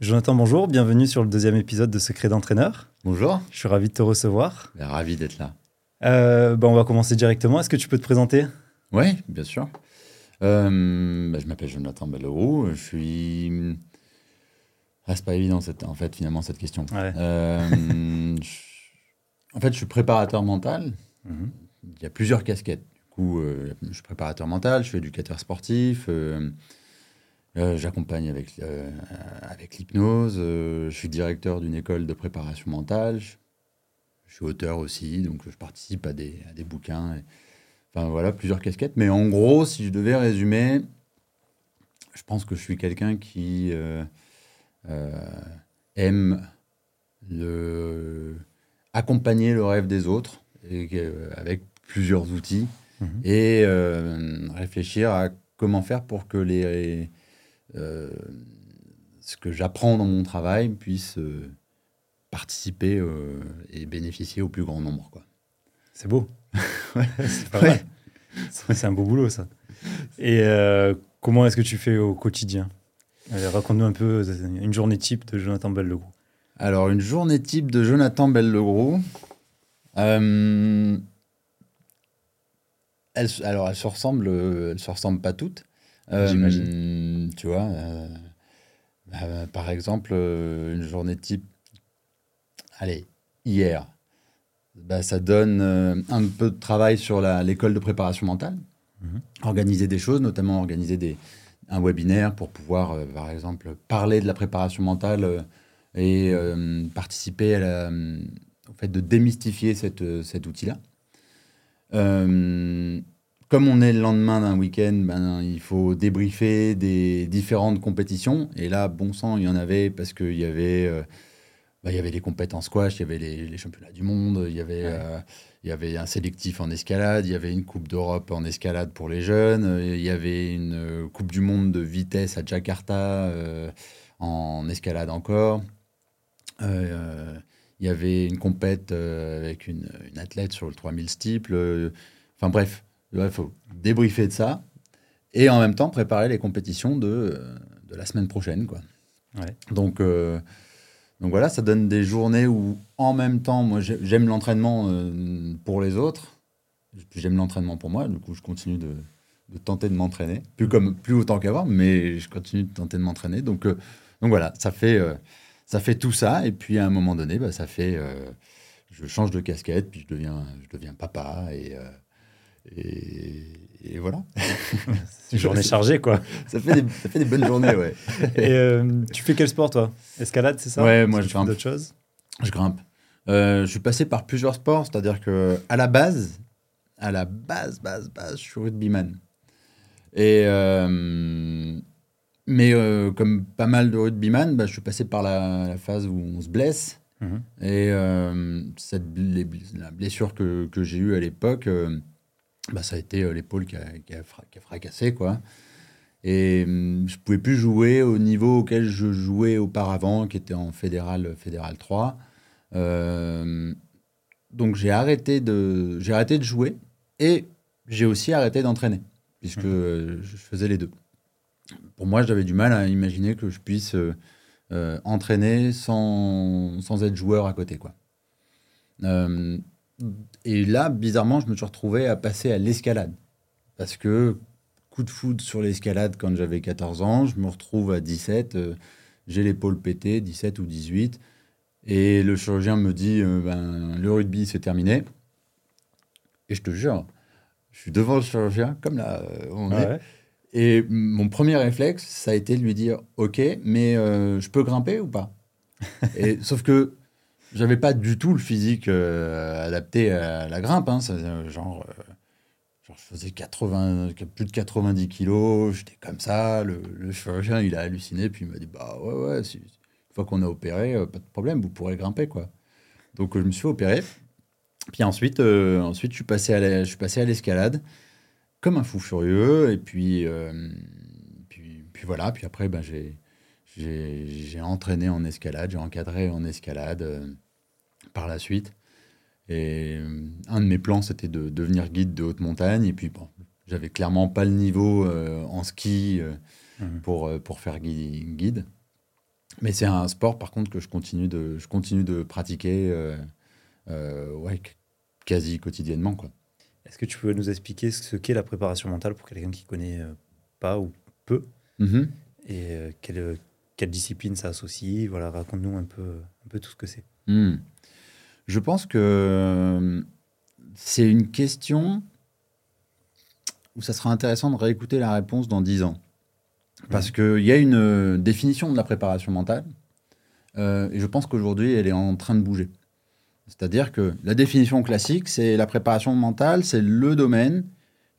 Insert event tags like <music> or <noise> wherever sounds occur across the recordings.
Jonathan, bonjour, bienvenue sur le deuxième épisode de Secret d'entraîneur. Bonjour. Je suis ravi de te recevoir. Ben, ravi d'être là. Euh, bah, on va commencer directement. Est-ce que tu peux te présenter? Oui, bien sûr. Euh, ben, je m'appelle Jonathan Belleroux. Je suis. Ah, c'est pas évident, cette, en fait, finalement, cette question. Ouais. Euh, je- En fait, je suis préparateur mental. Mhm. Il y a plusieurs casquettes. Du coup, euh, je suis préparateur mental, je suis éducateur sportif, euh, j'accompagne avec, euh, avec l'hypnose, euh, je suis directeur d'une école de préparation mentale, je, je suis auteur aussi, donc je participe à des, à des bouquins. et- enfin voilà, plusieurs casquettes. Mais en gros, si je devais résumer, je pense que je suis quelqu'un qui aime le, accompagner le rêve des autres et avec plusieurs outils Mhm. et réfléchir à comment faire pour que les ce que j'apprends dans mon travail puisse euh, participer euh, et bénéficier au plus grand nombre quoi. C'est beau. <laughs> Ouais. c'est pas Ouais. C'est un beau boulot, ça. Et euh, comment est-ce que tu fais au quotidien? Allez, Raconte-nous un peu euh, une journée type de Jonathan Bellegroux. Alors une journée type de Jonathan Bellegroux. Euh, elle, alors elle se ressemble, euh, elle se ressemble pas toutes. Euh, J'imagine. Tu vois, euh, euh, par exemple euh, une journée type. Allez, hier, bah, ça donne euh, un peu de travail sur l'école de préparation mentale. Mhm. Organiser des choses, notamment organiser des, un webinaire pour pouvoir, euh, par exemple, parler de la préparation mentale euh, et euh, participer à la- au fait de démystifier cette, euh, cet outil-là. Comme on est le lendemain d'un week-end, ben, il faut débriefer des différentes compétitions. Et là, bon sang, il y en avait parce qu'il y avait, euh, bah, il y avait les compétences squash, il y avait les, les championnats du monde, il y avait, Ouais. euh, il y avait un sélectif en escalade, il y avait une Coupe d'Europe en escalade pour les jeunes, euh, il y avait une euh, Coupe du monde de vitesse à Jakarta euh, en escalade encore. Euh, il y avait une compète avec une, une athlète sur le 3000 steeple. Enfin bref, il faut débriefer de ça et en même temps préparer les compétitions de, euh, de la semaine prochaine. Quoi. Ouais. Donc, euh, donc voilà, ça donne des journées où en même temps, moi j'ai- j'aime l'entraînement euh, pour les autres, j'aime l'entraînement pour moi, du coup je continue de, de tenter de m'entraîner, plus, comme, plus autant qu'avant, mais je continue de tenter de m'entraîner. Donc, euh, donc voilà, ça fait, euh, ça fait tout ça, et puis à un moment donné, bah, ça fait, je change de casquette, puis je deviens, je deviens papa, et, et, et voilà. C'est <laughs> une journée chargée, quoi. Ça fait des, ça fait des bonnes journées, ouais. <laughs> Et euh, tu fais quel sport, toi? Escalade, c'est ça? Ouais, moi, je grimpe. d'autres choses? Je grimpe. Euh, je suis passé par plusieurs sports, c'est-à-dire que à la base, à la base, base, base, je suis rugbyman. Et euh, mais euh, comme pas mal de rugbyman, bah, je suis passé par la, la phase où on se blesse. Mhm. Et cette, les- la blessure que, que j'ai eue à l'époque, bah, ça a été euh, l'épaule qui a, qui, a fra- qui a fracassé. Quoi. Et hum, je pouvais plus jouer au niveau auquel je jouais auparavant, qui était en fédéral, fédéral 3. Euh, donc j'ai arrêté, de, j'ai arrêté de jouer et j'ai aussi arrêté d'entraîner, puisque euh, je faisais les deux. Pour moi, j'avais du mal à imaginer que je puisse euh, euh, entraîner sans, sans être joueur à côté. Quoi. Et là, bizarrement, je me suis retrouvé à passer à l'escalade. Parce que coup de foudre sur l'escalade quand j'avais 14 ans, je me retrouve à 17, euh, j'ai l'épaule pétée, 17 ou 18. Et le chirurgien me dit euh, ben, le rugby, c'est terminé. Et je te jure, je suis devant le chirurgien, comme là, euh, on est. Ouais. Et mon premier réflexe, ça a été de lui dire Ok, mais euh, je peux grimper ou pas? <laughs> Et, Sauf que j'avais pas du tout le physique euh, adapté à la grimpe. hein. Ça, euh, genre, euh, genre, je faisais 80, plus de 90 kilos, j'étais comme ça. Le, chirurgien, il a halluciné, puis il m'a dit Bah ouais, ouais, une fois qu'on a opéré, pas de problème, vous pourrez grimper. quoi. Donc je me suis opérer. Puis ensuite, ensuite je suis passé à l'escalade comme un fou furieux. Et puis, puis, puis voilà. Puis après, ben, j'ai, j'ai, entraîné en escalade, j'ai encadré en escalade euh, par la suite. Et euh, un de mes plans, c'était de devenir guide de haute montagne. Et puis, bon, j'avais clairement pas le niveau euh, en ski euh, Mhm. pour, pour faire gui- guide. Mais c'est un sport, par contre, que je continue de, je continue de pratiquer ouais, quasi quotidiennement. Quoi. Est-ce que tu peux nous expliquer ce qu'est la préparation mentale pour quelqu'un qui connaît pas ou peu? Mhm. et euh, quelle, discipline ça associe Voilà, raconte-nous un peu, un peu tout ce que c'est. Hmm. Je pense que euh, c'est une question où ça sera intéressant de réécouter la réponse dans 10 ans. Parce qu'il y a une euh, définition de la préparation mentale, euh, et je pense qu'aujourd'hui, elle est en train de bouger. C'est-à-dire que la définition classique, c'est la préparation mentale, c'est le domaine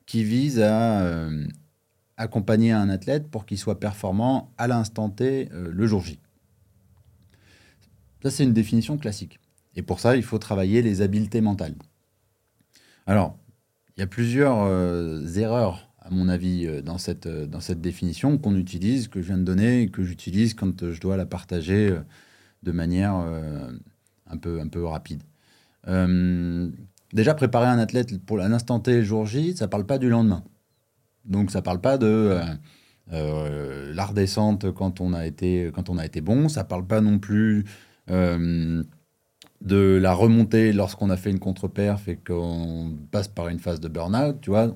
qui vise à euh, accompagner un athlète pour qu'il soit performant à l'instant T euh, le jour J. Ça, c'est une définition classique. Et pour ça, il faut travailler les habiletés mentales. Alors, il y a plusieurs euh, erreurs, à mon avis, euh, dans cette, définition qu'on utilise, que je viens de donner, que j'utilise quand je dois la partager de manière un, peu, rapide. Déjà, préparer un athlète pour l'instant T, jour J, ça ne parle pas du lendemain. Donc, ça ne parle pas de euh, euh, la redescente quand on, a été, quand on a été bon, ça ne parle pas non plus euh, de la remontée lorsqu'on a fait une contre-perf et qu'on passe par une phase de burn-out, tu vois.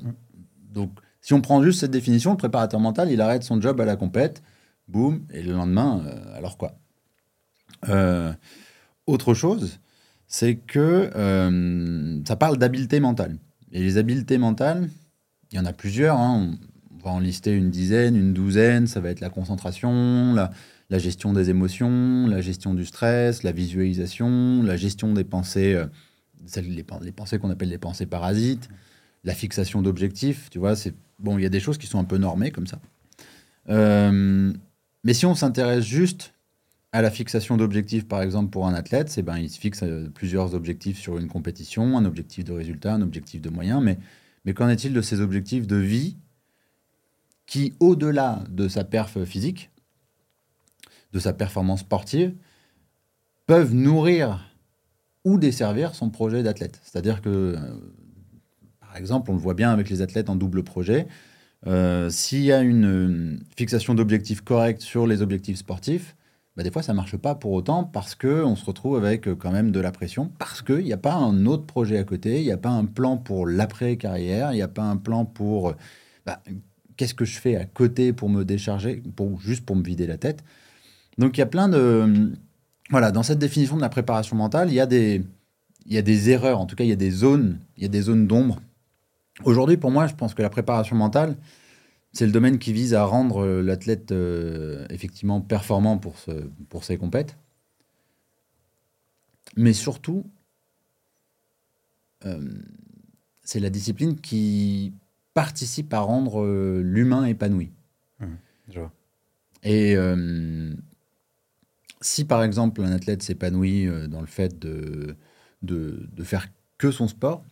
Donc, si on prend juste cette définition, le préparateur mental, il arrête son job à la compète, boum, et le lendemain, euh, alors quoi Autre chose, c'est que ça parle d'habileté mentale. Et les habiletés mentales, il y en a plusieurs, hein. on va en lister une dizaine, une douzaine, ça va être la concentration, la, gestion des émotions, la gestion du stress, la visualisation, la gestion des pensées, euh, celles, les pensées qu'on appelle les pensées parasites, la fixation d'objectifs, tu vois, c'est bon, il y a des choses qui sont un peu normées comme ça. Euh, mais si on s'intéresse juste à la fixation d'objectifs, par exemple, pour un athlète, c'est ben, il se fixe euh, plusieurs objectifs sur une compétition, un objectif de résultat, un objectif de moyens, mais, mais qu'en est-il de ces objectifs de vie qui, au-delà de sa perf physique, de sa performance sportive, peuvent nourrir ou desservir son projet d'athlète? C'est-à-dire que, euh, par exemple, on le voit bien avec les athlètes en double projet, euh, s'il y a une euh, fixation d'objectifs correcte sur les objectifs sportifs, bah, des fois ça marche pas pour autant parce qu'on se retrouve avec euh, quand même de la pression, parce qu'il n'y a pas un autre projet à côté, il n'y a pas un plan pour l'après-carrière, il n'y a pas un plan pour euh, bah, qu'est-ce que je fais à côté pour me décharger, pour, juste pour me vider la tête. Donc il y a plein de... Voilà, dans cette définition de la préparation mentale, il y a des, il y a des erreurs, en tout cas il y a des zones, il y a des zones d'ombre. Aujourd'hui, pour moi, je pense que la préparation mentale, c'est le domaine qui vise à rendre euh, l'athlète euh, effectivement performant pour, ce, pour ses compètes. Mais surtout, euh, c'est la discipline qui participe à rendre euh, l'humain épanoui. Je vois. Et si par exemple un athlète s'épanouit dans le fait de, de, de faire que son sport,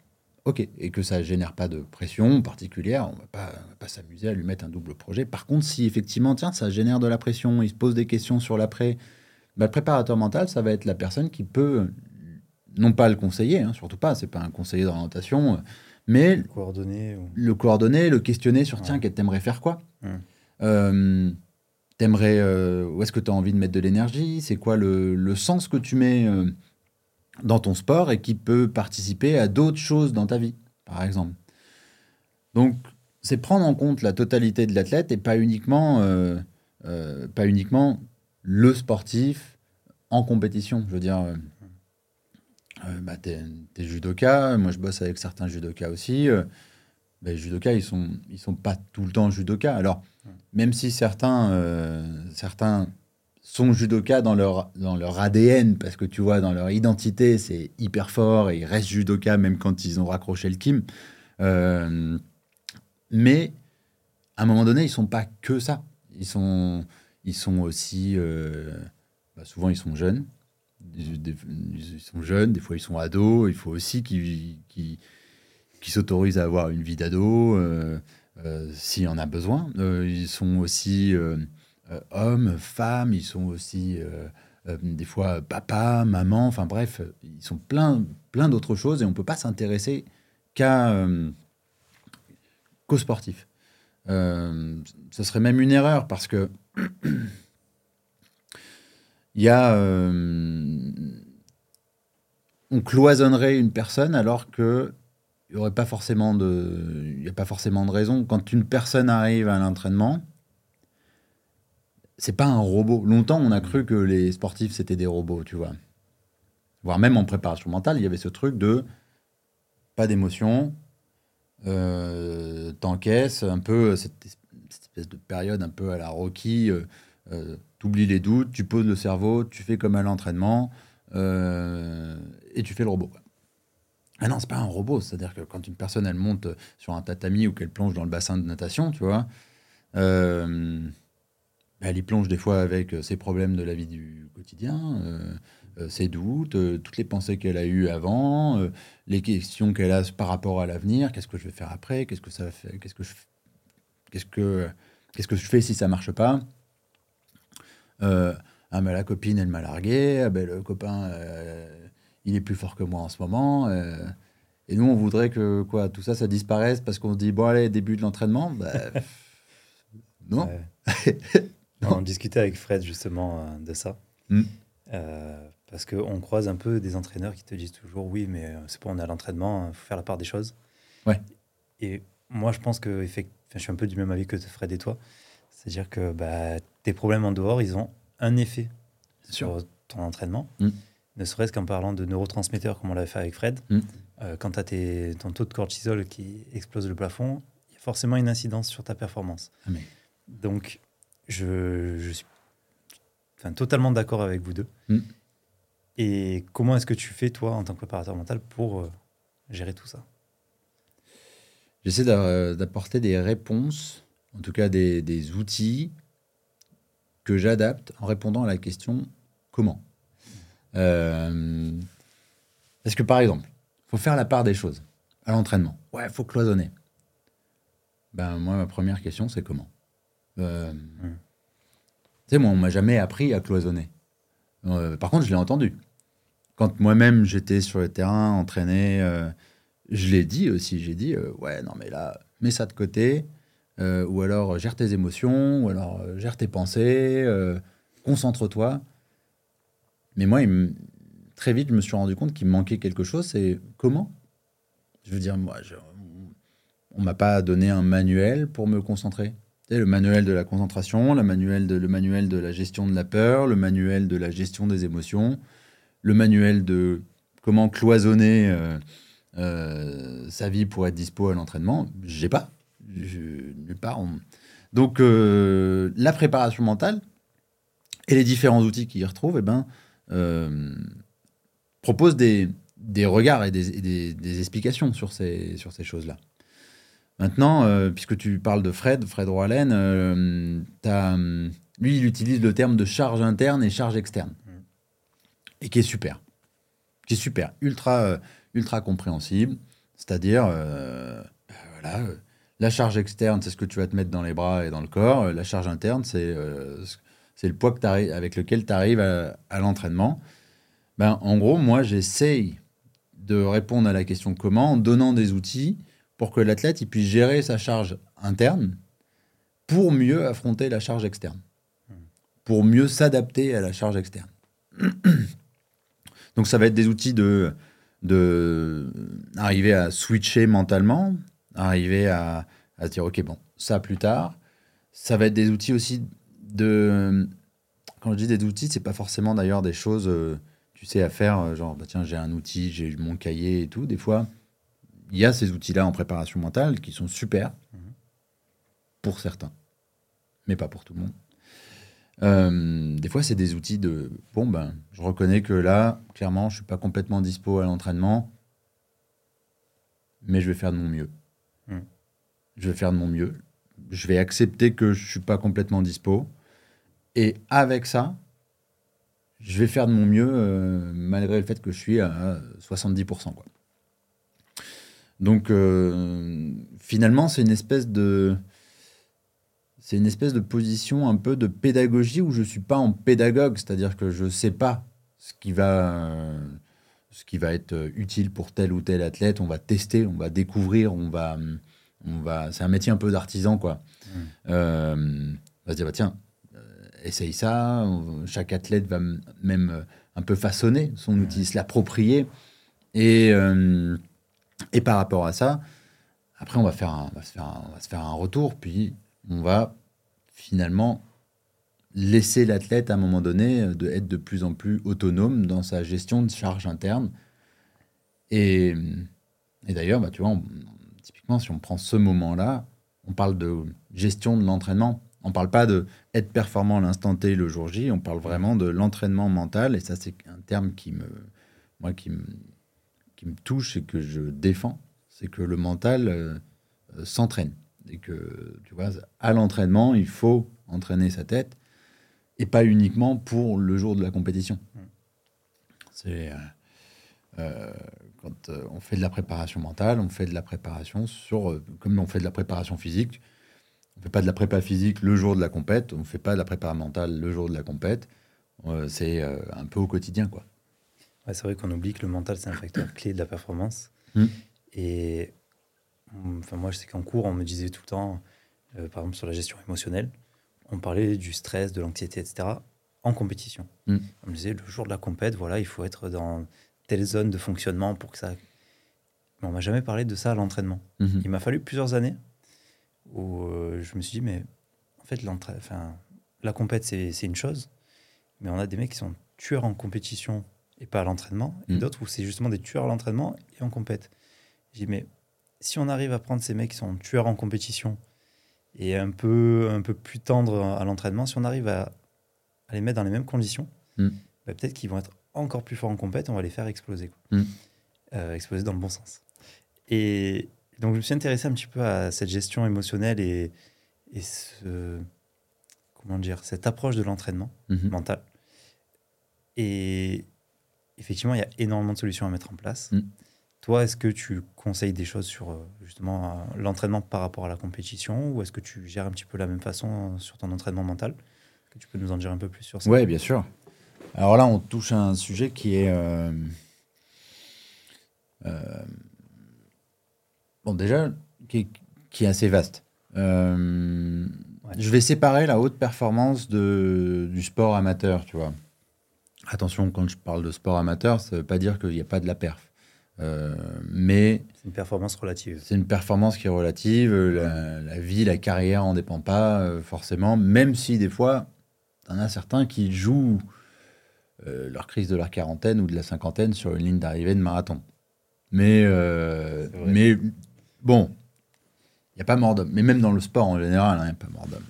ok, et que ça génère pas de pression particulière, on va pas, on va pas s'amuser à lui mettre un double projet. Par contre, si effectivement, tiens, ça génère de la pression, il se pose des questions sur l'après, bah, le préparateur mental, ça va être la personne qui peut, non pas le conseiller, hein, surtout pas, c'est pas un conseiller d'orientation, euh, mais Coordonnées ou... le coordonner, le questionner sur tiens, Ouais. qu'est-ce que t'aimerais faire quoi? Ouais. Euh, T'aimerais, euh, où est-ce que tu as envie de mettre de l'énergie? C'est quoi le, le sens que tu mets euh, dans ton sport et qui peut participer à d'autres choses dans ta vie, par exemple Donc, c'est prendre en compte la totalité de l'athlète et pas uniquement, euh, euh, pas uniquement le sportif en compétition. Je veux dire, euh, euh, bah, t'es, t'es judoka, moi je bosse avec certains judokas aussi. bah, les judokas, ils sont, ils sont pas tout le temps judokas. Alors, même si certains, certains sont judokas dans leur, dans leur ADN, parce que tu vois, dans leur identité, c'est hyper fort et ils restent judokas même quand ils ont raccroché le kim. Euh, mais à un moment donné, ils sont pas que ça. Ils sont, ils sont aussi, euh, bah, souvent ils sont jeunes. Ils, sont jeunes, des fois ils sont ados. Il faut aussi qu'ils qu'ils s'autorisent à avoir une vie d'ado euh, s'il y en a besoin. Ils sont aussi hommes, femmes. Ils sont aussi euh, euh, des fois papa, maman. Enfin bref, ils sont plein, plein d'autres choses et on peut pas s'intéresser euh, qu'aux sportifs. Euh, ce serait même une erreur parce que <clears throat> il y a. euh, on cloisonnerait une personne alors que il n'y aurait a pas forcément de raison. Quand une personne arrive à l'entraînement, c'est pas un robot. Longtemps, on a cru que les sportifs, c'était des robots, tu vois. Voire même en préparation mentale, il y avait ce truc de pas d'émotion, euh, t'encaisses un peu cette, es- cette espèce de période un peu à la Rocky, euh, euh, t'oublies les doutes, tu poses le cerveau, tu fais comme à l'entraînement, euh, et tu fais le robot. Ah non, c'est pas un robot, c'est-à-dire que quand une personne elle monte sur un tatami ou qu'elle plonge dans le bassin de natation, tu vois, elle y plonge des fois avec euh, ses problèmes de la vie du quotidien, euh, euh, ses doutes, euh, toutes les pensées qu'elle a eues avant, euh, les questions qu'elle a par rapport à l'avenir, qu'est-ce que je vais faire après, qu'est-ce que ça faire, qu'est-ce que je, qu'est-ce que, qu'est-ce que je fais si ça marche pas? Ah mais la copine elle m'a largué, ah ben, le copain il est plus fort que moi en ce moment. et nous on voudrait que quoi, tout ça ça disparaisse parce qu'on se dit bon allez début de l'entraînement, bah, non. Ouais. <laughs> on discutait avec Fred justement euh, de ça. Mm. Euh, parce qu'on croise un peu des entraîneurs qui te disent toujours oui, mais euh, c'est pas on est à l'entraînement, il faut faire la part des choses. Ouais. Et moi, je pense que je suis un peu du même avis que Fred et toi. C'est-à-dire que bah, tes problèmes en dehors, ils ont un effet sur ton entraînement. Mm. Ne serait-ce qu'en parlant de neurotransmetteurs, comme on l'avait fait avec Fred. Mm. Euh, quand tu as ton taux de cortisol qui explose le plafond, il y a forcément une incidence sur ta performance. Ah, mais- Donc, je, je suis enfin, totalement d'accord avec vous deux. Mm. Et comment est-ce que tu fais, toi, en tant que préparateur mental, pour euh, gérer tout ça? J'essaie d'a- d'apporter des réponses, en tout cas des, des outils que j'adapte en répondant à la question comment. Euh, parce que par exemple, il faut faire la part des choses à l'entraînement. Ouais, il faut cloisonner. Ben, moi, ma première question, c'est comment Euh, Tu sais, moi, on m'a jamais appris à cloisonner. Euh, par contre, je l'ai entendu. Quand moi-même, j'étais sur le terrain, entraîné, euh, je l'ai dit aussi. J'ai dit, ouais, non, mais là, mets ça de côté. ou alors, gère tes émotions. Ou alors, gère tes pensées. Concentre-toi. Mais moi, il me- très vite, je me suis rendu compte qu'il me manquait quelque chose. C'est comment? Je veux dire, moi, je- on m'a pas donné un manuel pour me concentrer. Le manuel de la concentration, le manuel de, le manuel de la gestion de la peur, le manuel de la gestion des émotions, le manuel de comment cloisonner euh, euh, sa vie pour être dispo à l'entraînement. J'ai pas. Je, nulle part. on- Donc, euh, la préparation mentale et les différents outils qu'il y retrouve, eh ben, proposent des, des regards et des, et des- des explications sur ces, sur ces choses-là. Maintenant, euh, puisque tu parles de Fred, Fred Roalen, euh, hum, lui, il utilise le terme de charge interne et charge externe. Et qui est super. Qui est super. Ultra, euh, ultra compréhensible. C'est-à-dire, ben voilà, la charge externe, c'est ce que tu vas te mettre dans les bras et dans le corps. La charge interne, c'est ce- c'est le poids que avec lequel tu arrives à, à l'entraînement. Ben, en gros, moi, j'essaye de répondre à la question comment en donnant des outils pour que l'athlète il puisse gérer sa charge interne pour mieux affronter la charge externe, pour mieux s'adapter à la charge externe. <clears throat> Donc ça va être des outils de, de arriver à switcher mentalement, arriver à, à se dire ok bon ça plus tard. Ça va être des outils aussi de quand je dis des outils c'est pas forcément d'ailleurs des choses euh, tu sais à faire euh, genre bah tiens j'ai un outil j'ai mon cahier et tout des fois il y a ces outils-là en préparation mentale qui sont super pour certains, mais pas pour tout le monde. Euh, des fois, c'est des outils de bon, ben, je reconnais que là, clairement, je suis pas complètement dispo à l'entraînement, mais je vais faire de mon mieux. Mm. Je vais faire de mon mieux. Je vais accepter que je suis pas complètement dispo, et avec ça, je vais faire de mon mieux euh, malgré le fait que je suis à 70%. Quoi. Donc euh, finalement, c'est une espèce de c'est une espèce de position un peu de pédagogie où je suis pas en pédagogue, c'est-à-dire que je sais pas ce qui va euh, ce qui va être utile pour tel ou tel athlète. On va tester, on va découvrir, on va on va. C'est un métier un peu d'artisan quoi. Mm. Euh, on va se dire bah, tiens, euh, essaye ça. Chaque athlète va même un peu façonner son outil, se l'approprier. Et, et par rapport à ça, après, on va, faire on, va se faire un, retour, puis on va finalement laisser l'athlète à un moment donné de être de plus en plus autonome dans sa gestion de charge interne. Et, et d'ailleurs, bah, tu vois, typiquement, si on prend ce moment-là, on parle de gestion de l'entraînement. On ne parle pas de être performant à l'instant T le jour J, on parle vraiment de l'entraînement mental. Et ça, c'est un terme qui me, moi, qui me, qui me touche et que je défends. C'est que le mental euh, euh, s'entraîne. Et que, tu vois, à l'entraînement, il faut entraîner sa tête et pas uniquement pour le jour de la compétition. Mm. C'est euh, quand on fait de la préparation mentale, on fait de la préparation sur, comme on fait de la préparation physique, on ne fait pas de la prépa physique le jour de la compète, on ne fait pas de la préparation mentale le jour de la compète. Euh, c'est euh, un peu au quotidien, quoi. C'est vrai qu'on oublie que le mental, c'est un facteur clé de la performance. Hmm. Et enfin, moi, je sais qu'en cours, on me disait tout le temps, euh, par exemple, sur la gestion émotionnelle, on parlait du stress, de l'anxiété, etc., en compétition. Hmm. On me disait, le jour de la compète, voilà, il faut être dans telle zone de fonctionnement pour que ça. Mais on m'a jamais parlé de ça à l'entraînement. Hmm. Il m'a fallu plusieurs années où euh, je me suis dit, mais en fait, enfin, la compète, c'est une chose, mais on a des mecs qui sont tueurs en compétition et pas à l'entraînement, et mm. d'autres où c'est justement des tueurs à l'entraînement et en compète. J'ai dit, mais si on arrive à prendre ces mecs qui sont tueurs en compétition et un peu, un peu plus tendres à l'entraînement, si on arrive à, les mettre dans les mêmes conditions, mm. bah, peut-être qu'ils vont être encore plus forts en compète, on va les faire exploser. Mm. Euh, exploser dans le bon sens. Et, donc, je me suis intéressé un petit peu à cette gestion émotionnelle et, ce, comment dire, cette approche de l'entraînement mhm. mental. Et effectivement, il y a énormément de solutions à mettre en place. Mm. Toi, est-ce que tu conseilles des choses sur euh, justement l'entraînement par rapport à la compétition ou est-ce que tu gères un petit peu la même façon sur ton entraînement mental? Que tu peux nous en dire un peu plus sur ça? Oui, bien sûr. Alors là, on touche à un sujet qui est euh, euh, Bon, déjà, qui est, assez vaste. Euh, je vais séparer la haute performance de, du sport amateur, tu vois. Attention, quand je parle de sport amateur, ça ne veut pas dire qu'il n'y a pas de la perf. Euh, mais c'est une performance relative. C'est une performance qui est relative. La, vie, la carrière en dépend pas euh, forcément, même si des fois, il y en a certains qui jouent leur crise de la quarantaine ou de la cinquantaine sur une ligne d'arrivée de marathon. Mais, mais Bon, il n'y a pas mort d'homme. Mais même dans le sport en général, il n'y a pas mort d'homme.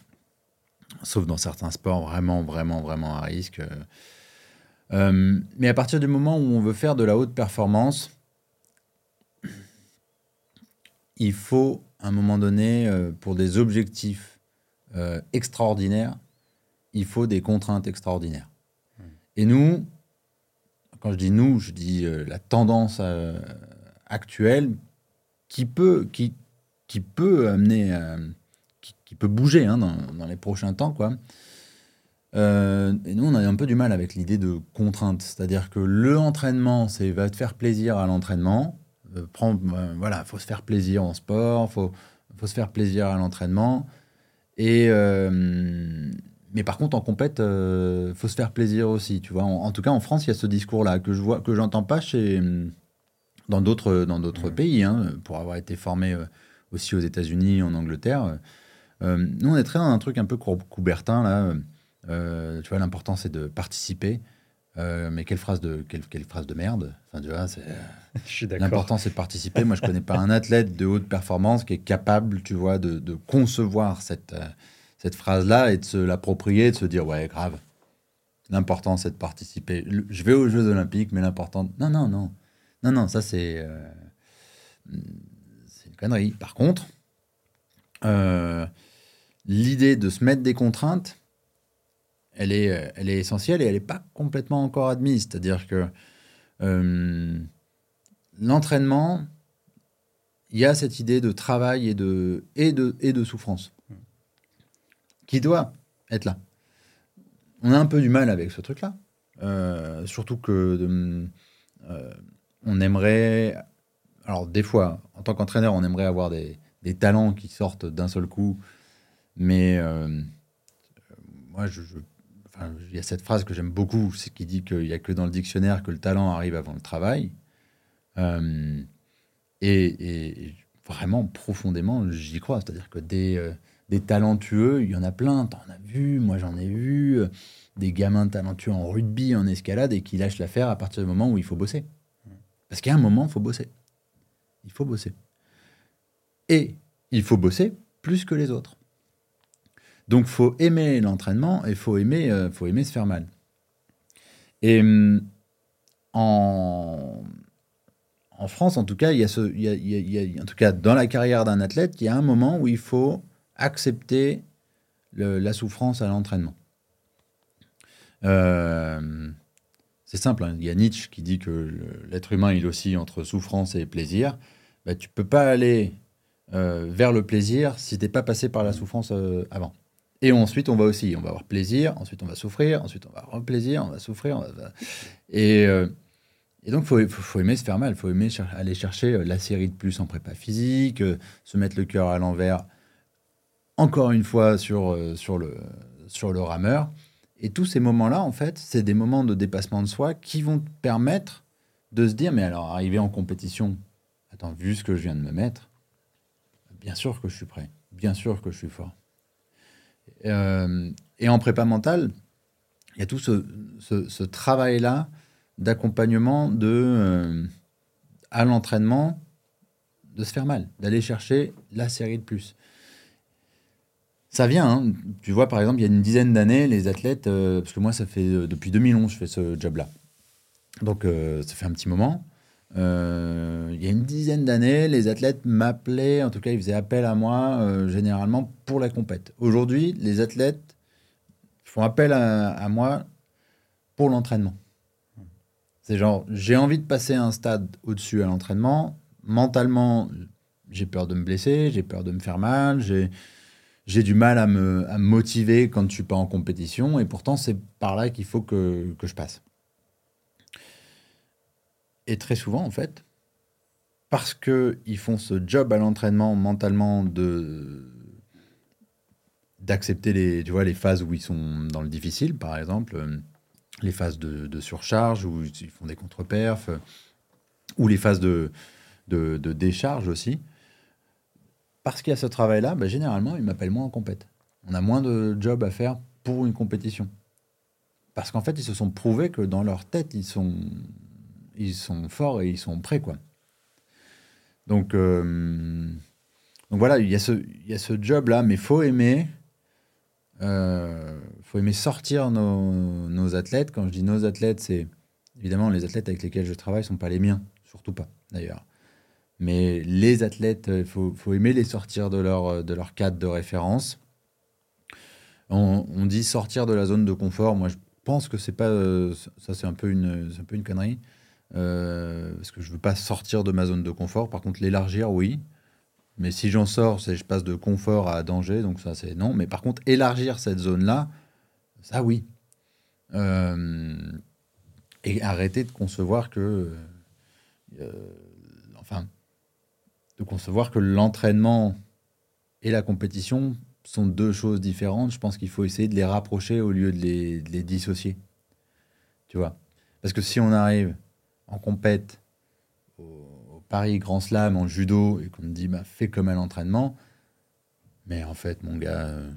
Sauf dans certains sports vraiment, vraiment, vraiment à risque. Euh, mais à partir du moment où on veut faire de la haute performance, il faut, à un moment donné, euh, pour des objectifs euh, extraordinaires, il faut des contraintes extraordinaires. Hmm. Et nous, quand je dis nous, je dis la tendance actuelle, qui peut, qui, qui peut amener, euh, qui, peut bouger hein, dans, dans, les prochains temps, quoi. Euh, et nous, on a un peu du mal avec l'idée de contrainte, c'est-à-dire que le entraînement, c'est va te faire plaisir à l'entraînement. Euh, voilà, faut se faire plaisir en sport, faut, faut se faire plaisir à l'entraînement. Et mais par contre, en compète, faut se faire plaisir aussi, tu vois. En, en, tout cas, en France, il y a ce discours-là que je vois, que j'entends pas chez dans d'autres dans d'autres pays, hein, pour avoir été formé euh, aussi aux États-Unis, en Angleterre. Euh, nous, on est très dans un truc un peu coubertin là. Euh, tu vois, l'important c'est de participer. mais quelle phrase de quelle, quelle phrase de merde. Enfin, tu vois, c'est. <laughs> L'important c'est de participer. Moi, je connais pas un athlète de haute performance qui est capable, tu vois, de, de concevoir cette cette phrase-là et de se l'approprier, de se dire ouais, grave. L'important c'est de participer. Je vais aux Jeux Olympiques, mais l'important. Non, non, non. Non, non, ça c'est euh, c'est une connerie. Par contre, euh, l'idée de se mettre des contraintes, elle est, euh, elle est essentielle et elle n'est pas complètement encore admise. C'est-à-dire que l'entraînement, il y a cette idée de travail et de, et de, et de souffrance qui doit être là. On a un peu du mal avec ce truc-là. surtout que on aimerait. Alors, des fois, en tant qu'entraîneur, on aimerait avoir des, talents qui sortent d'un seul coup. Mais euh, moi, je, il y a cette phrase que j'aime beaucoup, c'est qui dit qu'il n'y a que dans le dictionnaire que le talent arrive avant le travail. Euh, et, vraiment, profondément, j'y crois. C'est-à-dire que des, euh, des talentueux, il y en a plein, t'en as vu, moi j'en ai vu, euh, des gamins talentueux en rugby, en escalade, et qui lâchent l'affaire à partir du moment où il faut bosser. Parce a un moment, il faut bosser. Il faut bosser. Et il faut bosser plus que les autres. Donc, faut aimer l'entraînement et faut aimer, euh, faut aimer se faire mal. Et hum, en, France, en tout cas, dans la carrière d'un athlète, il y a un moment où il faut accepter la souffrance à l'entraînement. Euh, c'est simple, hein. il y a Nietzsche qui dit que l'être humain, il oscille entre souffrance et plaisir. Bah, tu peux pas aller euh, vers le plaisir si tu n'es pas passé par la souffrance avant. Et ensuite, on va aussi, on va avoir plaisir, ensuite on va souffrir, ensuite on va avoir plaisir, on va souffrir. Et, euh, et, donc, il faut, aimer se faire mal, il faut aimer aller chercher euh, la série de plus en prépa physique, euh, se mettre le cœur à l'envers, encore une fois, sur, sur, le, sur le rameur. Et tous ces moments-là, en fait, c'est des moments de dépassement de soi qui vont te permettre de se dire, mais alors, arriver en compétition, attends, vu ce que je viens de me mettre, bien sûr que je suis prêt, bien sûr que je suis fort. Euh, et en prépa mentale, il y a tout ce, travail-là d'accompagnement de euh, à l'entraînement de se faire mal, d'aller chercher la série de plus. Ça vient, hein. tu vois par exemple, il y a une dizaine d'années, les athlètes, euh, parce que moi ça fait depuis 2011 je fais ce job-là, donc ça fait un petit moment, euh, il y a une dizaine d'années, les athlètes m'appelaient, en tout cas, ils faisaient appel à moi euh, généralement pour la compète. Aujourd'hui, les athlètes font appel à, moi pour l'entraînement. C'est genre, j'ai envie de passer un stade au-dessus à l'entraînement. Mentalement, j'ai peur de me blesser, j'ai peur de me faire mal, j'ai, du mal à me, motiver quand je suis pas en compétition. Et pourtant, c'est par là qu'il faut que je passe. Et très souvent, en fait, parce qu'ils font ce job à l'entraînement mentalement de d'accepter les, tu vois, les phases où ils sont dans le difficile, par exemple, euh, les phases de, surcharge, où ils font des contre-perfs, ou les phases de, de, décharge aussi. Parce qu'il y a ce travail-là, bah, généralement, ils m'appellent moins en compète. On a moins de job à faire pour une compétition. Parce qu'en fait, ils se sont prouvés que dans leur tête, ils sont ils sont forts et ils sont prêts, quoi. Donc, euh, donc voilà, il y a ce, ce job-là, mais faut aimer, euh, faut aimer sortir nos, nos, athlètes. Quand je dis nos athlètes, c'est évidemment les athlètes avec lesquels je travaille sont pas les miens, surtout pas d'ailleurs. Mais les athlètes, il faut, faut, aimer les sortir de leur, de leur cadre de référence. On, on, dit sortir de la zone de confort. Moi, je pense que c'est pas ça, c'est un un peu une connerie. Euh, parce que je veux pas sortir de ma zone de confort. Par contre, l'élargir, oui. Mais si j'en sors, c'est je passe de confort à danger, donc ça c'est non. Mais par contre, élargir cette zone-là, ça oui. Euh, et arrêter de concevoir que, euh, enfin, de concevoir que l'entraînement et la compétition sont deux choses différentes. Je pense qu'il faut essayer de les rapprocher au lieu de les dissocier. Tu vois? Parce que si on arrive en compète au, Paris Grand Slam en judo et qu'on me dit bah, fais comme à l'entraînement, mais en fait, mon gars, euh,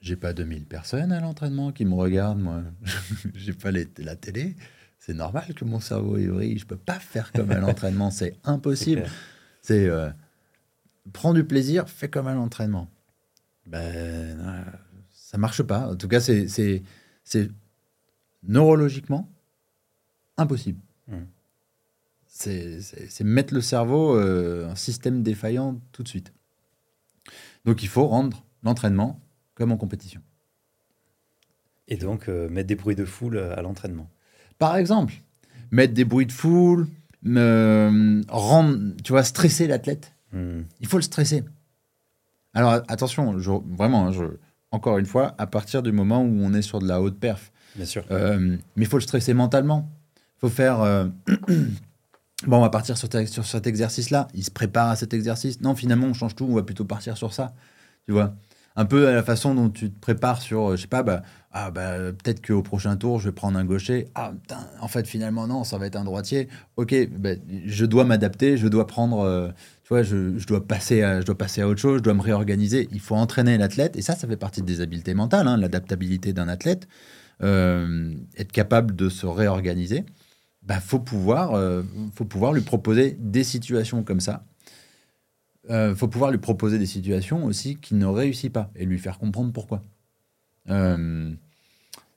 j'ai pas 2000 personnes à l'entraînement qui me regardent, moi. <laughs> j'ai pas la télé. C'est normal que mon cerveau est vrille. Je peux pas faire comme à l'entraînement. C'est <laughs> impossible. C'est euh, prends du plaisir, fais comme à l'entraînement. Ben, ça marche pas. En tout cas, c'est neurologiquement impossible. Hmm. C'est mettre le cerveau euh, un système défaillant tout de suite. Donc il faut rendre l'entraînement comme en compétition. Et donc euh, mettre des bruits de foule à l'entraînement. Par exemple, mettre des bruits de foule, me rendre, tu vois, stresser l'athlète. Hmm. Il faut le stresser. Alors attention, vraiment, hein, je, encore une fois, à partir du moment où on est sur de la haute perf. Bien sûr. Euh, mais il faut le stresser mentalement faut faire. Euh, <clears throat> bon, on va partir sur, cet exercice-là. Il se prépare à cet exercice. Non, finalement, on change tout. On va plutôt partir sur ça. Tu vois? Un peu à la façon dont tu te prépares sur, je sais pas, bah, ah, bah, peut-être qu'au prochain tour, je vais prendre un gaucher. Ah, en fait, finalement, non, ça va être un droitier. Ok, bah, je dois m'adapter, je dois prendre, euh, tu vois, je, dois passer à, je dois passer à autre chose, je dois me réorganiser. Il faut entraîner l'athlète, et ça, ça fait partie des habiletés mentales, hein, l'adaptabilité d'un athlète. Euh, être capable de se réorganiser, bah, faut pouvoir, euh, faut pouvoir lui proposer des situations comme ça. Euh, faut pouvoir lui proposer des situations aussi qui ne réussit pas et lui faire comprendre pourquoi.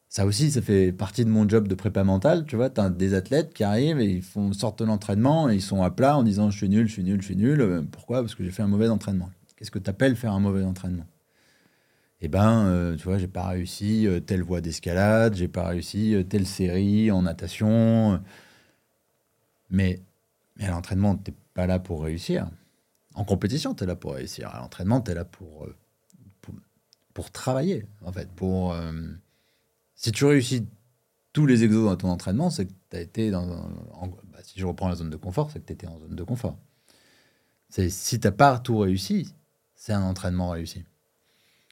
ça aussi, ça fait partie de mon job de prépa mentale. Tu vois, tu as des athlètes qui arrivent et ils font sortent de l'entraînement et ils sont à plat en disant je suis nul, je suis nul, je suis nul. Pourquoi? Parce que j'ai fait un mauvais entraînement. Qu'est-ce que tu appelles faire un mauvais entraînement? Eh ben, euh, tu vois, j'ai pas réussi euh, telle voie d'escalade, j'ai pas réussi euh, telle série en natation. Mais, mais à l'entraînement, tu n'es pas là pour réussir. En compétition, tu es là pour réussir. À l'entraînement, tu es là pour, pour, travailler, en fait. Pour, si tu réussis tous les exos dans ton entraînement, c'est que tu as été dans. Bah, si je reprends la zone de confort, c'est que tu étais en zone de confort. Si tu n'as pas tout réussi, c'est un entraînement réussi.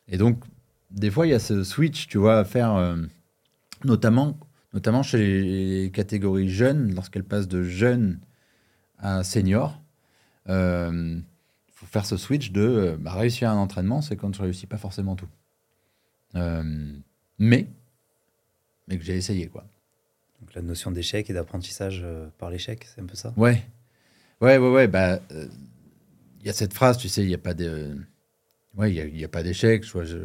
Et donc, des fois, il y a ce switch, tu vois, à faire, euh, notamment, notamment chez les catégories jeunes, lorsqu'elles passent de jeunes à senior. Il euh, faut faire ce switch de euh, bah, réussir un entraînement, c'est quand tu réussis pas forcément tout. mais, mais que j'ai essayé, quoi. Donc la notion d'échec et d'apprentissage par l'échec, c'est un peu ça? Ouais. Ouais, ouais, ouais. Bah, il y a cette phrase, tu sais, il n'y a pas de Ouais, il n'y a, pas d'échec. Soit je,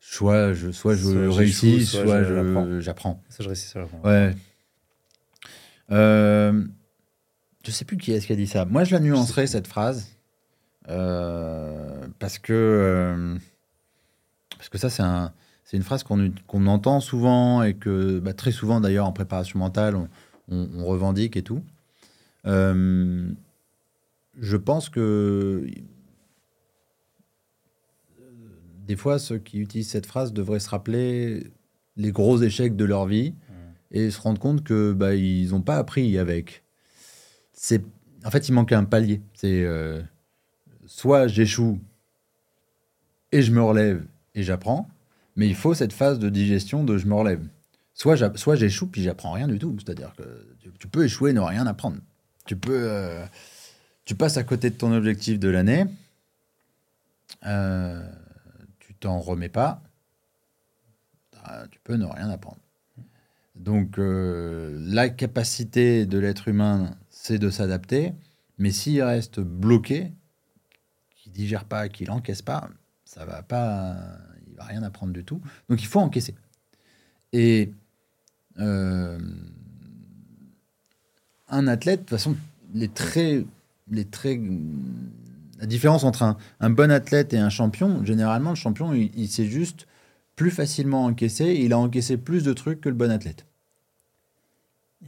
soit je, soit je réussis, soit, j'apprends. Ça, je réussis, ça, j'apprends. Ouais. Euh, je sais plus qui est-ce qui a dit ça. Moi, je la nuancerai, cette phrase. Euh, parce que euh, parce que ça, c'est un, une phrase qu'on entend souvent et que bah, très souvent, d'ailleurs, en préparation mentale, on, on revendique et tout. Je pense que des fois, ceux qui utilisent cette phrase devraient se rappeler les gros échecs de leur vie mmh. et se rendre compte que bah, ils n'ont pas appris avec. C'est en fait, il manque un palier. C'est euh, soit j'échoue et je me relève et j'apprends, mais il faut cette phase de digestion de je me relève. Soit soit j'échoue puis j'apprends rien du tout. C'est-à-dire que tu, peux échouer et ne rien apprendre. Tu peux euh, tu passes à côté de ton objectif de l'année. Euh, t'en remets pas, bah, tu peux ne rien apprendre. Donc euh, la capacité de l'être humain, c'est de s'adapter, mais s'il reste bloqué, qu'il digère pas, qu'il encaisse pas, ça va pas, il va rien apprendre du tout. Donc il faut encaisser. Et euh, un athlète, de toute façon, les traits, les traits la différence entre un, bon athlète et un champion, généralement, le champion, il, s'est juste plus facilement encaissé. Il a encaissé plus de trucs que le bon athlète.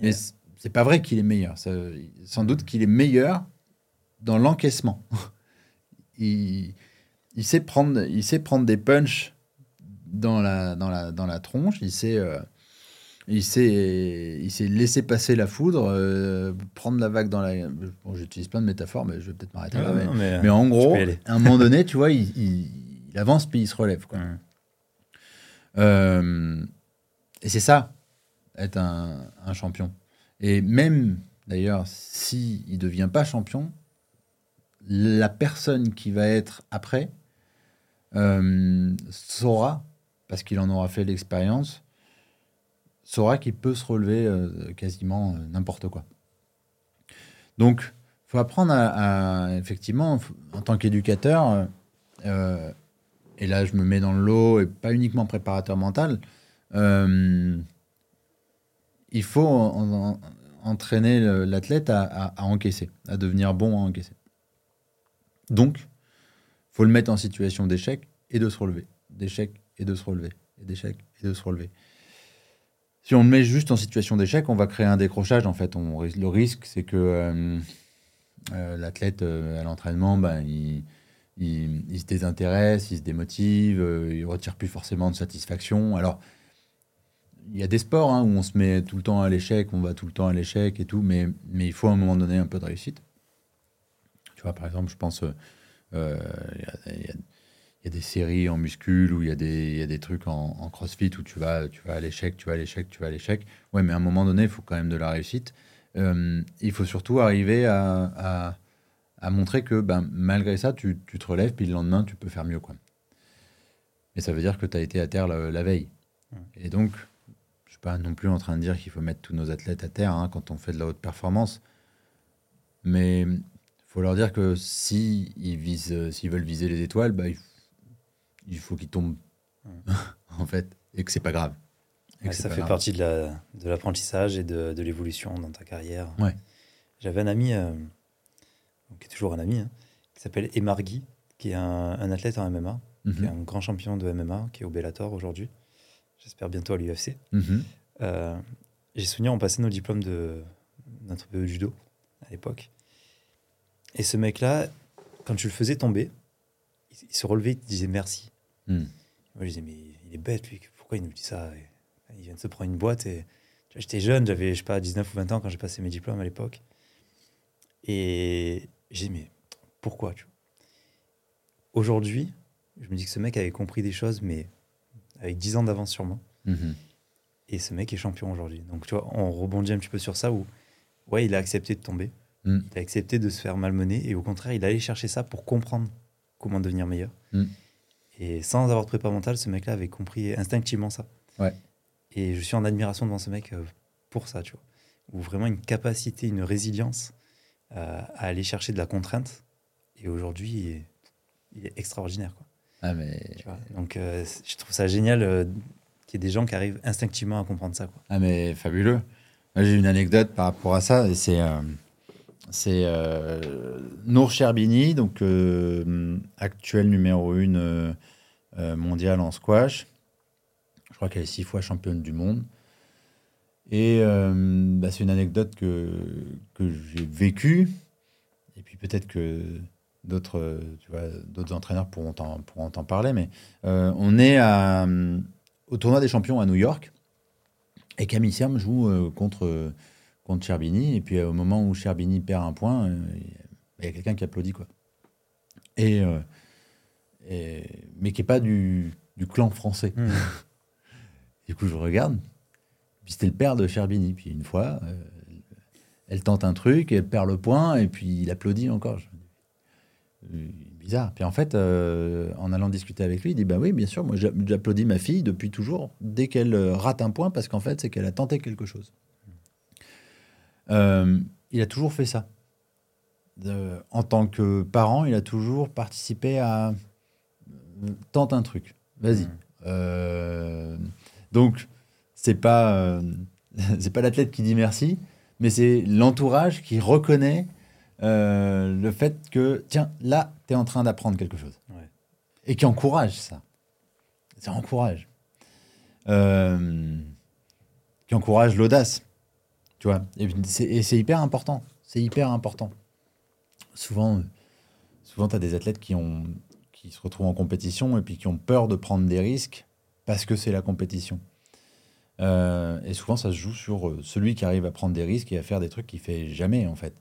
Mais c'est pas vrai qu'il est meilleur. sans doute qu'il est meilleur dans l'encaissement. <laughs> il, sait prendre, il sait prendre des punches dans la, dans la, dans la tronche. Il sait. Euh, il s'est, il s'est laissé passer la foudre, euh, prendre la vague dans la. Bon, j'utilise plein de métaphores, mais je vais peut-être m'arrêter là. Mais, mais, en gros, à un moment donné, tu vois, il, il, avance puis il se relève. Quoi. Euh, et c'est ça, être un, un, champion. Et même, d'ailleurs, s'il si ne devient pas champion, la personne qui va être après euh, saura, parce qu'il en aura fait l'expérience, saura qu'il peut se relever euh, quasiment euh, n'importe quoi. Donc, il faut apprendre à, effectivement, en tant qu'éducateur, euh, et là je me mets dans le lot, et pas uniquement préparateur mental, il faut entraîner l'athlète à, encaisser, à devenir bon à encaisser. Donc, il faut le mettre en situation d'échec et de se relever, d'échec et de se relever, d'échec et de se relever si on le met juste en situation d'échec, on va créer un décrochage. En fait, le risque, c'est que euh, euh, l'athlète euh, à l'entraînement, ben, il, se désintéresse, il se démotive, il retire plus forcément de satisfaction. Alors, il y a des sports hein, où on se met tout le temps à l'échec, on va tout le temps à l'échec et tout, mais, il faut à un moment donné un peu de réussite. Tu vois, par exemple, je pense, des séries en muscule ou il y a y a des trucs en, en, crossfit où tu vas, tu vas à l'échec, tu vas à l'échec, tu vas à l'échec. Ouais, mais à un moment donné, il faut quand même de la réussite. Euh, il faut surtout arriver à, à, à montrer que ben, malgré ça, tu, tu, te relèves, puis le lendemain, tu peux faire mieux. Quoi. Et ça veut dire que tu as été à terre la, la veille. Et donc, je ne suis pas non plus en train de dire qu'il faut mettre tous nos athlètes à terre hein, quand on fait de la haute performance. Mais il faut leur dire que si ils visent, s'ils veulent viser les étoiles, bah, il, il faut qu'ils tombent, <laughs> en fait, et que c'est pas grave. Ouais, ça fait grave. partie de l'apprentissage la, de et de, de l'évolution dans ta carrière. Ouais. J'avais un ami, euh, qui est toujours un ami, hein, qui s'appelle Emargui, qui est un, un, athlète en MMA, mm -hmm. qui est un grand champion de MMA, qui est au Bellator aujourd'hui. J'espère bientôt à l'UFC. Mm -hmm. euh, J'ai souvenir, on passait nos diplômes de notre PE judo à l'époque. Et ce mec-là, quand tu le faisais tomber, il, il se relevait, il te disait merci. Mm. Moi, je disais, mais il est bête, lui. Pourquoi il nous dit ça? Il vient de se prendre une boîte. et J'étais jeune, j'avais, je sais pas, 19 ou 20 ans quand j'ai passé mes diplômes à l'époque. Et j'ai dit, mais pourquoi Aujourd'hui, je me dis que ce mec avait compris des choses, mais avec 10 ans d'avance sur moi. -hmm. Et ce mec est champion aujourd'hui. Donc, tu vois, on rebondit un petit peu sur ça où, ouais, il a accepté de tomber. Mm. Il a accepté de se faire malmener. Et au contraire, il allait chercher ça pour comprendre comment devenir meilleur. Mm. Et sans avoir de prépa mentale, ce mec-là avait compris instinctivement ça. Ouais. Et je suis en admiration devant ce mec euh, pour ça, tu vois. Ou vraiment une capacité, une résilience euh, à aller chercher de la contrainte. Et aujourd'hui, il, est, il est extraordinaire, quoi. Ah, mais... Tu vois Donc, euh, je trouve ça génial euh, qu'il y ait des gens qui arrivent instinctivement à comprendre ça, quoi. Ah, mais fabuleux. J'ai une anecdote par rapport à ça. C'est c'est euh, Nour Cherbini, donc euh, actuelle numéro 1 euh, mondiale en squash. Je crois qu'elle est six fois championne du monde. Et bah, c'est une anecdote que, que j'ai vécue. Et puis peut-être que d'autres entraîneurs pourront en, parler. Mais on est au tournoi des champions à New York. Et Camille Serme joue contre contre Cherbini. Et puis au moment où Cherbini perd un point, il euh, y a quelqu'un qui applaudit. Quoi. Et, euh, et, mais qui n'est pas du, du, clan français. Mmh. <laughs> du coup, je regarde. Puis c'était le père de Cherbini. Puis une fois, euh, elle tente un truc, elle perd le point, et puis il applaudit encore. Bizarre. Puis en fait, euh, en allant discuter avec lui, il dit Bah oui, bien sûr, moi j'applaudis ma fille depuis toujours, dès qu'elle rate un point, parce qu'en fait, c'est qu'elle a tenté quelque chose. Euh, il a toujours fait ça. De, en tant que parent, il a toujours participé à euh, tente un truc. Vas-y. Mmh. Euh, donc, c'est pas euh, <laughs> c'est pas l'athlète qui dit merci, mais c'est l'entourage qui reconnaît euh, le fait que tiens, là, tu es en train d'apprendre quelque chose. Ouais. Et qui encourage ça. Ça encourage. qui encourage l'audace. Tu vois Et c'est hyper important. C'est hyper important. Souvent, souvent tu as des athlètes qui, ont, qui se retrouvent en compétition et puis qui ont peur de prendre des risques parce que c'est la compétition. Euh, et souvent, ça se joue sur euh, celui qui arrive à prendre des risques et à faire des trucs qu'il fait jamais, en fait.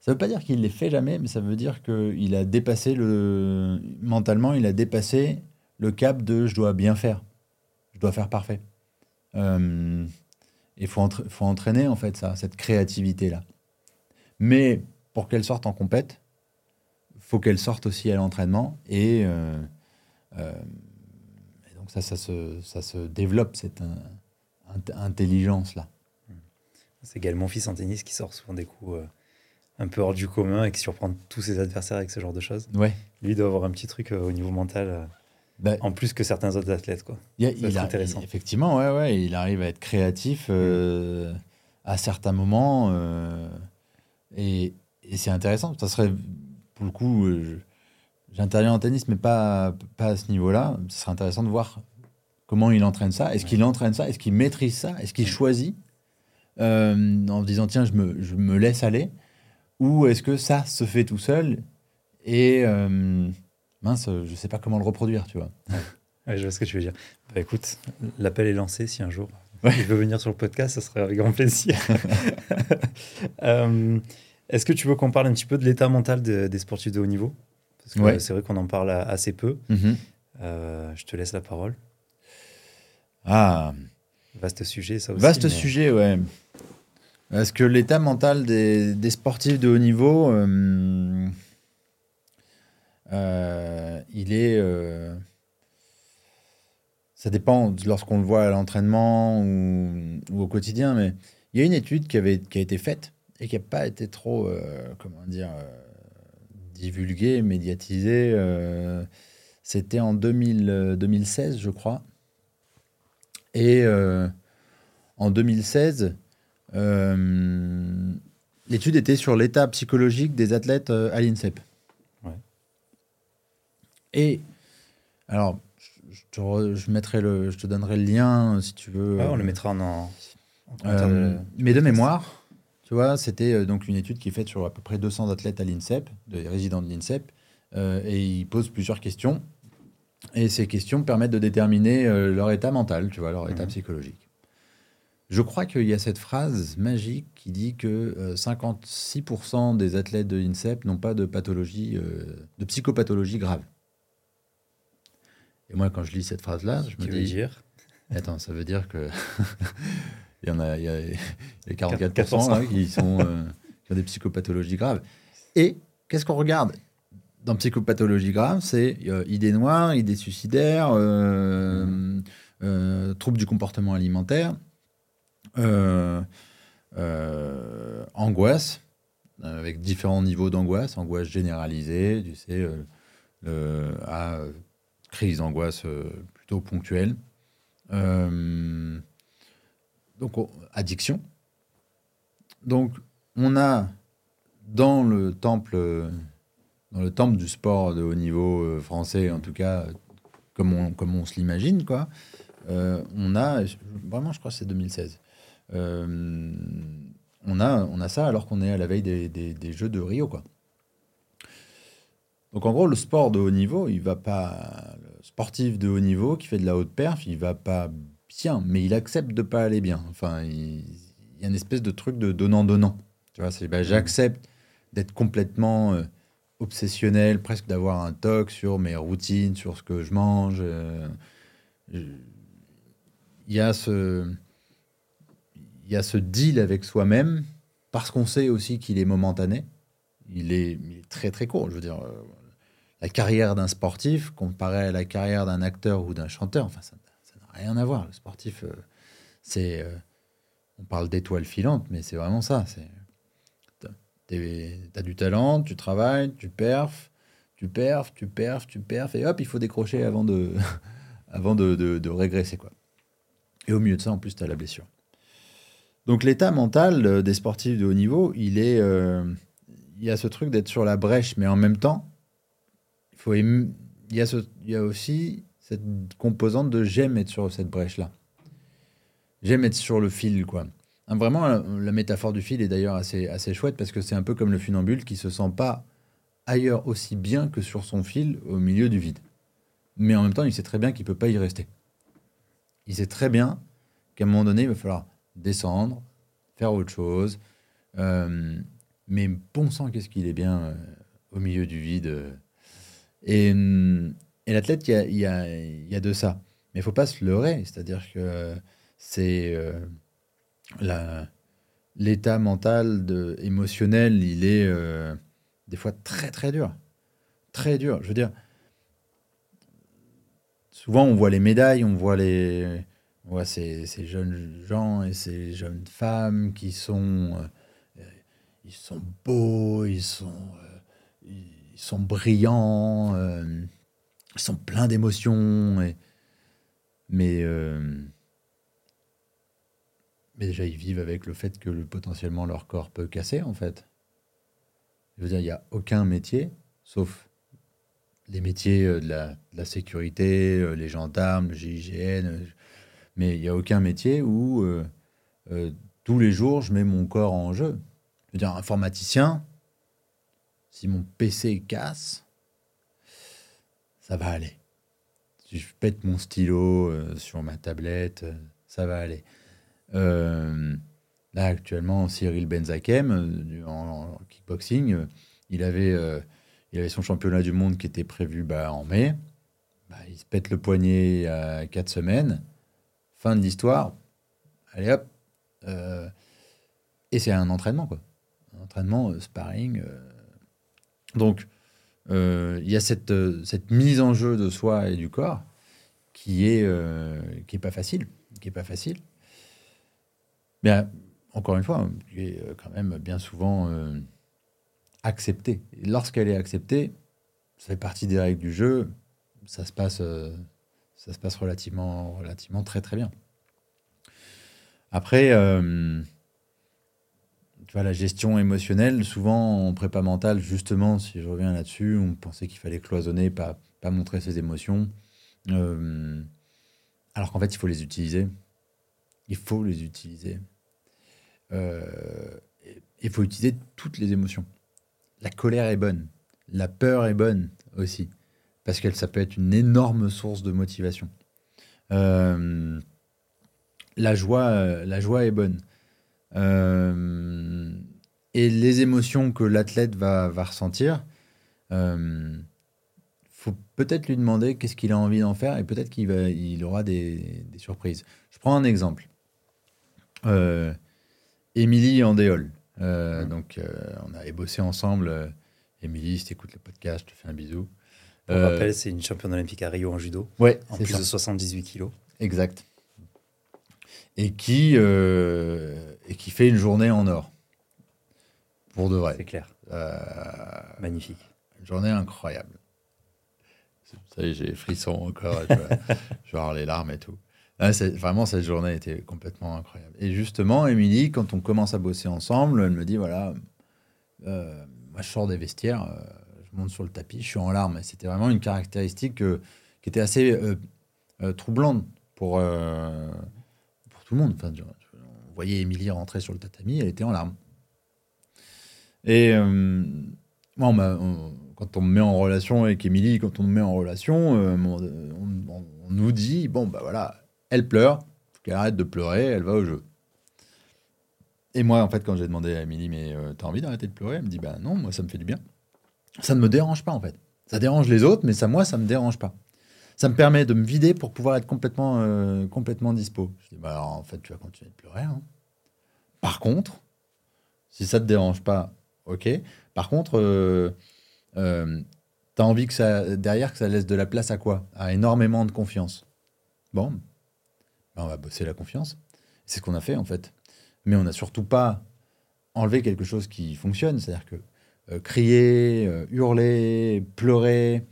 Ça ne veut pas dire qu'il les fait jamais, mais ça veut dire qu'il a dépassé le. Mentalement, il a dépassé le cap de je dois bien faire. Je dois faire parfait. Euh, il faut, entra faut, entraîner, en fait, ça, cette créativité-là. Mais pour qu'elle sorte en compète, faut qu'elle sorte aussi à l'entraînement. Et, euh, euh, et, donc, ça, ça se, ça se développe, cette in intelligence-là. C'est également mon fils en tennis qui sort souvent des coups euh, un peu hors du commun et qui surprend tous ses adversaires avec ce genre de choses. Ouais. Lui, doit avoir un petit truc au niveau mental. Bah, en plus que certains autres athlètes. Quoi. A, il a, intéressant. Il, effectivement, ouais, ouais, il arrive à être créatif euh, mmh. à certains moments. Euh, et, et c'est intéressant. Ça serait, pour le coup, euh, j'interviens en tennis, mais pas, pas à ce niveau-là. Ce serait intéressant de voir comment il entraîne ça. Est-ce ouais. qu'il entraîne ça? Est-ce qu'il maîtrise ça? Est-ce qu'il choisit? En disant, tiens, je me, je me laisse aller Ou est-ce que ça se fait tout seul et mince, je ne sais pas comment le reproduire, tu vois. Ouais, je vois ce que tu veux dire. Bah, écoute, l'appel est lancé. Si un jour ouais. il veut venir sur le podcast, ça serait avec grand plaisir. <laughs> euh, Est-ce que tu veux qu'on parle un petit peu de l'état mental de, des sportifs de haut niveau? C'est vrai qu'on en parle assez peu. Mhm. je te laisse la parole. Ah. Vaste sujet, ça aussi. Vaste sujet, ouais. Est-ce que l'état mental des, des, sportifs de haut niveau, euh, euh, il est. Euh, ça dépend lorsqu'on le voit à l'entraînement ou, au quotidien, mais il y a une étude qui, avait, qui a été faite et qui n'a pas été trop, comment dire, divulguée, médiatisée. C'était en 2000, 2016, je crois. Et en 2016, euh, l'étude était sur l'état psychologique des athlètes euh, à l'INSEP. Et alors, je te, je, mettrai le, je te donnerai le lien si tu veux. on le mettra en. en, euh, mais de mémoire, tu vois, c'était donc une étude qui est faite sur à peu près 200 athlètes à l'INSEP, des résidents de l'INSEP, et ils posent plusieurs questions. Et ces questions permettent de déterminer leur état mental, tu vois, leur état mhm. psychologique. Je crois qu'il y a cette phrase magique qui dit que 56% euh, des athlètes de l'INSEP n'ont pas de pathologie, euh, de psychopathologie grave. Et moi, quand je lis cette phrase-là, je me dis. Dire? Attends, ça veut dire que. <laughs> il y en a, il y a, 44% qui, sont, euh, qui ont des psychopathologies graves. Et qu'est-ce qu'on regarde? Dans psychopathologie grave C'est idées noires, idées suicidaires, mmh. troubles du comportement alimentaire. Euh, euh, angoisse, avec différents niveaux d'angoisse, angoisse généralisée, tu sais, euh, à crise d'angoisse plutôt ponctuelle. donc, addiction. Donc, on a dans le temple, dans le temple du sport de haut niveau français, en tout cas, comme on, comme on se l'imagine, quoi, on a, vraiment, je crois que c'est 2016, euh, on, a, on a ça alors qu'on est à la veille des, Jeux de Rio. Quoi. Donc en gros, le sport de haut niveau, il va pas. Le sportif de haut niveau qui fait de la haute perf, il va pas bien, mais il accepte de pas aller bien. Enfin, il, y a une espèce de truc de donnant-donnant. Tu vois, c'est bah, j'accepte d'être complètement euh, obsessionnel, presque d'avoir un toc sur mes routines, sur ce que je mange. Euh, il y a ce il y a ce deal avec soi-même, parce qu'on sait aussi qu'il est momentané. Il est, très très court. Je veux dire, euh, la carrière d'un sportif comparée à la carrière d'un acteur ou d'un chanteur, enfin, ça n'a rien à voir. Le sportif, euh, c'est. Euh, on parle d'étoiles filantes, mais c'est vraiment ça. Tu as du talent, tu travailles, tu perfs, tu perfs, tu perfs, tu perfs, et hop, il faut décrocher avant de, <laughs> avant de, de régresser. Quoi. Et au milieu de ça, en plus, tu as la blessure. Donc l'état mental euh, des sportifs de haut niveau, il est, il y a ce truc d'être sur la brèche, mais en même temps, il y a, aussi cette composante de j'aime être sur cette brèche-là. J'aime être sur le fil, quoi. Hein, vraiment, la, métaphore du fil est d'ailleurs assez, assez chouette parce que c'est un peu comme le funambule qui se sent pas ailleurs aussi bien que sur son fil au milieu du vide. Mais en même temps, il sait très bien qu'il peut pas y rester. Il sait très bien qu'à un moment donné, il va falloir descendre, faire autre chose. Euh, mais bon sang, qu'est-ce qu'il est bien euh, au milieu du vide. Et, et l'athlète, il y a, y, a, de ça. Mais il faut pas se leurrer. C'est-à-dire que c'est euh, l'état mental, émotionnel, il est des fois très très dur. Très dur. Je veux dire, souvent on voit les médailles, on voit les, voit ces, jeunes gens et ces jeunes femmes qui sont, euh, ils sont beaux, ils sont, euh, sont brillants, euh, ils sont pleins d'émotions. Mais, mais déjà, ils vivent avec le fait que potentiellement leur corps peut casser, en fait. Je veux dire, il n'y a aucun métier, sauf les métiers de la, de la sécurité, les gendarmes, le GIGN, mais il n'y a aucun métier où euh, euh, tous les jours je mets mon corps en jeu. Je veux dire, informaticien, si mon PC casse, ça va aller. Si je pète mon stylo euh, sur ma tablette, ça va aller. là, actuellement, Cyril Benzakem, en, kickboxing, il avait son championnat du monde qui était prévu bah, en mai. Bah, il se pète le poignet à quatre semaines. Fin de l'histoire. Allez hop. Euh, et c'est un entraînement, quoi. Un entraînement, euh, sparring. Euh. Donc, il y a cette, cette mise en jeu de soi et du corps qui est, qui est pas facile. Qui est pas facile. Mais encore une fois, qui est quand même bien souvent acceptée. Lorsqu'elle est acceptée, ça fait partie des règles du jeu, ça se passe, euh, ça se passe relativement, relativement très très bien. Après, euh, tu vois, la gestion émotionnelle, souvent en prépa mentale, justement, si je reviens là-dessus, on pensait qu'il fallait cloisonner, pas, pas montrer ses émotions. Euh, alors qu'en fait, il faut les utiliser. Il faut les utiliser. il faut utiliser toutes les émotions la colère est bonne, la peur est bonne aussi, parce que ça peut être une énorme source de motivation. Euh, la, joie, euh, la joie est bonne. Euh, et les émotions que l'athlète va, ressentir, il faut peut-être lui demander qu'est-ce qu'il a envie d'en faire et peut-être qu'il il aura des, surprises. Je prends un exemple. Émilie Andéol. Euh, donc, euh, on avait bossé ensemble. Euh, Émilie, si tu écoutes le podcast, je te fais un bisou. Pour rappel, c'est une championne olympique à Rio en judo. Ouais, en plus de 78 kilos. Exact. Et qui, et qui fait une journée en or. Pour de vrai. C'est clair. Magnifique. Une journée incroyable. Ça y j'ai frisson encore. <laughs> je, vais, avoir les larmes et tout. Ah, vraiment, cette journée était complètement incroyable. Et justement, Émilie, quand on commence à bosser ensemble, elle me dit voilà, euh, moi je sors des vestiaires, euh, je monte sur le tapis, je suis en larmes. C'était vraiment une caractéristique euh, qui était assez troublante pour tout le monde. Enfin, on voyait Émilie rentrer sur le tatami, elle était en larmes. Et moi, quand on me met en relation avec Émilie, quand on me met en relation, on, on nous dit bon, bah voilà elle pleure, qu'elle arrête de pleurer, elle va au jeu. Et moi, en fait, quand j'ai demandé à Émilie, mais euh, t'as envie d'arrêter de pleurer? Elle me dit, bah non, moi, ça me fait du bien. Ça ne me dérange pas, en fait. Ça dérange les autres, mais ça, moi, ça me dérange pas. Ça me permet de me vider pour pouvoir être complètement, euh, complètement dispo. Je dis, bah alors, en fait, tu vas continuer de pleurer. Hein. Par contre, si ça te dérange pas, ok. Par contre, euh, euh t'as envie que ça, derrière, que ça laisse de la place à quoi? À énormément de confiance. Bon, ben, on va bosser la confiance. C'est ce qu'on a fait en fait. Mais on n'a surtout pas enlevé quelque chose qui fonctionne. C'est-à-dire que euh, crier, euh, hurler, pleurer,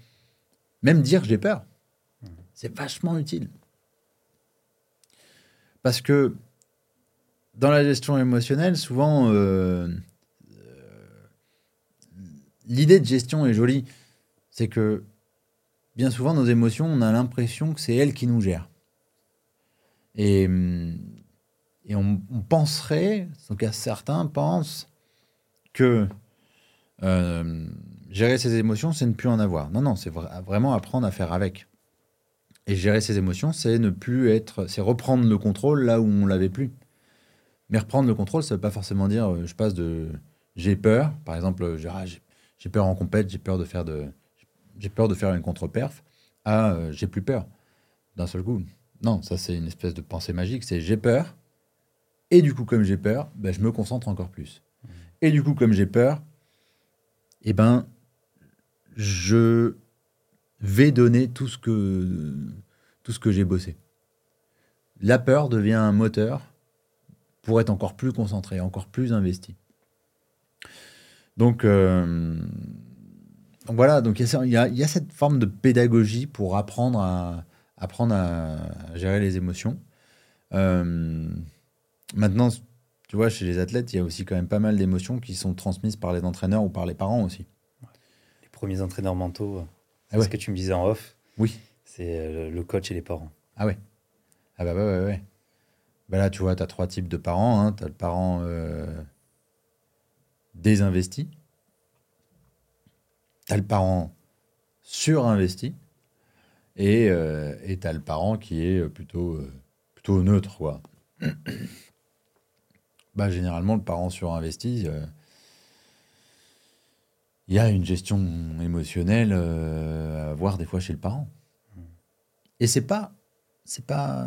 même dire j'ai peur, c'est vachement utile. Parce que dans la gestion émotionnelle, souvent, euh, l'idée de gestion est jolie. C'est que bien souvent, nos émotions, on a l'impression que c'est elles qui nous gèrent. Et, et on, penserait, en tout cas certains pensent, que euh, gérer ses émotions, c'est ne plus en avoir. Non, non, c'est vraiment apprendre à faire avec. Et gérer ses émotions, c'est ne plus être, c'est reprendre le contrôle là où on l'avait plus. Mais reprendre le contrôle, ça ne veut pas forcément dire euh, je passe de j'ai peur, par exemple, j'ai peur en compète, j'ai peur de faire de j'ai peur de faire une contre-perf, à euh, j'ai plus peur d'un seul coup. Non, ça c'est une espèce de pensée magique, c'est j'ai peur, et du coup comme j'ai peur, ben, je me concentre encore plus. Mmh. Et du coup comme j'ai peur, eh ben, je vais donner tout ce que, tout ce que j'ai bossé. La peur devient un moteur pour être encore plus concentré, encore plus investi. Donc, euh, voilà, donc il y, a cette forme de pédagogie pour apprendre à, apprendre à gérer les émotions. Euh, maintenant, tu vois, chez les athlètes, il y a aussi quand même pas mal d'émotions qui sont transmises par les entraîneurs ou par les parents aussi. Les premiers entraîneurs mentaux, ah ce que tu me disais en off. Oui. C'est euh, le coach et les parents. Ah ouais. Ah bah, ouais, ouais, ouais. Bah là, tu vois, tu as trois types de parents. Hein. Tu as le parent euh, désinvesti. Tu as le parent surinvesti. Et euh, tu as le parent qui est plutôt, euh, plutôt neutre. Quoi. <clears throat> bah, généralement, le parent surinvesti, il y a une gestion émotionnelle à avoir des fois chez le parent. Et c'est pas, c'est pas,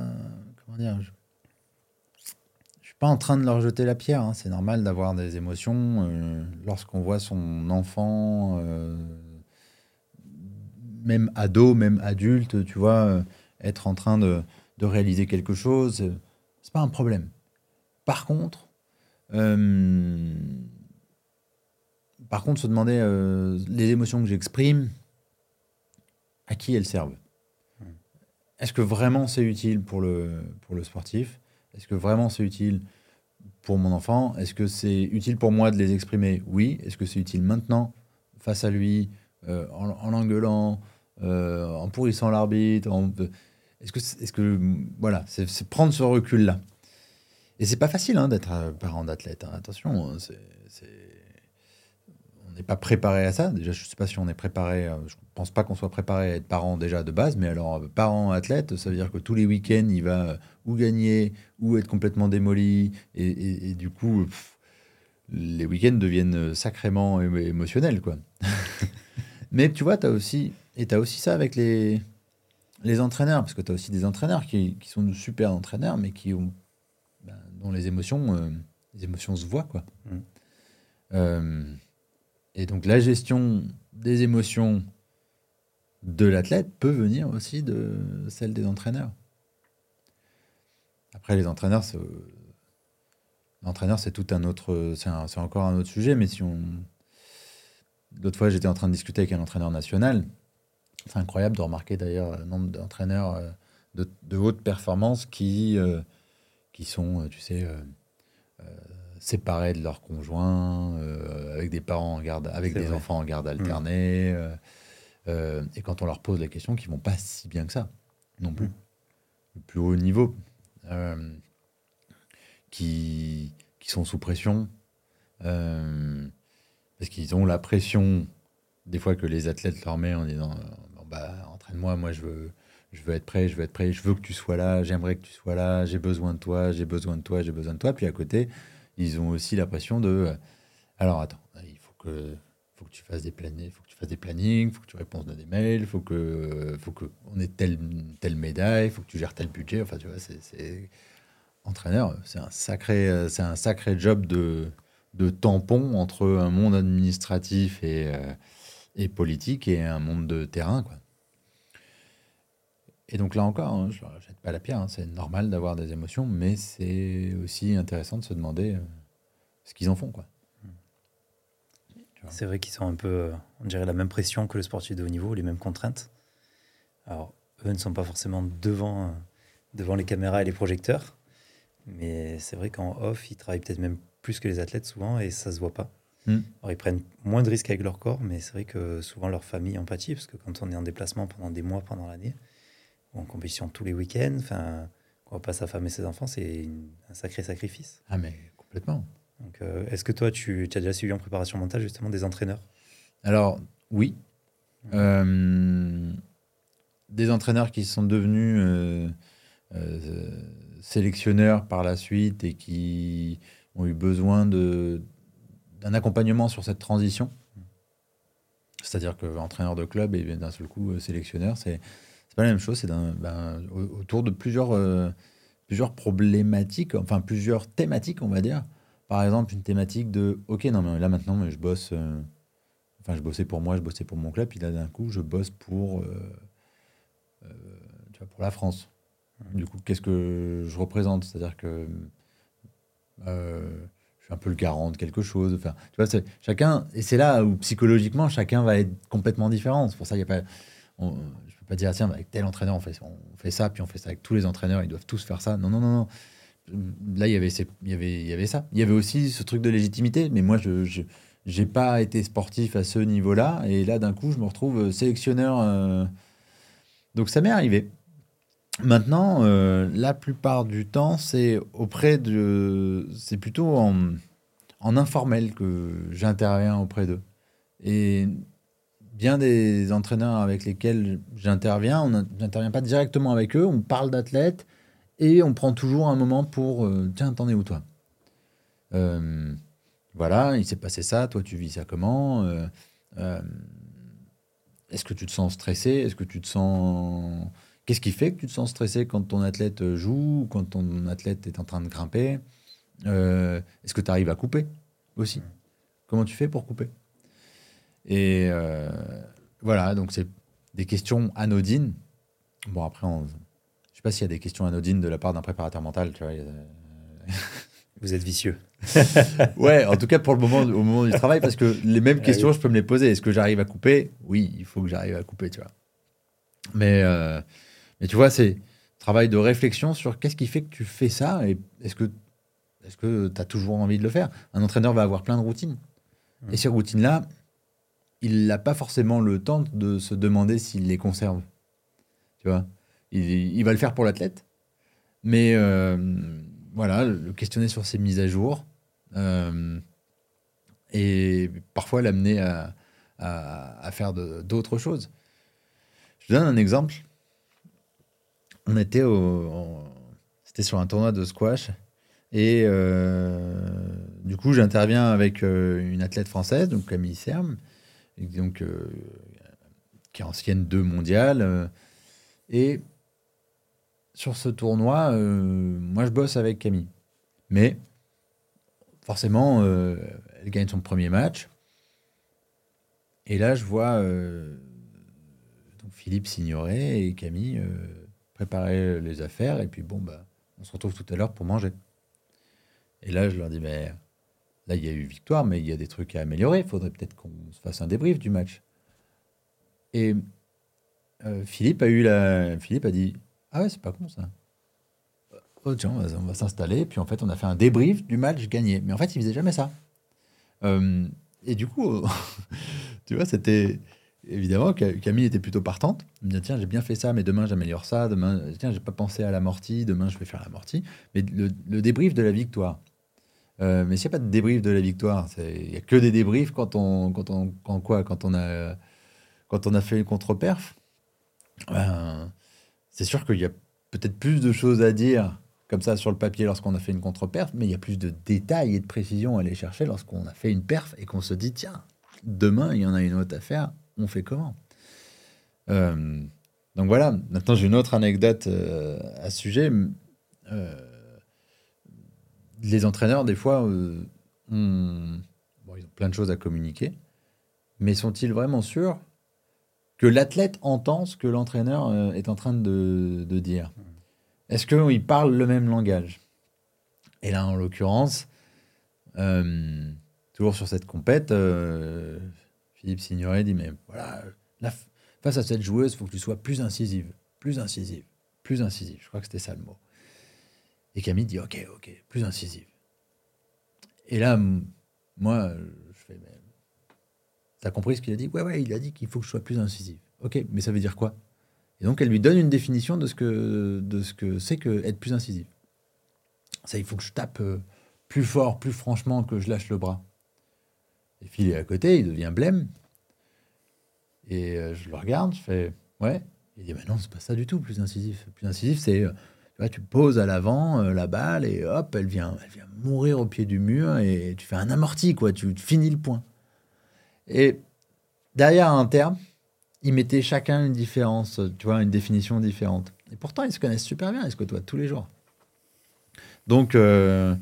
comment dire, je, je suis pas en train de leur jeter la pierre. Hein. C'est normal d'avoir des émotions lorsqu'on voit son enfant même ado, même adulte, tu vois, euh, être en train de, réaliser quelque chose, euh, c'est pas un problème. Par contre, euh, par contre, se demander les émotions que j'exprime, à qui elles servent. Est-ce que vraiment c'est utile pour le, pour le sportif? Est-ce que vraiment c'est utile pour mon enfant? Est-ce que c'est utile pour moi de les exprimer? Oui. Est-ce que c'est utile maintenant, face à lui, en l'engueulant, euh, en pourrissant l'arbitre. Est-ce que, est-ce que, voilà, c'est prendre ce recul-là. Et c'est pas facile hein, d'être parent d'athlète. Hein. Attention, hein, on n'est pas préparé à ça. Déjà, je sais pas si on est préparé. Euh, je pense pas qu'on soit préparé à être parent déjà de base. Mais alors, parent athlète, ça veut dire que tous les week-ends, il va ou gagner ou être complètement démoli. Et, du coup, les week-ends deviennent sacrément émotionnels, quoi. <laughs> mais tu vois, tu as aussi et tu as aussi ça avec les, les entraîneurs, parce que tu as aussi des entraîneurs qui, qui, sont de super entraîneurs, mais qui ont, ben, dont les émotions, euh, les émotions se voient. Quoi. Mm. Et donc la gestion des émotions de l'athlète peut venir aussi de celle des entraîneurs. Après, les entraîneurs, l'entraîneur, c'est tout un autre, c'est encore un autre sujet, mais si. L'autre fois, j'étais en train de discuter avec un entraîneur national c'est incroyable de remarquer d'ailleurs le nombre d'entraîneurs euh, de, haute performance qui, euh, qui sont, euh, tu sais, séparés de leurs conjoints, avec des parents en garde, avec des enfants en garde alternée. Mmh. et quand on leur pose la question, qu'ils vont pas si bien que ça, non plus. Mmh. Le plus haut niveau, qui, qui sont sous pression, parce qu'ils ont la pression des fois que les athlètes leur mettent en disant bah, entraîne-moi, moi je veux, je veux être prêt, je veux être prêt, je veux que tu sois là, j'aimerais que tu sois là, j'ai besoin de toi, j'ai besoin de toi, j'ai besoin de toi. Puis à côté, ils ont aussi la pression de, euh, alors attends, il faut que, faut que tu fasses des plannings, faut que tu faut que tu répondes à des mails, faut que, faut que on ait telle, telle médaille, faut que tu gères tel budget. Enfin, tu vois, c'est entraîneur, c'est un sacré, c'est un sacré job de, de tampon entre un monde administratif et, euh, et politique et un monde de terrain, quoi. Et donc là encore, hein, je ne jette pas la pierre, hein, c'est normal d'avoir des émotions, mais c'est aussi intéressant de se demander euh, ce qu'ils en font. quoi. C'est vrai qu'ils sont un peu, euh, on dirait, la même pression que le sportif de haut niveau, les mêmes contraintes. Alors, eux ne sont pas forcément devant, euh, devant les caméras et les projecteurs, mais c'est vrai qu'en off, ils travaillent peut-être même plus que les athlètes souvent et ça se voit pas. Hmm. Alors, ils prennent moins de risques avec leur corps, mais c'est vrai que souvent leur famille empathie, parce que quand on est en déplacement pendant des mois pendant l'année, en compétition tous les week-ends. Enfin, on pas sa femme et ses enfants, c'est un sacré sacrifice. Ah, mais complètement. Donc, euh, est-ce que toi, tu, as déjà suivi en préparation mentale justement des entraîneurs? Alors, oui. Euh, des entraîneurs qui sont devenus euh, sélectionneurs par la suite et qui ont eu besoin d'un accompagnement sur cette transition. C'est-à-dire que entraîneur de club et d'un seul coup sélectionneur, c'est c'est pas la même chose. C'est ben, autour de plusieurs, euh, plusieurs problématiques, enfin plusieurs thématiques, on va dire. Par exemple, une thématique de OK, non, mais là maintenant, mais je bosse. Euh, enfin, je bossais pour moi, je bossais pour mon club, puis là d'un coup, je bosse pour, euh, tu vois, pour la France. Du coup, qu'est-ce que je représente? C'est-à-dire que je suis un peu le garant de quelque chose. Enfin, tu vois, chacun, et c'est là où psychologiquement, chacun va être complètement différent. C'est pour ça qu'il n'y a pas dire, tiens, avec tel entraîneur, on fait, on fait ça, puis on fait ça avec tous les entraîneurs, ils doivent tous faire ça. Non, non, non, non. Là, il y avait, il y avait, il y avait ça. Il y avait aussi ce truc de légitimité, mais moi, je n'ai pas été sportif à ce niveau-là. Et là, d'un coup, je me retrouve sélectionneur. Euh. Donc, ça m'est arrivé. Maintenant, euh, la plupart du temps, c'est auprès de. C'est plutôt en, en informel que j'interviens auprès d'eux. Et bien des entraîneurs avec lesquels j'interviens, on n'intervient pas directement avec eux, on parle d'athlètes et on prend toujours un moment pour euh, tiens, t'en es où toi? Euh, Voilà, il s'est passé ça, toi tu vis ça comment euh, est-ce que tu te sens stressé? Est-ce que tu te sens... Qu'est-ce qui fait que tu te sens stressé quand ton athlète joue, quand ton athlète est en train de grimper? Est-ce que tu arrives à couper aussi? Comment tu fais pour couper? Et voilà, donc c'est des questions anodines. Bon, après, on... je ne sais pas s'il y a des questions anodines de la part d'un préparateur mental. Tu vois, Vous êtes vicieux. <laughs> ouais, en tout cas pour le moment, au moment du travail, parce que les mêmes ah questions, je peux me les poser. Est-ce que j'arrive à couper? Oui, il faut que j'arrive à couper, tu vois. Mais, euh, mais tu vois, c'est travail de réflexion sur qu'est-ce qui fait que tu fais ça et est-ce que est-ce que tu as toujours envie de le faire? Un entraîneur va avoir plein de routines. Et ces routines-là, il n'a pas forcément le temps de se demander s'il les conserve. Tu vois? Il, va le faire pour l'athlète. Mais euh, voilà, le questionner sur ses mises à jour. Euh, et parfois l'amener à, faire d'autres choses. Je donne un exemple. On était. C'était sur un tournoi de squash. Et euh, du coup, j'interviens avec une athlète française, donc Camille Serme, donc, euh, qui est ancienne 2 mondiale. Euh, et sur ce tournoi, euh, moi je bosse avec Camille. Mais forcément, elle gagne son premier match. Et là, je vois donc Philippe s'ignorer et Camille préparer les affaires. Et puis bon, bah, on se retrouve tout à l'heure pour manger. Et là, je leur dis, mais Là, il y a eu victoire, mais il y a des trucs à améliorer. Il faudrait peut-être qu'on se fasse un débrief du match. Et euh, Philippe a eu la. Philippe a dit Ah ouais, c'est pas con ça. Oh, tiens, on va, s'installer. Puis en fait, on a fait un débrief du match gagné. Mais en fait, il faisait jamais ça. Euh, et du coup, <laughs> tu vois, c'était. Évidemment, Camille était plutôt partante. Il me dit Tiens, j'ai bien fait ça, mais demain, j'améliore ça. Demain, tiens, j'ai pas pensé à l'amorti. Demain, je vais faire l'amorti. Mais le débrief de la victoire, euh, mais s'il n'y a pas de débrief de la victoire, il n'y a que des débriefs quand on, quand on, quand quoi, quand on a, quand on a fait une contre-perf. Ben, c'est sûr qu'il y a peut-être plus de choses à dire comme ça sur le papier lorsqu'on a fait une contre-perf, mais il y a plus de détails et de précisions à aller chercher lorsqu'on a fait une perf et qu'on se dit tiens, demain il y en a une autre à faire, on fait comment? Euh, Donc voilà, maintenant j'ai une autre anecdote euh, à ce sujet les entraîneurs, des fois, euh, ont, ils ont plein de choses à communiquer, mais sont-ils vraiment sûrs que l'athlète entend ce que l'entraîneur euh, est en train de, dire? Est-ce qu'ils parlent le même langage? Et là, en l'occurrence, euh, toujours sur cette compète, Philippe Signoret dit, mais voilà, face à cette joueuse, il faut que tu sois plus incisive, plus incisive, plus incisive. Je crois que c'était ça le mot. Et Camille dit Ok, ok, plus incisive. Et là, moi, je fais mais, T'as compris ce qu'il a dit? Ouais, ouais, il a dit qu'il faut que je sois plus incisive. Ok, mais ça veut dire quoi? Et donc, elle lui donne une définition de ce que de ce que c'est que être plus incisive. Ça, il faut que je tape euh, plus fort, plus franchement, que je lâche le bras. Et Phil est à côté, il devient blême. Et euh, je le regarde, je fais Ouais. Il dit Mais non, c'est pas ça du tout, plus incisif. Plus incisif, c'est. Euh, tu poses à l'avant euh, la balle et hop, elle vient, elle vient mourir au pied du mur et tu fais un amorti, quoi. Tu finis le point. Et derrière un terme, ils mettaient chacun une différence, tu vois, une définition différente. Et pourtant, ils se connaissent super bien, ils se côtoient tous les jours. Donc, euh,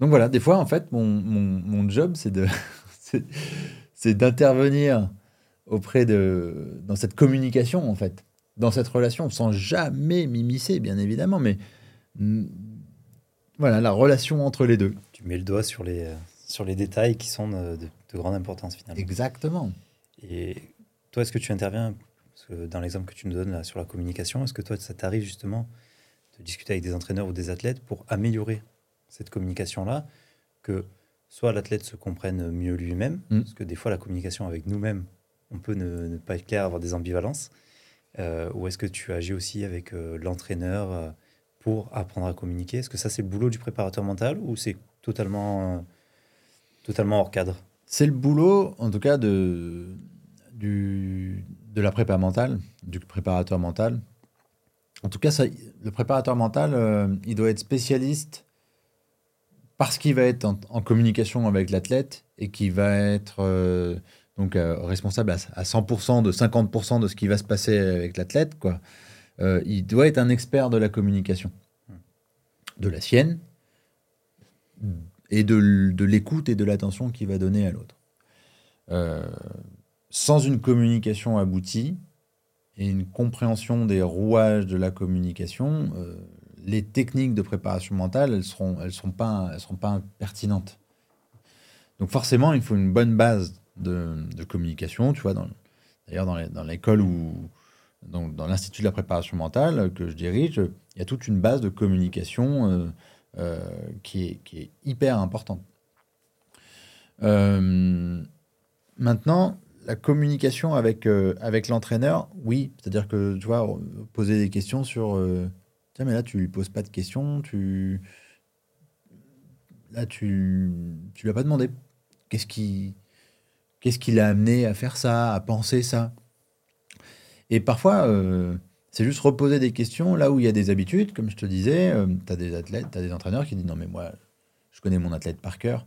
donc voilà, des fois, en fait, mon, mon, job, c'est de, <laughs> c'est d'intervenir auprès de, dans cette communication, en fait dans cette relation, sans jamais m'immiscer, bien évidemment, mais mm, voilà, la relation entre les deux. Tu mets le doigt sur les, sur les détails qui sont de, grande importance finalement. Exactement. Et toi, est-ce que tu interviens, dans l'exemple que tu nous donnes là, sur la communication, est-ce que toi, ça t'arrive justement de discuter avec des entraîneurs ou des athlètes pour améliorer cette communication-là, que soit l'athlète se comprenne mieux lui-même, mm. parce que des fois, la communication avec nous-mêmes, on peut ne, ne, pas être clair, avoir des ambivalences, ou est-ce que tu agis aussi avec euh, l'entraîneur euh, pour apprendre à communiquer? Est-ce que ça, c'est le boulot du préparateur mental ou c'est totalement, totalement hors cadre? C'est le boulot, en tout cas, de, de la prépa mentale, du préparateur mental. En tout cas, le préparateur mental, il doit être spécialiste parce qu'il va être en, communication avec l'athlète et qu'il va être donc responsable à, 100% de 50% de ce qui va se passer avec l'athlète, quoi. il doit être un expert de la communication, de la sienne, et de, de l'écoute et de l'attention qu'il va donner à l'autre. sans une communication aboutie, et une compréhension des rouages de la communication, euh, les techniques de préparation mentale, elles seront, elles seront seront pas pertinentes. Donc forcément, il faut une bonne base de, communication. Tu vois, d'ailleurs dans l'école ou dans, l'institut de la préparation mentale que je dirige, il y a toute une base de communication euh, euh, qui, est, hyper importante. maintenant, la communication avec, euh, avec l'entraîneur, oui. C'est-à-dire que, tu vois, poser des questions sur. Euh, tiens, mais là, tu lui poses pas de questions, tu. Là, tu. Tu lui as pas demandé. Qu'est-ce qui. Qu'est-ce qui l'a amené à faire ça, à penser ça? Et parfois, euh, c'est juste reposer des questions là où il y a des habitudes, comme je te disais. tu as des athlètes, tu as des entraîneurs qui disent Non, mais moi, je connais mon athlète par cœur.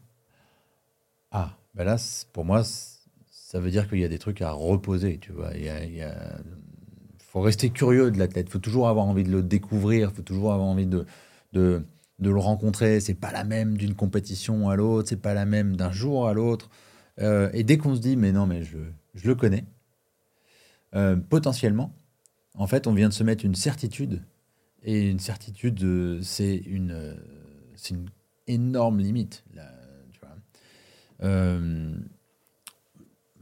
Ah, ben là, pour moi, ça veut dire qu'il y a des trucs à reposer, tu vois. Il, faut rester curieux de l'athlète. Faut toujours avoir envie de le découvrir. Faut toujours avoir envie de, de, le rencontrer. C'est pas la même d'une compétition à l'autre. C'est pas la même d'un jour à l'autre. Euh, et dès qu'on se dit, mais non, mais je, je le connais, euh, potentiellement, en fait, on vient de se mettre une certitude. Et une certitude, euh, c'est une, une énorme limite. Là, tu vois.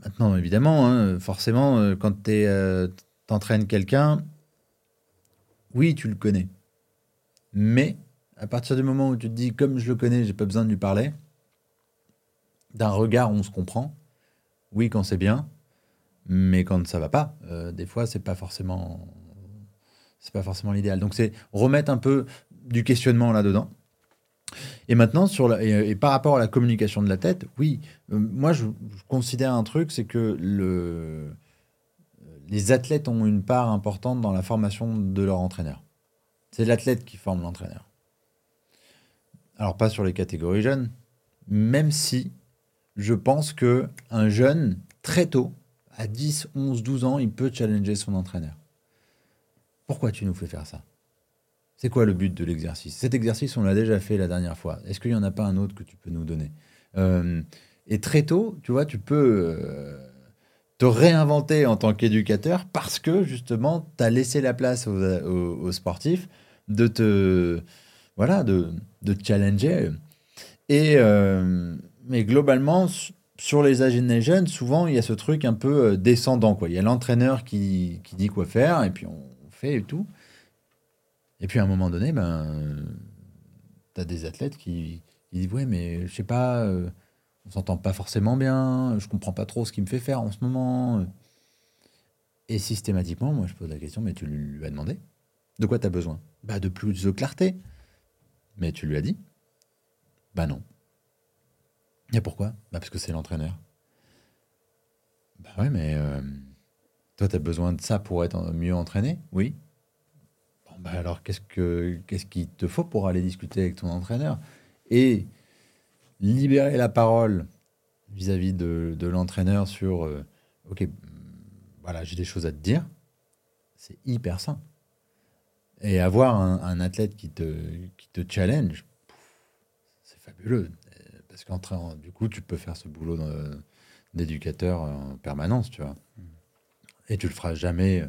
Maintenant, évidemment, hein, forcément, quand tu euh, entraînes quelqu'un, oui, tu le connais. Mais à partir du moment où tu te dis, comme je le connais, j'ai pas besoin de lui parler, d'un regard, on se comprend. Oui, quand c'est bien, mais quand ça va pas, euh, des fois, c'est pas forcément, c'est pas forcément l'idéal. Donc, c'est remettre un peu du questionnement là-dedans. Et maintenant, sur et, par rapport à la communication de la tête, oui, euh, moi je, considère un truc, c'est que le, les athlètes ont une part importante dans la formation de leur entraîneur. C'est l'athlète qui forme l'entraîneur. Alors pas sur les catégories jeunes, même si je pense que un jeune très tôt, à 10, 11, 12 ans, il peut challenger son entraîneur. Pourquoi tu nous fais faire ça? C'est quoi le but de l'exercice? Cet exercice, on l'a déjà fait la dernière fois. Est-ce qu'il n'y en a pas un autre que tu peux nous donner? Euh, Et très tôt, tu vois, tu peux euh, te réinventer en tant qu'éducateur parce que justement, tu as laissé la place aux, sportifs de te, voilà, de, challenger. Et, euh, mais globalement, sur les âges jeunes, souvent, il y a ce truc un peu descendant. Quoi. Il y a l'entraîneur qui, qui dit quoi faire et puis on fait et tout. Et puis à un moment donné, ben, tu as des athlètes qui, disent Ouais, mais je sais pas, euh, on s'entend pas forcément bien, je comprends pas trop ce qu'il me fait faire en ce moment. Et systématiquement, moi je pose la question Mais tu lui as demandé De quoi tu as besoin? Bah, De plus de clarté. Mais tu lui as dit? Bah non. Et pourquoi? Bah Parce que c'est l'entraîneur. Bah ouais, mais euh, toi, tu as besoin de ça pour être mieux entraîné? Oui. Bah alors qu'est-ce, que, qu'est-ce qu'il te faut pour aller discuter avec ton entraîneur? Et libérer la parole vis-à-vis de, l'entraîneur sur euh, Ok, voilà, j'ai des choses à te dire, c'est hyper sain. Et avoir un, athlète qui te, qui te challenge, c'est fabuleux. Parce qu'en du coup, tu peux faire ce boulot d'éducateur en permanence, tu vois. Et tu le feras jamais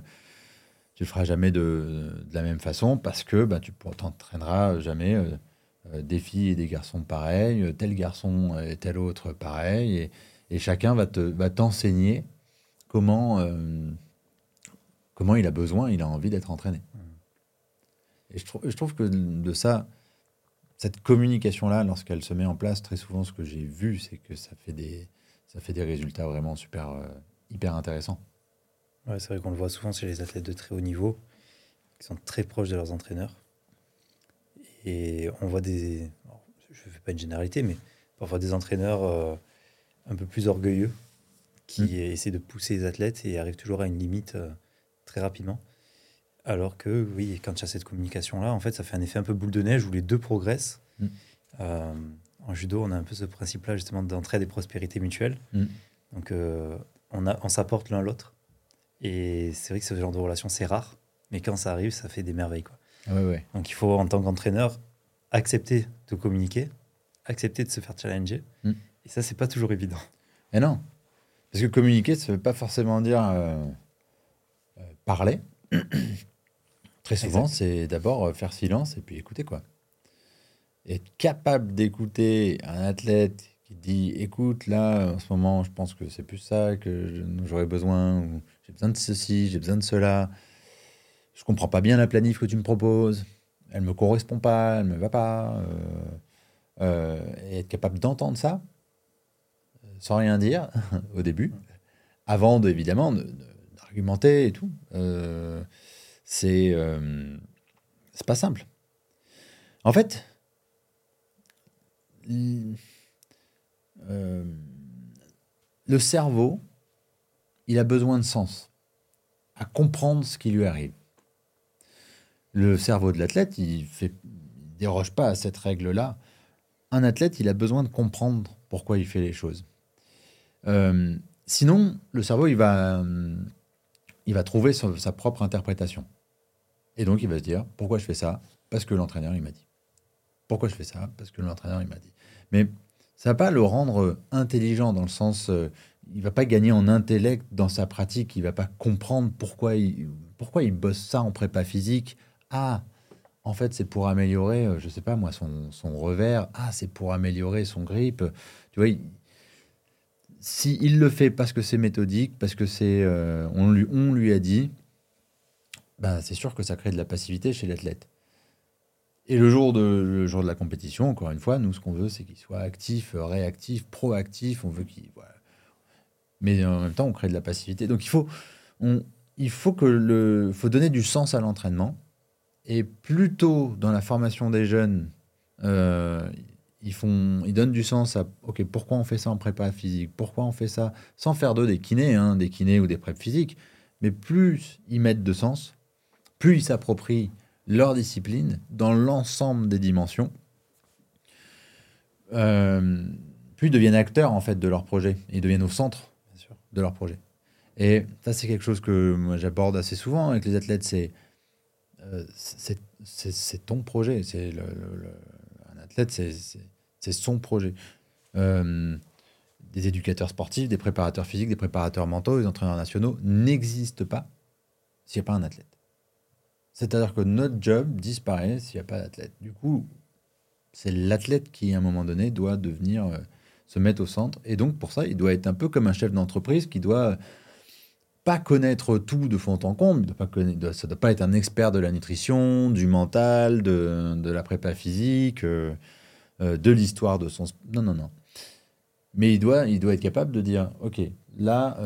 tu le feras jamais de, de, la même façon parce que bah, tu t'entraîneras jamais euh, euh, des filles et des garçons pareils, euh, tel garçon et tel autre pareil, et, et chacun va te va t'enseigner comment comment il a besoin, il a envie d'être entraîné. Et je, trouve je trouve que de ça, cette communication-là, lorsqu'elle se met en place, très souvent, ce que j'ai vu, c'est que ça fait des ça fait des résultats vraiment super hyper intéressants. Ouais, c'est vrai qu'on le voit souvent chez les athlètes de très haut niveau, qui sont très proches de leurs entraîneurs. Et on voit des. je ne fais pas une généralité, mais parfois des entraîneurs euh, un peu plus orgueilleux qui mm. essaient de pousser les athlètes et arrivent toujours à une limite euh, très rapidement. Alors que, oui, quand il y a cette communication-là, en fait, ça fait un effet un peu boule de neige où les deux progressent. Mm. Euh, en judo, on a un peu ce principe-là, justement, d'entraide et prospérité mutuelle. Mm. Donc, on, a, on s'apporte l'un l'autre. Et c'est vrai que ce genre de relation, c'est rare. Mais quand ça arrive, ça fait des merveilles. Quoi. Donc, il faut, en tant qu'entraîneur, accepter de communiquer, accepter de se faire challenger. Mm. Et ça, c'est pas toujours évident. Et non. Parce que communiquer, ça ne veut pas forcément dire euh, euh, parler. Très souvent, c'est d'abord euh, faire silence et puis écouter quoi. Être capable d'écouter un athlète qui dit écoute, là, en ce moment, je pense que c'est plus ça que j'aurais besoin, ou j'ai besoin de ceci, j'ai besoin de cela, je comprends pas bien la planif que tu me proposes, elle me correspond pas, elle me va pas. et être capable d'entendre ça, sans rien dire <laughs> au début, avant de, évidemment d'argumenter et tout. Euh, c'est euh, c'est pas simple. En fait, euh, le cerveau, il a besoin de sens à comprendre ce qui lui arrive. Le cerveau de l'athlète, il ne déroge pas à cette règle-là. Un athlète, il a besoin de comprendre pourquoi il fait les choses. Euh, sinon, le cerveau, il va, il va trouver sa, propre interprétation. Et donc, il va se dire, pourquoi je fais ça? Parce que l'entraîneur, il m'a dit. Pourquoi je fais ça? Parce que l'entraîneur, il m'a dit. Mais ça va pas le rendre intelligent dans le sens, euh, il va pas gagner en intellect dans sa pratique, il va pas comprendre pourquoi il, pourquoi il bosse ça en prépa physique. Ah, en fait, c'est pour améliorer, je sais pas moi, son, son revers. Ah, c'est pour améliorer son grip. Tu vois, il, s'il le fait parce que c'est méthodique, parce que c'est euh, on, lui, on lui a dit, ben, c'est sûr que ça crée de la passivité chez l'athlète. Et le jour, de, le jour de la compétition, encore une fois, nous, ce qu'on veut, c'est qu'il soit actif, réactif, proactif. On veut qu'il. Mais en même temps, on crée de la passivité. Donc il faut, on, il faut, que le, faut donner du sens à l'entraînement. Et plutôt dans la formation des jeunes, euh, ils, font, ils donnent du sens à ok pourquoi on fait ça en prépa physique, pourquoi on fait ça? Sans faire d'eux des kinés, hein, des kinés ou des prép physiques, mais plus ils mettent de sens, plus ils s'approprient leur discipline dans l'ensemble des dimensions, euh, plus ils deviennent acteurs en fait de leur projet, ils deviennent au centre de leur projet. Et ça c'est quelque chose que moi j'aborde assez souvent avec les athlètes, c'est euh, c'est ton projet, c'est le, un athlète, c'est c'est son projet. Euh, des éducateurs sportifs, des préparateurs physiques, des préparateurs mentaux, des entraîneurs nationaux n'existent pas s'il n'y a pas un athlète. C'est-à-dire que notre job disparaît s'il n'y a pas d'athlète. Du coup, c'est l'athlète qui, à un moment donné, doit devenir euh, se mettre au centre. Et donc, pour ça, il doit être un peu comme un chef d'entreprise qui doit pas connaître tout de fond en comble. Connaître, ça ne doit pas être un expert de la nutrition, du mental, de, la prépa physique. Euh, euh, de l'histoire de son... Non, non, non. Mais il doit, il doit être capable de dire, OK, là,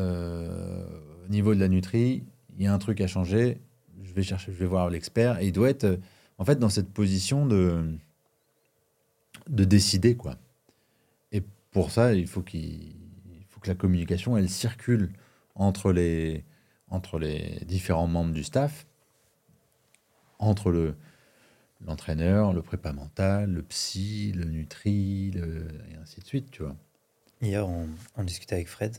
au niveau de la nutrie, il y a un truc à changer, je vais chercher, je vais voir l'expert, et il doit être, en fait, dans cette position de, de décider, quoi. Et pour ça, il faut, qu'il, que la communication, elle circule entre les, entre les différents membres du staff, entre le, l'entraîneur, le prépa mental, le psy, le nutri, et ainsi de suite, tu vois. Hier, on, discutait avec Fred,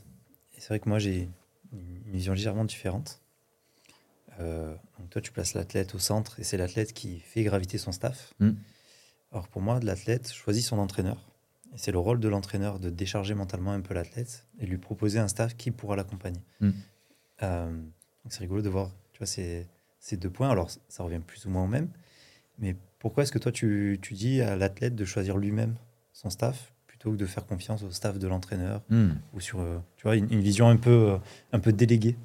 et c'est vrai que moi, j'ai une vision légèrement différente. Euh, donc toi, tu places l'athlète au centre, et c'est l'athlète qui fait graviter son staff. Alors pour moi, l'athlète choisit son entraîneur. Et c'est le rôle de l'entraîneur de décharger mentalement un peu l'athlète et lui proposer un staff qui pourra l'accompagner. Hmm. Euh, donc c'est rigolo de voir tu vois, ces, ces deux points. Alors ça revient plus ou moins au même, mais pourquoi est-ce que toi, tu, dis à l'athlète de choisir lui-même son staff plutôt que de faire confiance au staff de l'entraîneur hmm. ou sur euh, tu vois, une, vision un peu, un peu déléguée?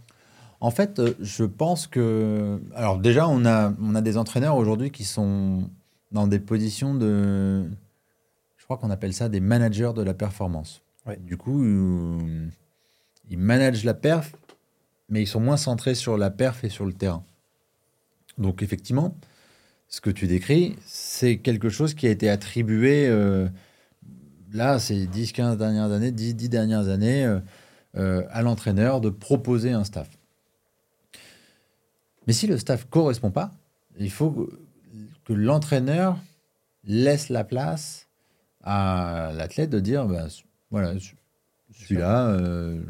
En fait, euh, je pense que. Alors, déjà, on a, on a des entraîneurs aujourd'hui qui sont dans des positions de. Je crois qu'on appelle ça des managers de la performance. Du coup, ils managent la perf, mais ils sont moins centrés sur la perf et sur le terrain. Donc, effectivement, ce que tu décris, c'est quelque chose qui a été attribué, euh, là, ces 10-15 dernières années, 10, 10 dernières années, euh, euh, à l'entraîneur de proposer un staff. Mais si le staff ne correspond pas, il faut que l'entraîneur laisse la place à l'athlète de dire, ben, voilà, Celui-là, euh,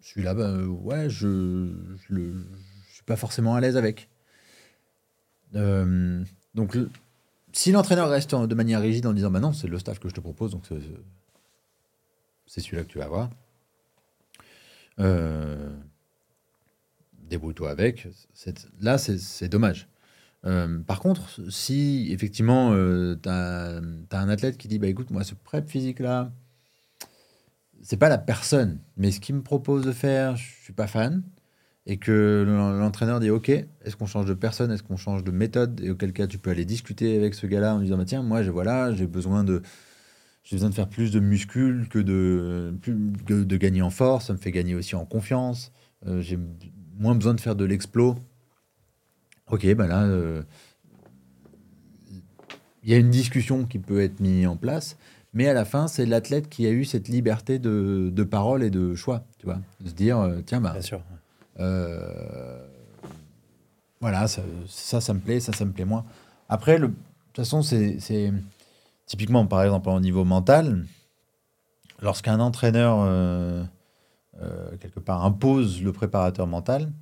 celui-là, bah, ouais, je le, suis pas forcément à l'aise avec. Euh, donc, si l'entraîneur reste de manière rigide en disant, bah non, c'est le staff que je te propose, donc c'est celui-là que tu vas avoir. Euh, débrouille-toi avec. Là, c'est dommage. Euh, par contre, si effectivement euh, tu as, un athlète qui dit bah écoute, moi ce prep physique là, c'est pas la personne, mais ce qu'il me propose de faire, je suis pas fan, et que l'entraîneur dit ok, est-ce qu'on change de personne, est-ce qu'on change de méthode, et auquel cas tu peux aller discuter avec ce gars-là en disant bah, tiens, moi je, voilà, j'ai besoin de j'ai besoin de faire plus de muscles que de, gagner en force, ça me fait gagner aussi en confiance, euh, j'ai moins besoin de faire de l'explo Ok, ben là, euh, il y a une discussion qui peut être mise en place, mais à la fin, c'est l'athlète qui a eu cette liberté de, de, parole et de choix, tu vois, de se dire, euh, tiens, bah, Bien sûr. Euh, voilà, ça, ça, me plaît, ça, ça me plaît moins. Après, le, de toute façon, c'est typiquement, par exemple, au niveau mental, lorsqu'un entraîneur, quelque part, impose le préparateur mental,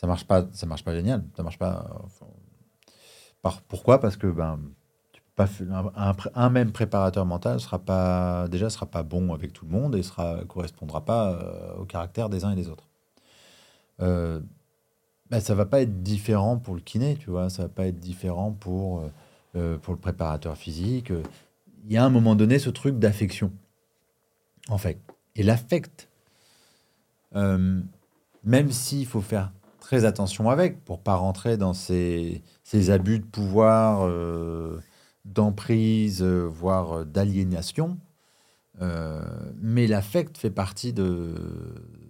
ça marche pas, ça marche pas génial. Ça marche pas. par, pourquoi? Parce que ben, pas, un, même préparateur mental sera pas déjà sera pas bon avec tout le monde et sera correspondra pas euh, au caractère des uns et des autres. Euh, ben, ça va pas être différent pour le kiné, tu vois. Ça va pas être différent pour euh, pour le préparateur physique. Il y a un moment donné ce truc d'affection, en fait. Et l'affect, même s'il faut faire très attention avec pour pas rentrer dans ces, ces abus de pouvoir, euh, d'emprise, euh, voire euh, d'aliénation. mais l'affect fait partie de,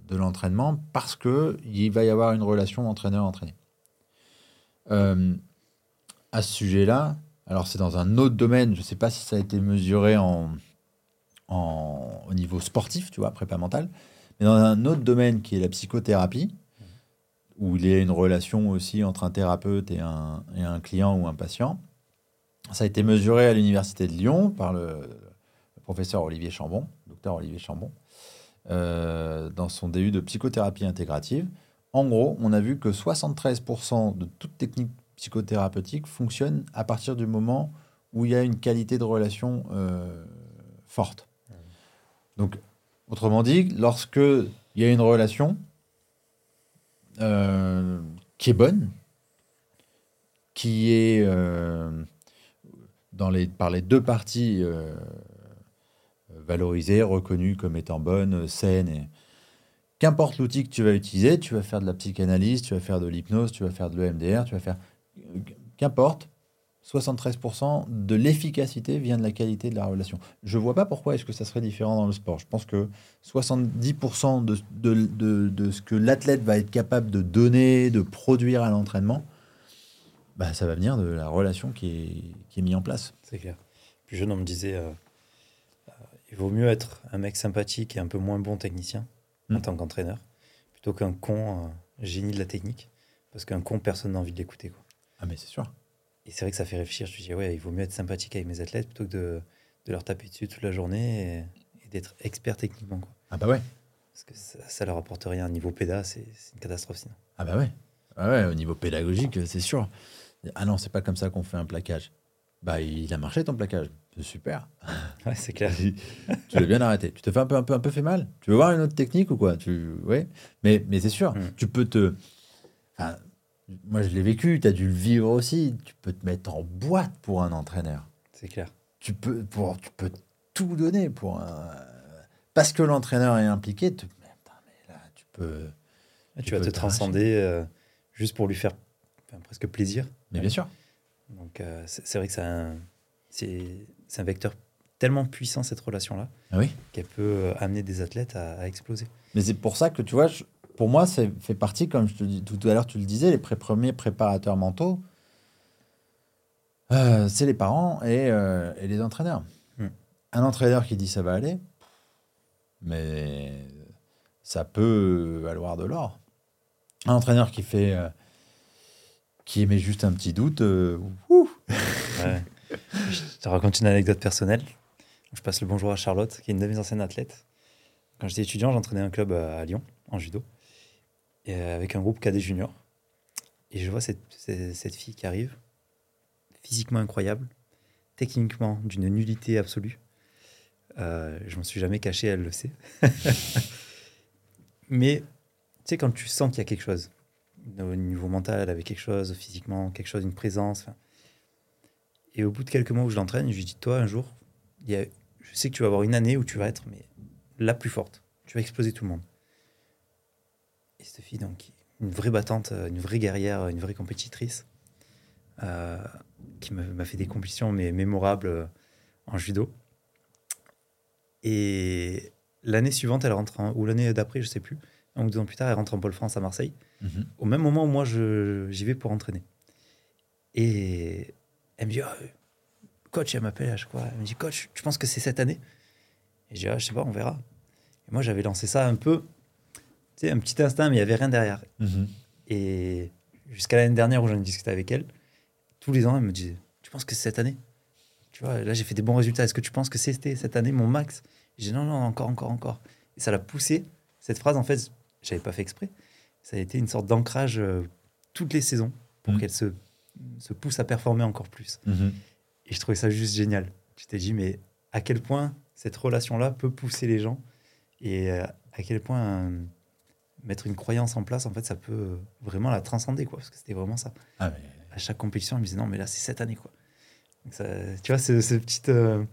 de l'entraînement parce que il va y avoir une relation entraîneur-entraîné. à ce sujet-là, alors c'est dans un autre domaine, je ne sais pas si ça a été mesuré en, en, au niveau sportif, tu vois, prépa mental, mais dans un autre domaine qui est la psychothérapie, où il y a une relation aussi entre un thérapeute et un, et un client ou un patient. Ça a été mesuré à l'Université de Lyon par le, professeur Olivier Chambon, docteur Olivier Chambon, euh, dans son DU de psychothérapie intégrative. En gros, on a vu que 73% de toute technique psychothérapeutique fonctionne à partir du moment où il y a une qualité de relation euh, forte. Donc, autrement dit, lorsque il y a une relation, euh, qui est bonne, qui est euh, par les deux parties euh, valorisée, reconnue comme étant bonne, saine. Qu'importe l'outil que tu vas utiliser, tu vas faire de la psychanalyse, tu vas faire de l'hypnose, tu vas faire de l'EMDR, tu vas faire... Qu'importe, 73% de l'efficacité vient de la qualité de la relation. Je ne vois pas pourquoi est-ce que ça serait différent dans le sport. Je pense que 70% de, de, de, ce que l'athlète va être capable de donner, de produire à l'entraînement, bah, ça va venir de la relation qui est, qui est mise en place. C'est clair. Plus jeune, on me disait, euh, euh, il vaut mieux être un mec sympathique et un peu moins bon technicien en hmm. tant qu'entraîneur, plutôt qu'un con euh, génie de la technique. Parce qu'un con, personne n'a envie de l'écouter. Ah mais c'est sûr. Et c'est vrai que ça fait réfléchir. Je me dis, ouais, il vaut mieux être sympathique avec mes athlètes plutôt que de, de leur taper dessus toute la journée et, d'être expert techniquement. Quoi. Ah bah ouais. Parce que ça, ça leur apporte rien. Au niveau péda, c'est une catastrophe sinon. Ah bah ouais. Ah ouais, au niveau pédagogique, c'est sûr. Ah non, c'est pas comme ça qu'on fait un plaquage. Bah, il a marché ton plaquage. C'est super. <laughs> Ouais, c'est clair. <laughs> tu l'as bien arrêté. Tu te fais un peu, un peu, un peu fait mal? Tu veux voir une autre technique ou quoi? Tu... ouais. Mais, mais c'est sûr, mm. tu peux te. Enfin, moi, je l'ai vécu, tu as dû le vivre aussi. Tu peux te mettre en boîte pour un entraîneur. C'est clair. Tu peux, pour, tu peux tout donner pour un. Parce que l'entraîneur est impliqué, tu, mais là, tu peux. Tu, vas te transcender euh, juste pour lui faire presque plaisir. Mais bien sûr. Donc, euh, c'est vrai que c'est un vecteur tellement puissant, cette relation-là, ah oui. qu'elle peut euh, amener des athlètes à, à exploser. Mais c'est pour ça que, tu vois, je, pour moi, ça fait partie, comme je te dis tout à l'heure, tu le disais, les premiers préparateurs mentaux, euh, c'est les parents et, euh, et les entraîneurs. Hmm. Un entraîneur qui dit ça va aller, mais ça peut valoir de l'or. Un entraîneur qui fait, euh, qui émet juste un petit doute, Je te raconte une anecdote personnelle. Je passe le bonjour à Charlotte, qui est une de mes anciennes athlètes. Quand j'étais étudiant, j'entraînais un club à Lyon, en judo, et avec un groupe cadet junior. Et je vois cette, cette fille qui arrive, physiquement incroyable, techniquement d'une nullité absolue. Euh, je m'en suis jamais caché, elle le sait. <laughs> Mais tu sais, quand tu sens qu'il y a quelque chose, au niveau mental, avec quelque chose, physiquement, quelque chose, une présence. Et au bout de quelques mois où je l'entraîne, je lui dis Toi, un jour, y a, je sais que tu vas avoir une année où tu vas être mais, la plus forte. Tu vas exploser tout le monde. Et cette fille, donc, une vraie battante, une vraie guerrière, une vraie compétitrice, euh, qui m'a fait des compétitions mais mémorables euh, en judo. Et l'année suivante, elle rentre, ou l'année d'après, je sais plus, un ou deux ans plus tard, elle rentre en Pôle France à Marseille, mhm. au même moment où moi j'y vais pour entraîner. Et elle me dit, oh, coach, elle m'appelle à chaque fois, elle me dit, coach, tu penses que c'est cette année? Et je dis, ah, je sais pas, on verra. Et moi, j'avais lancé ça un peu, un petit instinct, mais il n'y avait rien derrière. Mhm. Et jusqu'à l'année dernière où j'en ai discuté avec elle, tous les ans, elle me disait Tu penses que c'est cette année? Tu vois, là, j'ai fait des bons résultats. Est-ce que tu penses que c'était cette année mon max? J'ai dit Non, non, encore, encore, encore. Et ça l'a poussé. Cette phrase, en fait, j'avais pas fait exprès. Ça a été une sorte d'ancrage euh, toutes les saisons pour mmh. qu'elle se, se pousse à performer encore plus. Mmh. Et je trouvais ça juste génial. Tu t'es dit, mais à quel point cette relation-là peut pousser les gens et euh, à quel point euh, mettre une croyance en place, en fait, ça peut vraiment la transcender, quoi, parce que c'était vraiment ça. Ah, mais à chaque compétition, elle me disait non, mais là, c'est cette année. Quoi. tu vois, ce, ce petit. Euh,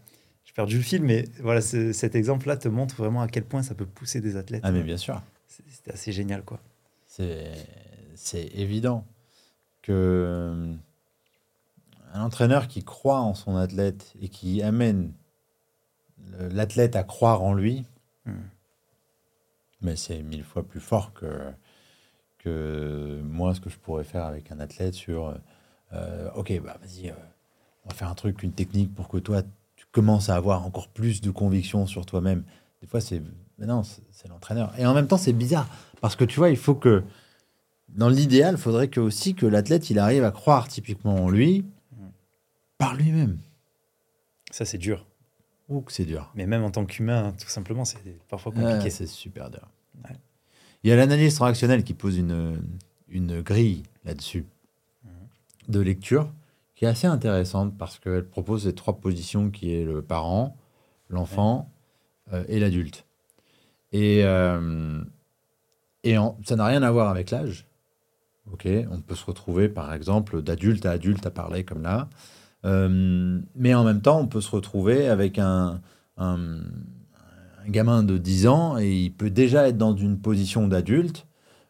j'ai perdu le fil, mais voilà, cet exemple-là te montre vraiment à quel point ça peut pousser des athlètes. Ah, mais bien sûr. C'était assez génial, quoi. C'est évident que euh, un entraîneur qui croit en son athlète et qui amène l'athlète à croire en lui, hmm. Mais c'est mille fois plus fort que moi, ce que je pourrais faire avec un athlète sur, euh, ok, bah vas-y, euh, on va faire un truc, une technique pour que toi, tu commences à avoir encore plus de conviction sur toi-même. Des fois, c'est, mais non, c'est l'entraîneur. Et en même temps, c'est bizarre parce que tu vois, il faut que, dans l'idéal, il faudrait que aussi que l'athlète, il arrive à croire typiquement en lui par lui-même. Ça, c'est dur. Ou que c'est dur. Mais même en tant qu'humain, tout simplement, c'est parfois compliqué. c'est super dur. Il y a l'analyse transactionnelle qui pose une, une grille là-dessus de lecture qui est assez intéressante parce qu'elle propose les trois positions qui est le parent, l'enfant euh, et l'adulte. Et, euh, et ça n'a rien à voir avec l'âge. Ok, on peut se retrouver par exemple d'adulte à adulte à parler comme là, euh, mais en même temps on peut se retrouver avec un, gamin de 10 ans et il peut déjà être dans une position d'adulte.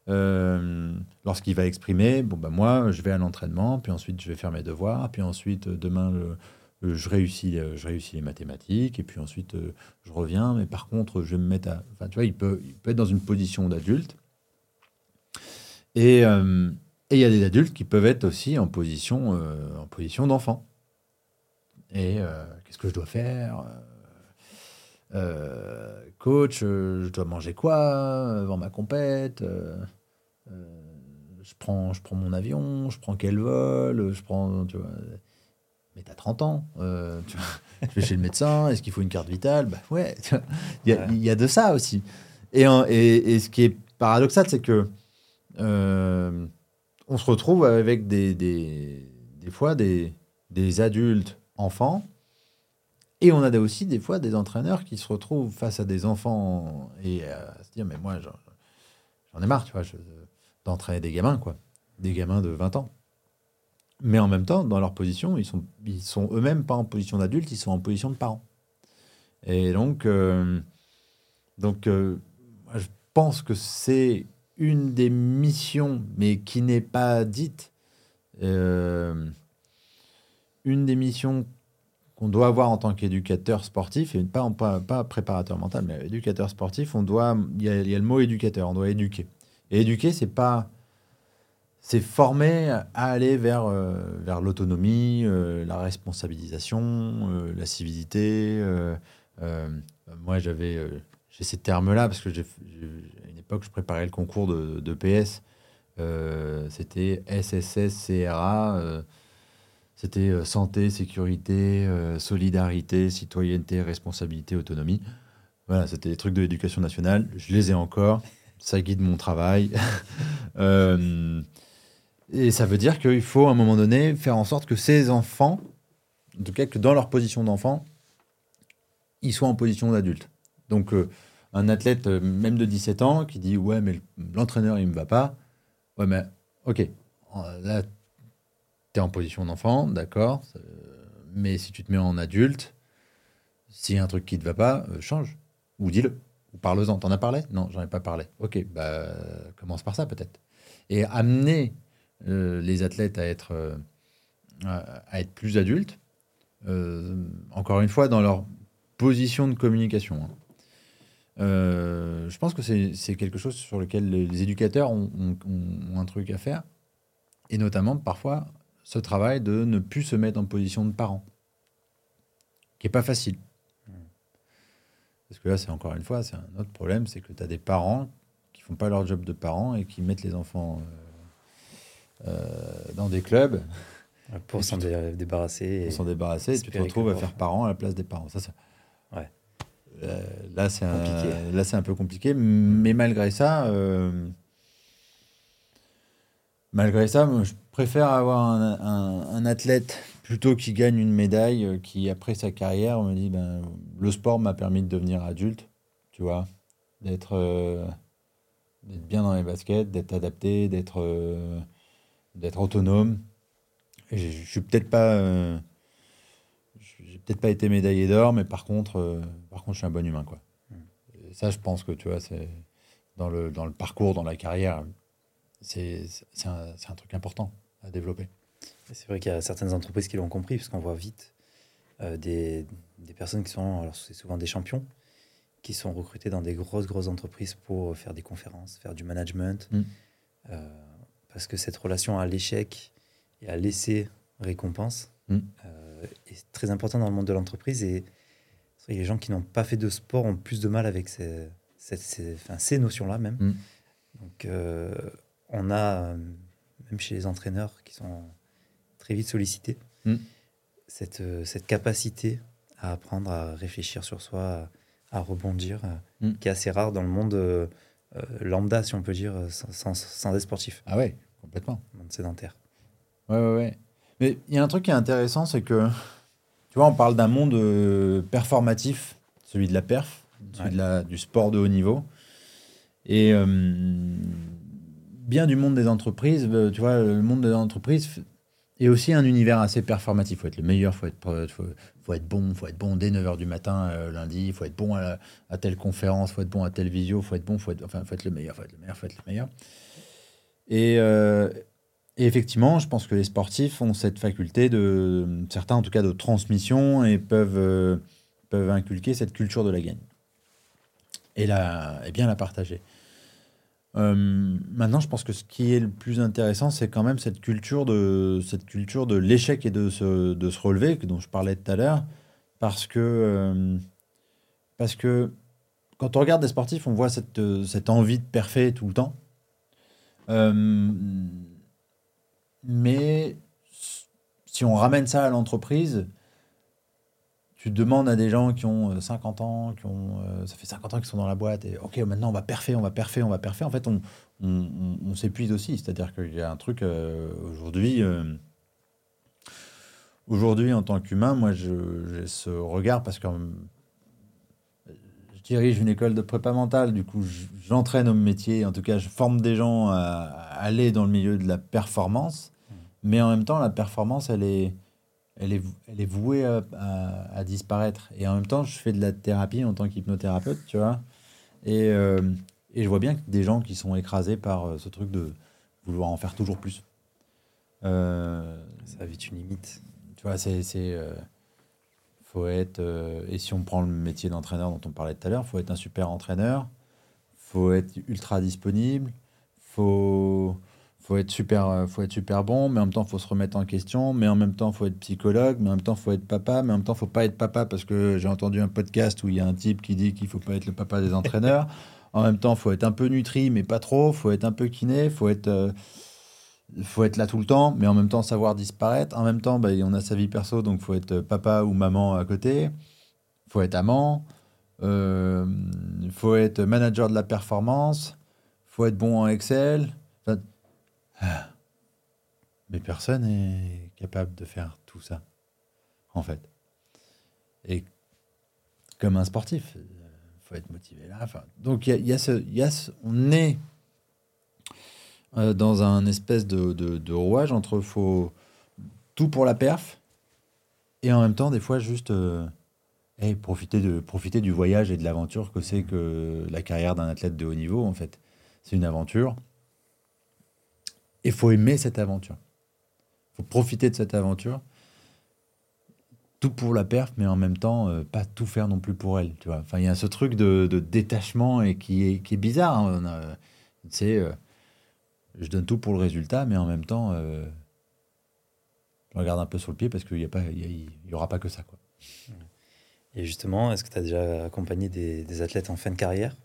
Euh, lorsqu'il va exprimer bon ben moi je vais à l'entraînement puis ensuite je vais faire mes devoirs puis ensuite demain je réussis je réussis les mathématiques et puis ensuite je reviens. Mais par contre je vais me mettre à enfin tu vois il peut être dans une position d'adulte. Et euh, il y a des adultes qui peuvent être aussi en position euh, en position d'enfant et qu'est-ce que je dois faire? Euh, coach, euh, je dois manger quoi? Euh, avant ma compète? Je prends, je prends mon avion, je prends quel vol, je prends, tu vois. Mais t'as 30 ans, tu je vais chez le médecin, est-ce qu'il faut une carte vitale? Bah ouais, il y, y, a de ça aussi. Et, et, et, ce qui est paradoxal, c'est que on se retrouve avec des, des, des fois des, des adultes enfants. Et on a aussi des fois des entraîneurs qui se retrouvent face à des enfants et euh, à se dire mais moi j'en ai marre tu vois d'entraîner des gamins quoi. Des gamins de 20 ans. Mais en même temps dans leur position ils sont ils sont eux-mêmes pas en position d'adulte ils sont en position de parents et donc euh, donc euh, je pense que c'est une des missions mais qui n'est pas dite une des missions qu'on doit avoir en tant qu'éducateur sportif, et pas, pas, pas préparateur mental, mais éducateur sportif, on doit, il y, a, le mot éducateur, on doit éduquer. Et éduquer, c'est pas, c'est former à aller vers, euh, l'autonomie, euh, la responsabilisation, euh, la civilité. moi, j'avais, j'ai ces termes-là parce que j'ai, à une époque, je préparais le concours de, de PS. C'était SSS CRA C'était santé, sécurité, solidarité, citoyenneté, responsabilité, autonomie. Voilà, c'était des trucs de l'éducation nationale. Je les ai encore. Ça guide mon travail. <laughs> et ça veut dire qu'il faut à un moment donné faire en sorte que ces enfants, en tout cas que dans leur position d'enfant, ils soient en position d'adulte. Donc, un athlète, même de 17 ans, qui dit Ouais, mais l'entraîneur, il ne me va pas. Ouais, mais ok, là, en position d'enfant, d'accord, mais si tu te mets en adulte, s'il y a un truc qui ne te va pas, euh, change, ou dis-le, ou parle-en. T'en as parlé? Non, j'en ai pas parlé. Ok, bah, commence par ça peut-être. Et amener euh, les athlètes à être, euh, à être plus adultes, encore une fois, dans leur position de communication. Hein. Je pense que c'est quelque chose sur lequel les, éducateurs ont, un truc à faire. Et notamment, parfois, ce travail de ne plus se mettre en position de parent, qui n'est pas facile. Parce que là, c'est encore une fois, c'est un autre problème, c'est que tu as des parents qui font pas leur job de parents et qui mettent les enfants euh, euh, dans des clubs. Pour s'en débarrasser. Pour s'en débarrasser, et tu te retrouves à faire parent à la place des parents. Ça, ça, ouais. Euh, là, c'est un, là, c'est un peu compliqué. Mais malgré ça, malgré ça, je préfère avoir un, un, plutôt qui gagne une médaille, euh, qui après sa carrière, on me dit, ben, le sport m'a permis de devenir adulte, tu vois, d'être d'être bien dans les baskets, d'être adapté, d'être d'être autonome. Et je, je suis peut-être pas peut-être pas été médaillé d'or, mais par contre, euh, par contre, je suis un bon humain, quoi. ça, je pense que tu vois, c'est dans le, dans le parcours, dans la carrière, c'est un, un, truc important à développer. C'est vrai qu'il y a certaines entreprises qui l'ont compris, parce qu'on voit vite euh, des, des, personnes qui sont, alors c'est souvent des champions, qui sont recrutés dans des grosses, grosses entreprises pour faire des conférences, faire du management. Mm. Euh, parce que cette relation à l'échec et à laisser récompense, mm est très important dans le monde de l'entreprise. Et les gens qui n'ont pas fait de sport ont plus de mal avec ces, ces, notions-là même. Mm. Donc, euh, on a, même chez les entraîneurs qui sont très vite sollicités, mm. cette, cette capacité à apprendre à réfléchir sur soi, à, rebondir, mm. qui est assez rare dans le monde euh, lambda, si on peut dire, sans, sans, être sportif. Ah ouais, complètement. Monde sédentaire. Ouais, ouais, ouais. Mais il y a un truc qui est intéressant, c'est que, tu vois, on parle d'un monde euh, performatif, celui de la perf, celui de la, du sport de haut niveau. Et euh, bien du monde des entreprises, euh, tu vois, le monde des entreprises est aussi un univers assez performatif. Il faut être le meilleur, il faut être, faut, être bon, faut être bon dès 9h du matin lundi, il faut être bon à, telle conférence, il faut être bon à telle visio, faut être bon, faut être, enfin, faut être le meilleur, il faut être le meilleur, il faut être le meilleur. Et, et effectivement, je pense que les sportifs ont cette faculté de, certains en tout cas, de transmission et peuvent, euh, peuvent inculquer cette culture de la gagne et, la, et bien la partager. Euh, maintenant, je pense que ce qui est le plus intéressant, c'est quand même cette culture de, cette culture de l'échec et de se, de se relever, dont je parlais tout à l'heure, parce que, euh, parce que quand on regarde des sportifs, on voit cette, cette envie de parfait tout le temps. Mais si on ramène ça à l'entreprise, tu demandes à des gens qui ont 50 euh, ans, qui ont, euh, ça fait 50 ans qu'ils sont dans la boîte, et ok, maintenant on va perfer, on va perfer, on va perfer. En fait, on, on, s'épuise aussi. C'est-à-dire qu'il y a un truc euh, aujourd'hui. aujourd'hui, en tant qu'humain, moi, j'ai ce regard parce que je dirige une école de prépa mentale, du coup, j'entraîne au métier, en tout cas, je forme des gens à aller dans le milieu de la performance. Mais en même temps, la performance, elle est, elle est, elle est vouée à, à, disparaître. Et en même temps, je fais de la thérapie en tant qu'hypnothérapeute, tu vois. Et, euh, et, je vois bien des gens qui sont écrasés par euh, ce truc de vouloir en faire toujours plus. Euh, ça a vite une limite. Tu vois, c'est. faut être. et si on prend le métier d'entraîneur dont on parlait tout à l'heure, faut être un super entraîneur, faut être ultra disponible, faut faut être super euh, faut être super bon mais en même temps faut se remettre en question mais en même temps faut être psychologue mais en même temps faut être papa mais en même temps faut pas être papa parce que j'ai entendu un podcast où il y a un type qui dit qu'il faut pas être le papa des entraîneurs <laughs> en même temps faut être un peu nutri mais pas trop faut être un peu kiné faut être euh, faut être là tout le temps, mais en même temps savoir disparaître. En même temps, bah, on a sa vie perso, donc faut être papa ou maman à côté. Faut être amant. Euh, faut être manager de la performance. Faut être bon en Excel. Ah. mais personne n'est capable de faire tout ça, en fait. Et comme un sportif, il faut être motivé là. Donc il y, a, ce, y a on est euh, dans un espèce de, de, rouage entre faut tout pour la perf et en même temps des fois juste euh, profiter, de, profiter du voyage et de l'aventure que c'est que la carrière d'un athlète de haut niveau en fait. C'est une aventure. Et faut aimer cette aventure. faut profiter de cette aventure. Tout pour la perf, mais en même temps, euh, pas tout faire non plus pour elle. Tu vois enfin, il y a ce truc de, de, détachement et qui est, qui est bizarre. Hein. Tu sais, je donne tout pour le résultat, mais en même temps, euh, je regarde un peu sur le pied parce qu'il n'y a pas, il y, aura pas que ça. Quoi. Et justement, est-ce que tu as déjà accompagné des, athlètes en fin de carrière?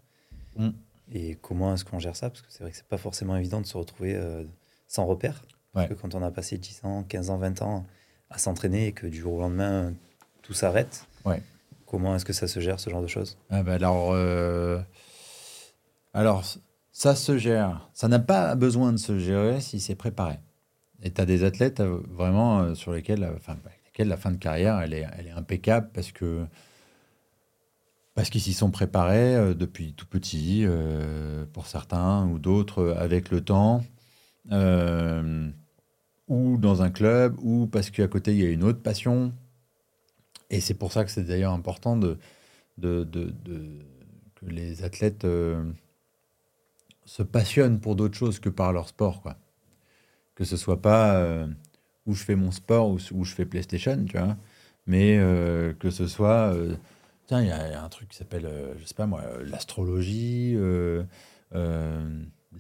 Mm. Et comment est-ce qu'on gère ça? Parce que c'est vrai que c'est pas forcément évident de se retrouver euh, sans repère. Parce que quand on a passé 10 ans, 15 ans, 20 ans à s'entraîner et que du jour au lendemain, tout s'arrête, ouais. comment est-ce que ça se gère, ce genre de choses? Ah ben alors, euh, alors, ça se gère. Ça n'a pas besoin de se gérer si c'est préparé. Et tu as des athlètes euh, vraiment euh, sur lesquels, enfin, lesquels la fin de carrière, elle est, elle est impeccable parce que parce qu'ils s'y sont préparés depuis tout petit, pour certains, ou d'autres avec le temps, ou dans un club, ou parce qu'à côté, il y a une autre passion. Et c'est pour ça que c'est d'ailleurs important de, de, de, que les athlètes se passionnent pour d'autres choses que par leur sport, quoi. Que ce soit pas euh, où je fais mon sport ou où je fais PlayStation, tu vois, mais euh, que ce soit, euh, tiens, il y, a un truc qui s'appelle, je sais pas moi, l'astrologie,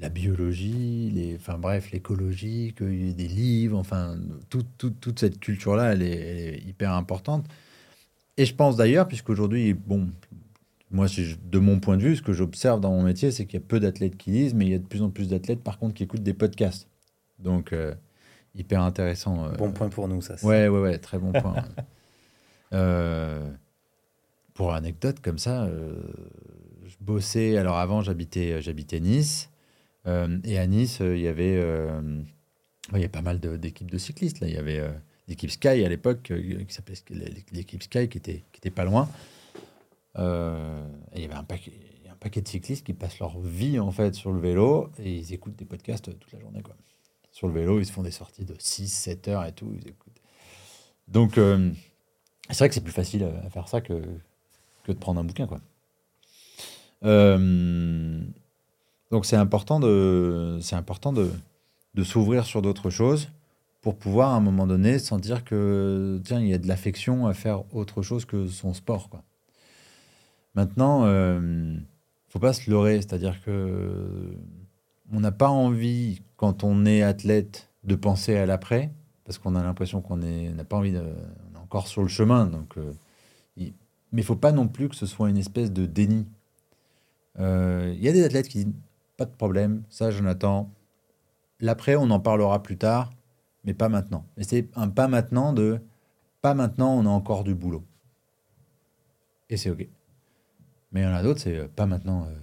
la biologie, les, enfin bref, l'écologie, qu'il y ait des livres, enfin, toute cette culture-là, elle, elle est, hyper importante. Et je pense d'ailleurs, puisqu'aujourd'hui, bon, moi, de mon point de vue, ce que j'observe dans mon métier, c'est qu'il y a peu d'athlètes qui lisent, mais il y a de plus en plus d'athlètes, par contre, qui écoutent des podcasts. Donc, euh, hyper intéressant. Euh. bon point pour nous, ça. Ouais, ouais, ouais, très bon point. <laughs> Euh, pour anecdote, comme ça, je bossais. Alors, avant, j'habitais, j'habitais Nice. Et à Nice, il y avait. il y a pas mal d'équipes de, cyclistes. Là. Il y avait l'équipe Sky à l'époque, qui s'appelait l'équipe Sky, qui était, qui était pas loin. Euh, il y avait un paquet, de cyclistes qui passent leur vie en fait sur le vélo et ils écoutent des podcasts toute la journée. Quoi. Sur le vélo, ils se font des sorties de 6, 7 heures et tout. Ils écoutent. Donc, euh, c'est vrai que c'est plus facile à faire ça que, que de prendre un bouquin. Quoi. Euh, donc, c'est important de, c'est important de, de s'ouvrir sur d'autres choses pour pouvoir à un moment donné sentir que tiens il y a de l'affection à faire autre chose que son sport quoi. Maintenant, euh, faut pas se leurrer, c'est-à-dire que on n'a pas envie, quand on est athlète, de penser à l'après, parce qu'on a l'impression qu'on n'a pas envie de, on est encore sur le chemin. Donc, euh, il, mais faut pas non plus que ce soit une espèce de déni. Euh, il y a des athlètes qui pas de problème, ça Jonathan. L'après, on en parlera plus tard, mais pas maintenant. Mais c'est un pas maintenant de pas maintenant, on a encore du boulot. Et c'est OK. Mais il y en a d'autres, c'est euh, pas maintenant. Euh,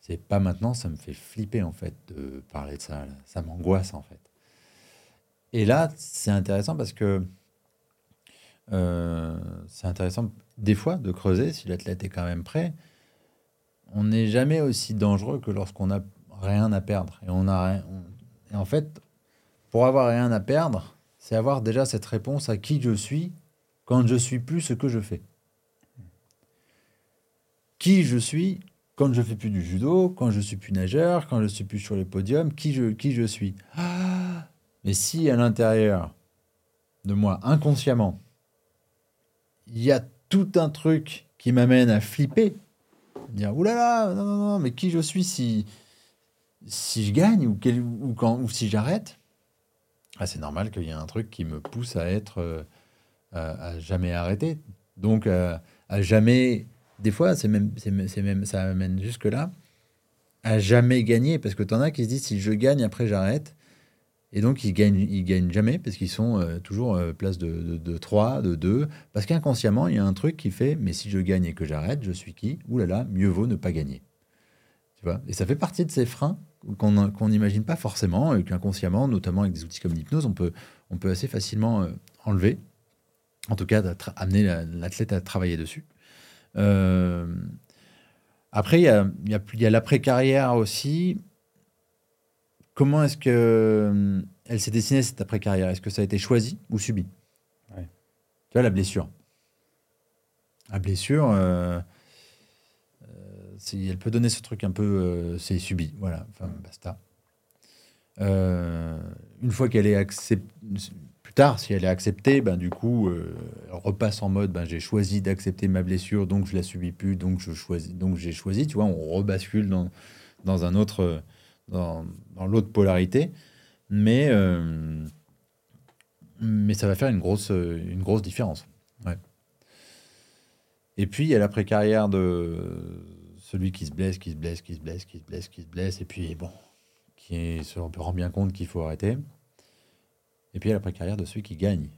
c'est pas maintenant, ça me fait flipper en fait de parler de ça. Ça m'angoisse en fait. Et là, c'est intéressant parce que euh, c'est intéressant des fois de creuser si l'athlète est quand même prêt. On n'est jamais aussi dangereux que lorsqu'on n'a rien à perdre. Et, on a, et en fait, pour avoir rien à perdre, c'est avoir déjà cette réponse à qui je suis quand je suis plus ce que je fais qui je suis quand je fais plus du judo, quand je suis plus nageur, quand je suis plus sur les podiums, qui je, qui je suis. Ah Mais si à l'intérieur de moi, inconsciemment, il y a tout un truc qui m'amène à flipper, dire oulala, non, non, non, mais qui je suis si, si je gagne ou, ou, quand, ou si j'arrête, ah, c'est normal qu'il y ait un truc qui me pousse à être euh, à, jamais arrêter. Donc euh, à jamais des fois, c'est même, c'est même, ça amène jusque-là, à jamais gagner. Parce que tu en as qui se disent, si je gagne, après j'arrête. Et donc, ils gagnent, ils gagnent jamais parce qu'ils sont euh, toujours euh, place de, de, 3, de 2. Parce qu'inconsciemment, il y a un truc qui fait Mais si je gagne et que j'arrête, je suis qui? Ouh là là, mieux vaut ne pas gagner. Tu vois? Et ça fait partie de ces freins qu'on n'imagine pas forcément et qu'inconsciemment, notamment avec des outils comme l'hypnose, on peut, on peut assez facilement euh, enlever. En tout cas, amener l'athlète à travailler dessus. après, il y a, y a, y a l'après-carrière aussi Comment est-ce que euh, elle s'est dessinée cette après-carrière? Est-ce que ça a été choisi ou subi? Tu vois, la blessure. La blessure, euh, euh, elle peut donner ce truc un peu, c'est subi, voilà, enfin, basta. une fois qu'elle est acceptée, plus tard, si elle est acceptée, ben, du coup, elle repasse en mode, ben, j'ai choisi d'accepter ma blessure, donc je la subis plus, donc je choisis, donc j'ai choisi, tu vois, on rebascule dans, dans un autre dans, l'autre polarité. Mais, euh, mais ça va faire une grosse, une grosse différence. Et puis, il y a l'après-carrière de celui qui se blesse, qui se blesse, qui se blesse, qui se blesse, qui se blesse, et puis, bon, qui se rend bien compte qu'il faut arrêter. Et puis, il y a l'après-carrière de celui qui gagne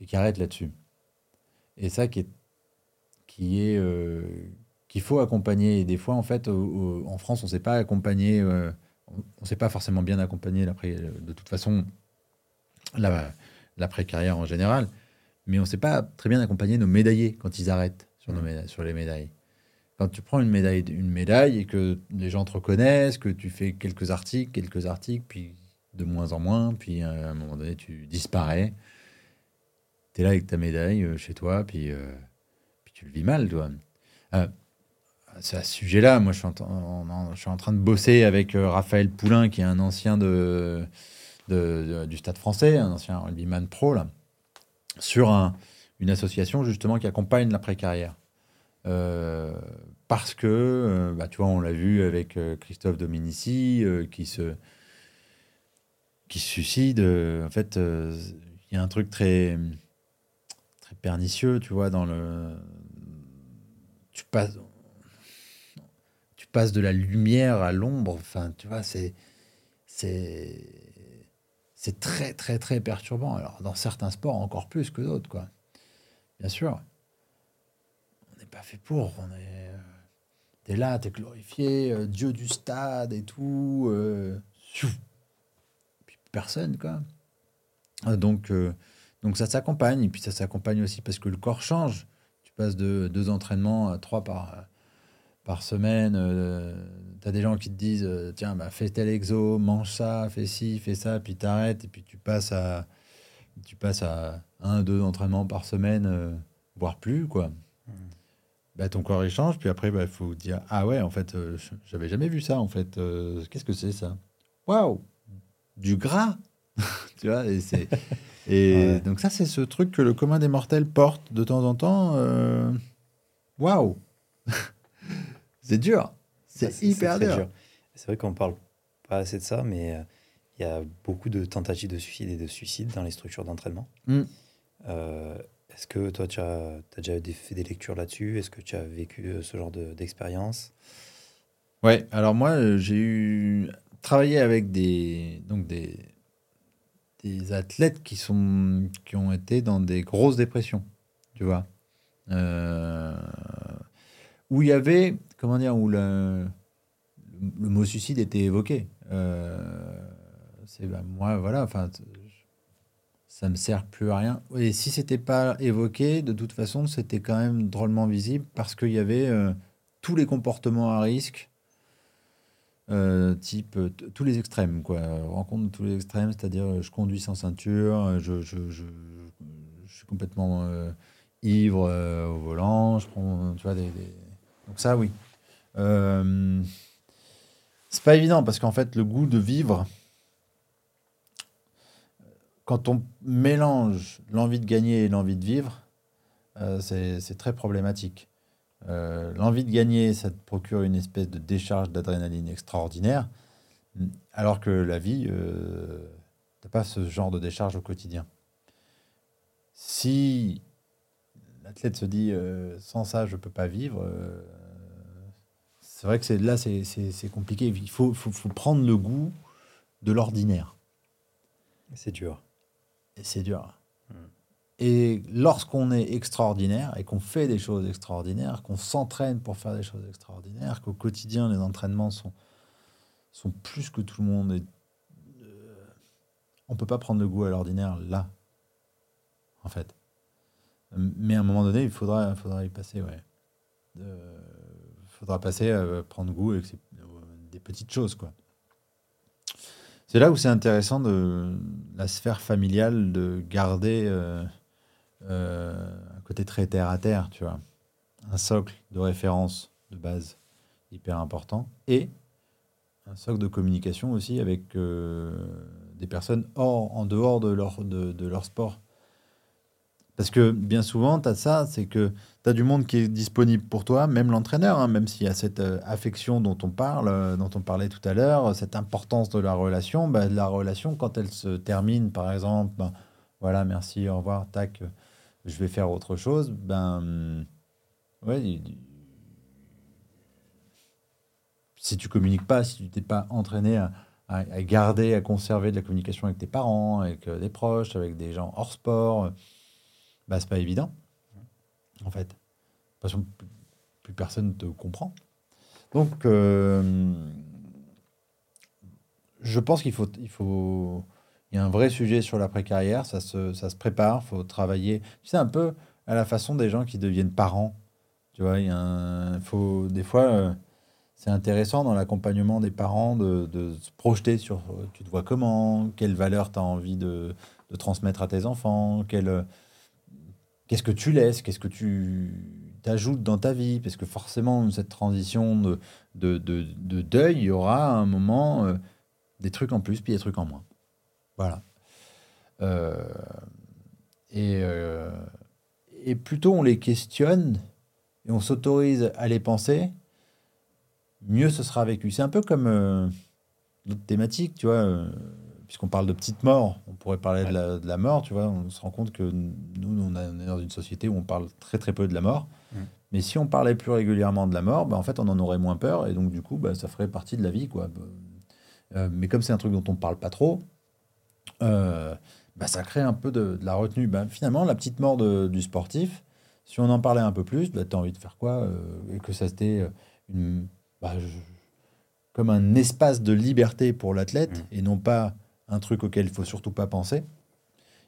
et qui arrête là-dessus. Et ça qui est, qui est euh, qu'il faut accompagner. Et des fois, en fait, en France, on ne sait pas accompagner euh, on ne s'est pas forcément bien accompagné de toute façon l'après-carrière en général, mais on ne s'est pas très bien accompagné nos médaillés quand ils arrêtent sur, nos médailles, sur les médailles. Quand tu prends une médaille, une médaille et que les gens te reconnaissent, que tu fais quelques articles, quelques articles, puis de moins en moins, puis à un moment donné tu disparais, tu es là avec ta médaille euh, chez toi, puis, euh, puis tu le vis mal, toi. Euh, à ce sujet-là. Moi, je suis, en, je suis, en, train de bosser avec euh, Raphaël Poulain, qui est un ancien de, du Stade français, un ancien rugbyman pro, là, sur un, une association justement qui accompagne l'après-carrière. Euh, parce que, euh, bah, tu vois, on l'a vu avec Christophe Dominici, qui se qui suicide. en fait, il y a un truc très très pernicieux, tu vois, dans le tu passes passe de la lumière à l'ombre. Enfin, tu vois, c'est c'est c'est très très très perturbant. Alors dans certains sports encore plus que d'autres, quoi. Bien sûr, on n'est pas fait pour. On est euh, t'es là, t'es glorifié, euh, dieu du stade et tout. Euh, puis personne, quoi. Donc donc ça s'accompagne et puis ça s'accompagne aussi parce que le corps change. Tu passes de deux entraînements à trois par par semaine, euh, tu as des gens qui te disent euh, tiens, bah, fais tel exo, mange ça, fais ci, fais ça, puis t'arrêtes, et puis tu passes à, tu passes à un, deux entraînements par semaine, euh, voire plus, quoi. Mmh. Bah, ton corps échange, puis après, il bah, faut dire ah ouais, en fait, j'avais jamais vu ça, en fait. Qu'est-ce que c'est ça? Waouh Du gras <laughs> Tu vois, et c'est. <laughs> Et donc, ça, c'est ce truc que le commun des mortels porte de temps en temps. Waouh c'est dur. C'est hyper dur. C'est vrai qu'on parle pas assez de ça, mais euh, il y a beaucoup de tentatives de suicide et de suicide dans les structures d'entraînement. Mm. Euh, est-ce que toi, tu as, déjà fait des lectures là-dessus? Est-ce que tu as vécu euh, ce genre d'expérience? Ouais, alors moi, j'ai eu travaillé avec des, donc des, des athlètes qui, sont, qui ont été dans des grosses dépressions, tu vois. où il y avait comment dire, où le, mot suicide était évoqué. Euh, c'est ben, moi, voilà, enfin, ça me sert plus à rien. Et si c'était pas évoqué, de toute façon, c'était quand même drôlement visible parce qu'il y avait euh, tous les comportements à risque. Euh, type tous les extrêmes quoi rencontre de tous les extrêmes c'est-à-dire je conduis sans ceinture je suis complètement ivre au volant je prends tu vois des... donc ça oui euh, c'est pas évident parce qu'en fait, le goût de vivre, quand on mélange l'envie de gagner et l'envie de vivre, euh, c'est très problématique. Euh, l'envie de gagner, ça te procure une espèce de décharge d'adrénaline extraordinaire, alors que la vie, euh, t'as pas ce genre de décharge au quotidien. Si l'athlète se dit sans ça, je peux pas vivre, c'est vrai que là, c'est compliqué. Il faut, faut, faut, prendre le goût de l'ordinaire. C'est dur. C'est dur. Hmm. Et lorsqu'on est extraordinaire et qu'on fait des choses extraordinaires, qu'on s'entraîne pour faire des choses extraordinaires, qu'au quotidien les entraînements sont, sont plus que tout le monde, et, euh, on peut pas prendre le goût à l'ordinaire là, en fait. Mais à un moment donné, il faudra, faudra y passer, ouais. Euh, faudra passer à prendre goût avec des petites choses, quoi. C'est là où c'est intéressant de la sphère familiale de garder euh, euh, un côté très terre à terre, tu vois, un socle de référence de base hyper important et un socle de communication aussi avec des personnes hors, en dehors de leur, de leur sport. Parce que bien souvent, tu as ça, c'est que tu as du monde qui est disponible pour toi, même l'entraîneur, hein, même s'il y a cette euh, affection dont on parle, euh, dont on parlait tout à l'heure, cette importance de la relation, bah, la relation, quand elle se termine, par exemple, ben, voilà, merci, au revoir, tac, je vais faire autre chose, ben, ouais, si tu communiques pas, si tu t'es pas entraîné à, à, garder, à conserver de la communication avec tes parents, avec euh, des proches, avec des gens hors sport, bah, c'est pas évident, en fait. Parce que plus personne ne te comprend. Donc, euh, je pense qu'il faut, il faut, il y a un vrai sujet sur l'après-carrière, ça se, ça se prépare, faut travailler. Tu sais, un peu à la façon des gens qui deviennent parents. Tu vois, il faut, des fois, euh, c'est intéressant dans l'accompagnement des parents de, de, se projeter sur tu te vois comment, quelle valeur tu as envie de, de, transmettre à tes enfants, quelle qu'est-ce que tu laisses, qu'est-ce que tu t'ajoutes dans ta vie, parce que forcément, cette transition de, de, de, deuil, il y aura un moment euh, des trucs en plus, puis des trucs en moins. Voilà. Euh, et, euh, et plutôt on les questionne et on s'autorise à les penser, mieux ce sera vécu. C'est un peu comme notre thématique, tu vois puisqu'on parle de petites morts, on pourrait parler de, la, mort, tu vois, on se rend compte que nous, on, est dans une société où on parle très très peu de la mort. Mm. Mais si on parlait plus régulièrement de la mort, bah, en fait, on en aurait moins peur, et donc du coup, bah, ça ferait partie de la vie, quoi. Euh, mais comme c'est un truc dont on parle pas trop, euh, bah, ça crée un peu de, la retenue. Bah, finalement, la petite mort du sportif, si on en parlait un peu plus, bah, tu as envie de faire quoi euh, Et que ça c'était une, comme un espace de liberté pour l'athlète, mm. et non pas un truc auquel il faut surtout pas penser,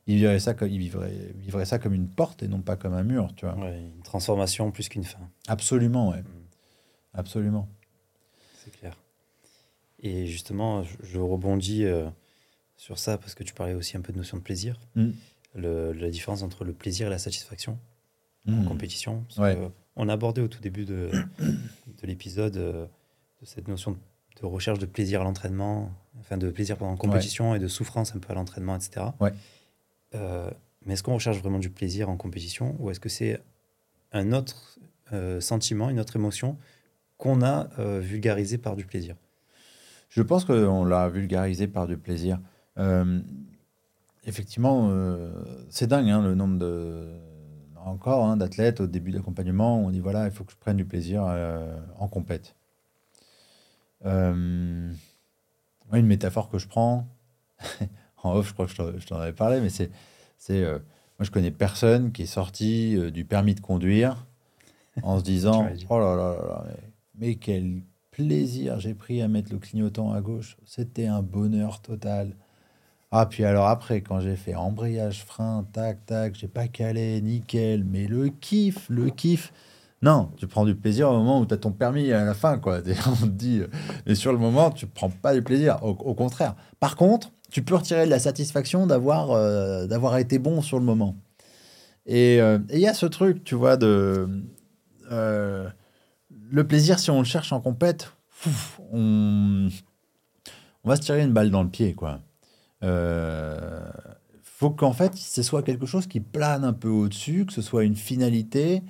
il vivrait ça, il vivrait, vivrait ça comme une porte et non pas comme un mur, tu vois. une transformation plus qu'une fin. Absolument, ouais. Mm. Absolument. C'est clair. Et justement, je, rebondis euh, sur ça parce que tu parlais aussi un peu de notion de plaisir. Mm. la différence entre le plaisir et la satisfaction en mm. compétition. on a abordé au tout début de, <coughs> de l'épisode euh, cette notion de de recherche de plaisir à l'entraînement, enfin de plaisir pendant la compétition et de souffrance un peu à l'entraînement, etc. Ouais. Euh, mais est-ce qu'on recherche vraiment du plaisir en compétition ou est-ce que c'est un autre euh, sentiment, une autre émotion qu'on a euh, vulgarisé par du plaisir? Je pense qu'on l'a vulgarisé par du plaisir. effectivement, c'est dingue hein, le nombre de encore hein, d'athlètes au début d'accompagnement. On dit voilà, il faut que je prenne du plaisir en compète. Euh, une métaphore que je prends, <laughs> en off, je crois que je t'en avais parlé, mais c'est, c'est euh, moi je connais personne qui est sorti euh, du permis de conduire en se disant <laughs> oh là là là, mais, quel plaisir j'ai pris à mettre le clignotant à gauche, c'était un bonheur total. Ah puis alors après quand j'ai fait embrayage, frein, tac tac, j'ai pas calé, nickel, mais le kiff, le kiff. Non, tu prends du plaisir au moment où tu as ton permis à la fin, quoi. <laughs> On te dit, et sur le moment, tu prends pas du plaisir, au, contraire. Par contre, tu peux retirer de la satisfaction d'avoir euh, été bon sur le moment. Euh, et il y a ce truc, tu vois, de euh, le plaisir, si on le cherche en compète, on, on va se tirer une balle dans le pied, quoi. faut qu'en fait, ce soit quelque chose qui plane un peu au-dessus, que ce soit une finalité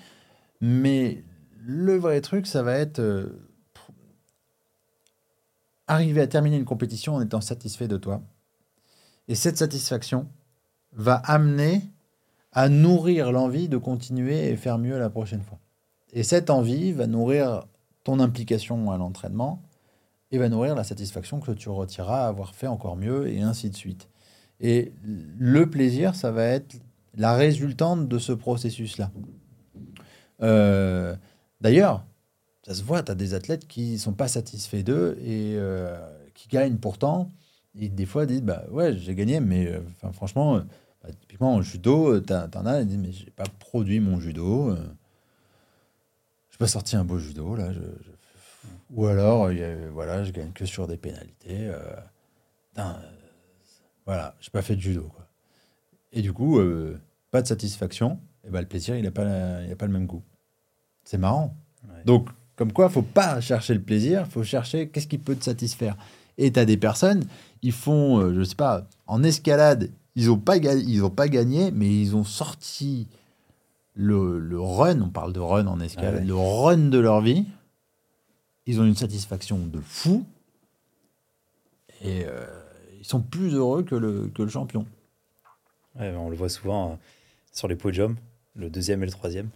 mais le vrai truc, ça va être euh, arriver à terminer une compétition en étant satisfait de toi. Et cette satisfaction va amener à nourrir l'envie de continuer et faire mieux la prochaine fois. Et cette envie va nourrir ton implication à l'entraînement et va nourrir la satisfaction que tu retireras à avoir fait encore mieux et ainsi de suite. Et le plaisir, ça va être la résultante de ce processus-là. Euh, d'ailleurs, ça se voit, tu as des athlètes qui ne sont pas satisfaits d'eux et euh, qui gagnent pourtant. Et des fois, disent bah ouais, j'ai gagné, mais euh, franchement, bah, typiquement en judo, tu en as, ils disent mais j'ai pas produit mon judo. je n'ai pas sorti un beau judo, là. Ou alors, voilà, je gagne que sur des pénalités. voilà, j'ai pas fait de judo. Et du coup, pas de satisfaction, et ben, le plaisir, il n'a pas, pas le même goût. C'est marrant. Donc, comme quoi, faut pas chercher le plaisir, faut chercher qu'est-ce qui peut te satisfaire. Et tu as des personnes, ils font, euh, je sais pas, en escalade, ils n'ont pas, ils ont pas gagné, mais ils ont sorti le, le, run, on parle de run en escalade, le run de leur vie. Ils ont une satisfaction de fou. Et euh, ils sont plus heureux que le, que le champion. on le voit souvent sur les podiums, le deuxième et le troisième.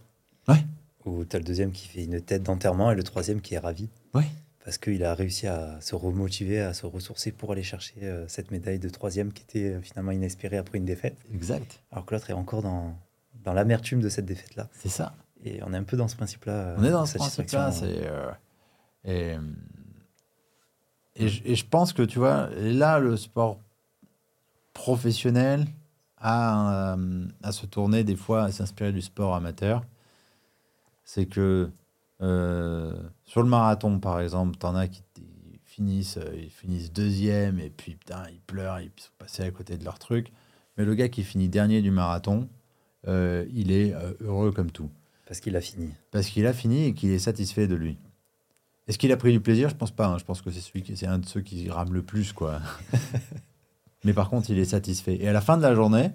Ouais. Où tu as le deuxième qui fait une tête d'enterrement et le troisième qui est ravi. Ouais. Parce qu'il a réussi à se remotiver, à se ressourcer pour aller chercher euh, cette médaille de troisième qui était euh, finalement inespérée après une défaite. Exact. Alors que l'autre est encore dans, dans l'amertume de cette défaite-là. C'est ça. Et on est un peu dans ce principe-là. On est dans ce principe-là. Euh, et, et, je, et, je, pense que, tu vois, là, le sport professionnel, à, à se tourner des fois, à s'inspirer du sport amateur, c'est que euh, sur le marathon, par exemple, t'en as qui finissent, euh, ils finissent deuxième et puis putain, ils pleurent, ils sont passés à côté de leur truc. Mais le gars qui finit dernier du marathon, euh, il est heureux comme tout. Parce qu'il a fini. Parce qu'il a fini et qu'il est satisfait de lui. Est-ce qu'il a pris du plaisir? Je pense pas. Hein. Je pense que c'est celui qui, c'est un de ceux qui rame le plus, quoi. <laughs> Mais par contre, il est satisfait. Et à la fin de la journée,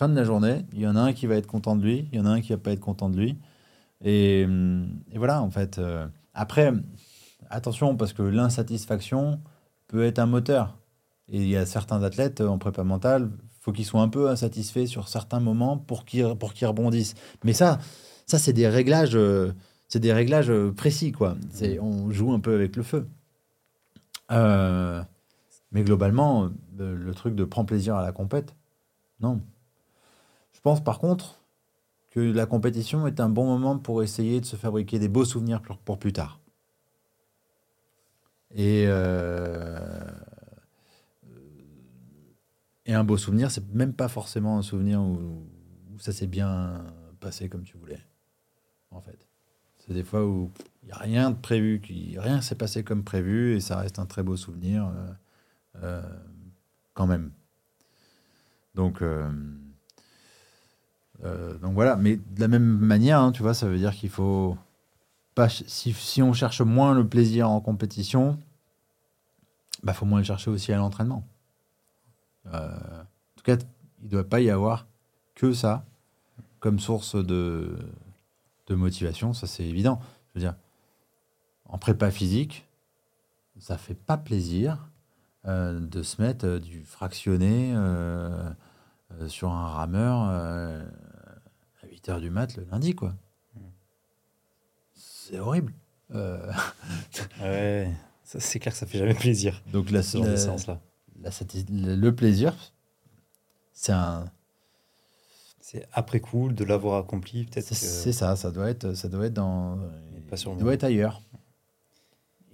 fin de la journée, il y en a un qui va être content de lui, il y en a un qui va pas être content de lui. Et, voilà, en fait. Euh, après, attention, parce que l'insatisfaction peut être un moteur. Et il y a certains athlètes en prépa mentale, faut qu'ils soient un peu insatisfaits sur certains moments pour qu'ils pour qu'ils rebondissent. Mais ça, ça c'est des réglages, euh, c'est des réglages précis quoi. On joue un peu avec le feu. Euh, mais globalement, euh, le truc de prendre plaisir à la compète, non. Je pense par contre que la compétition est un bon moment pour essayer de se fabriquer des beaux souvenirs pour, plus tard. Et, euh, et un beau souvenir, c'est même pas forcément un souvenir où, ça s'est bien passé comme tu voulais. En fait. C'est des fois où il n'y a rien de prévu, rien s'est passé comme prévu et ça reste un très beau souvenir. Euh, euh, quand même. Donc, euh, euh, donc voilà, mais de la même manière, hein, tu vois, ça veut dire qu'il faut pas si, on cherche moins le plaisir en compétition, bah faut moins le chercher aussi à l'entraînement. en tout cas, il ne doit pas y avoir que ça comme source de, motivation, ça c'est évident. Je veux dire, en prépa physique, ça fait pas plaisir euh, de se mettre euh, du fractionné euh, sur un rameur à 8 h du mat le lundi, quoi. C'est horrible. <laughs> ouais, c'est clair que ça fait jamais plaisir. Donc la, ce là le plaisir, c'est un. C'est après coup de l'avoir accompli, peut-être. C'est ça, ça doit être, ça doit être dans. Pas il doit être ailleurs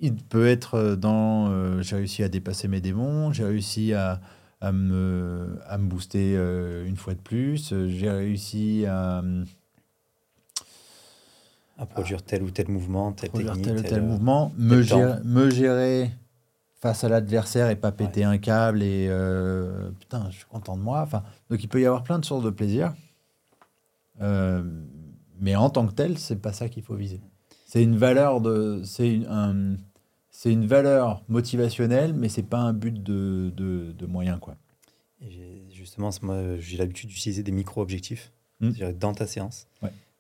il peut être dans euh, j'ai réussi à dépasser mes démons, j'ai réussi à, à, me, à me booster euh, une fois de plus, j'ai réussi à. À produire tel ou tel mouvement, telle technique. tel ou tel, mouvement, me gérer, me gérer face à l'adversaire et pas péter un câble et euh, putain, je suis content de moi. Enfin, donc il peut y avoir plein de sources de plaisir. mais en tant que tel, c'est pas ça qu'il faut viser. C'est une valeur de, c'est un, c'est une valeur motivationnelle, mais c'est pas un but de, de, de moyen quoi. Et justement, moi, j'ai l'habitude d'utiliser des micro-objectifs hmm. dans ta séance,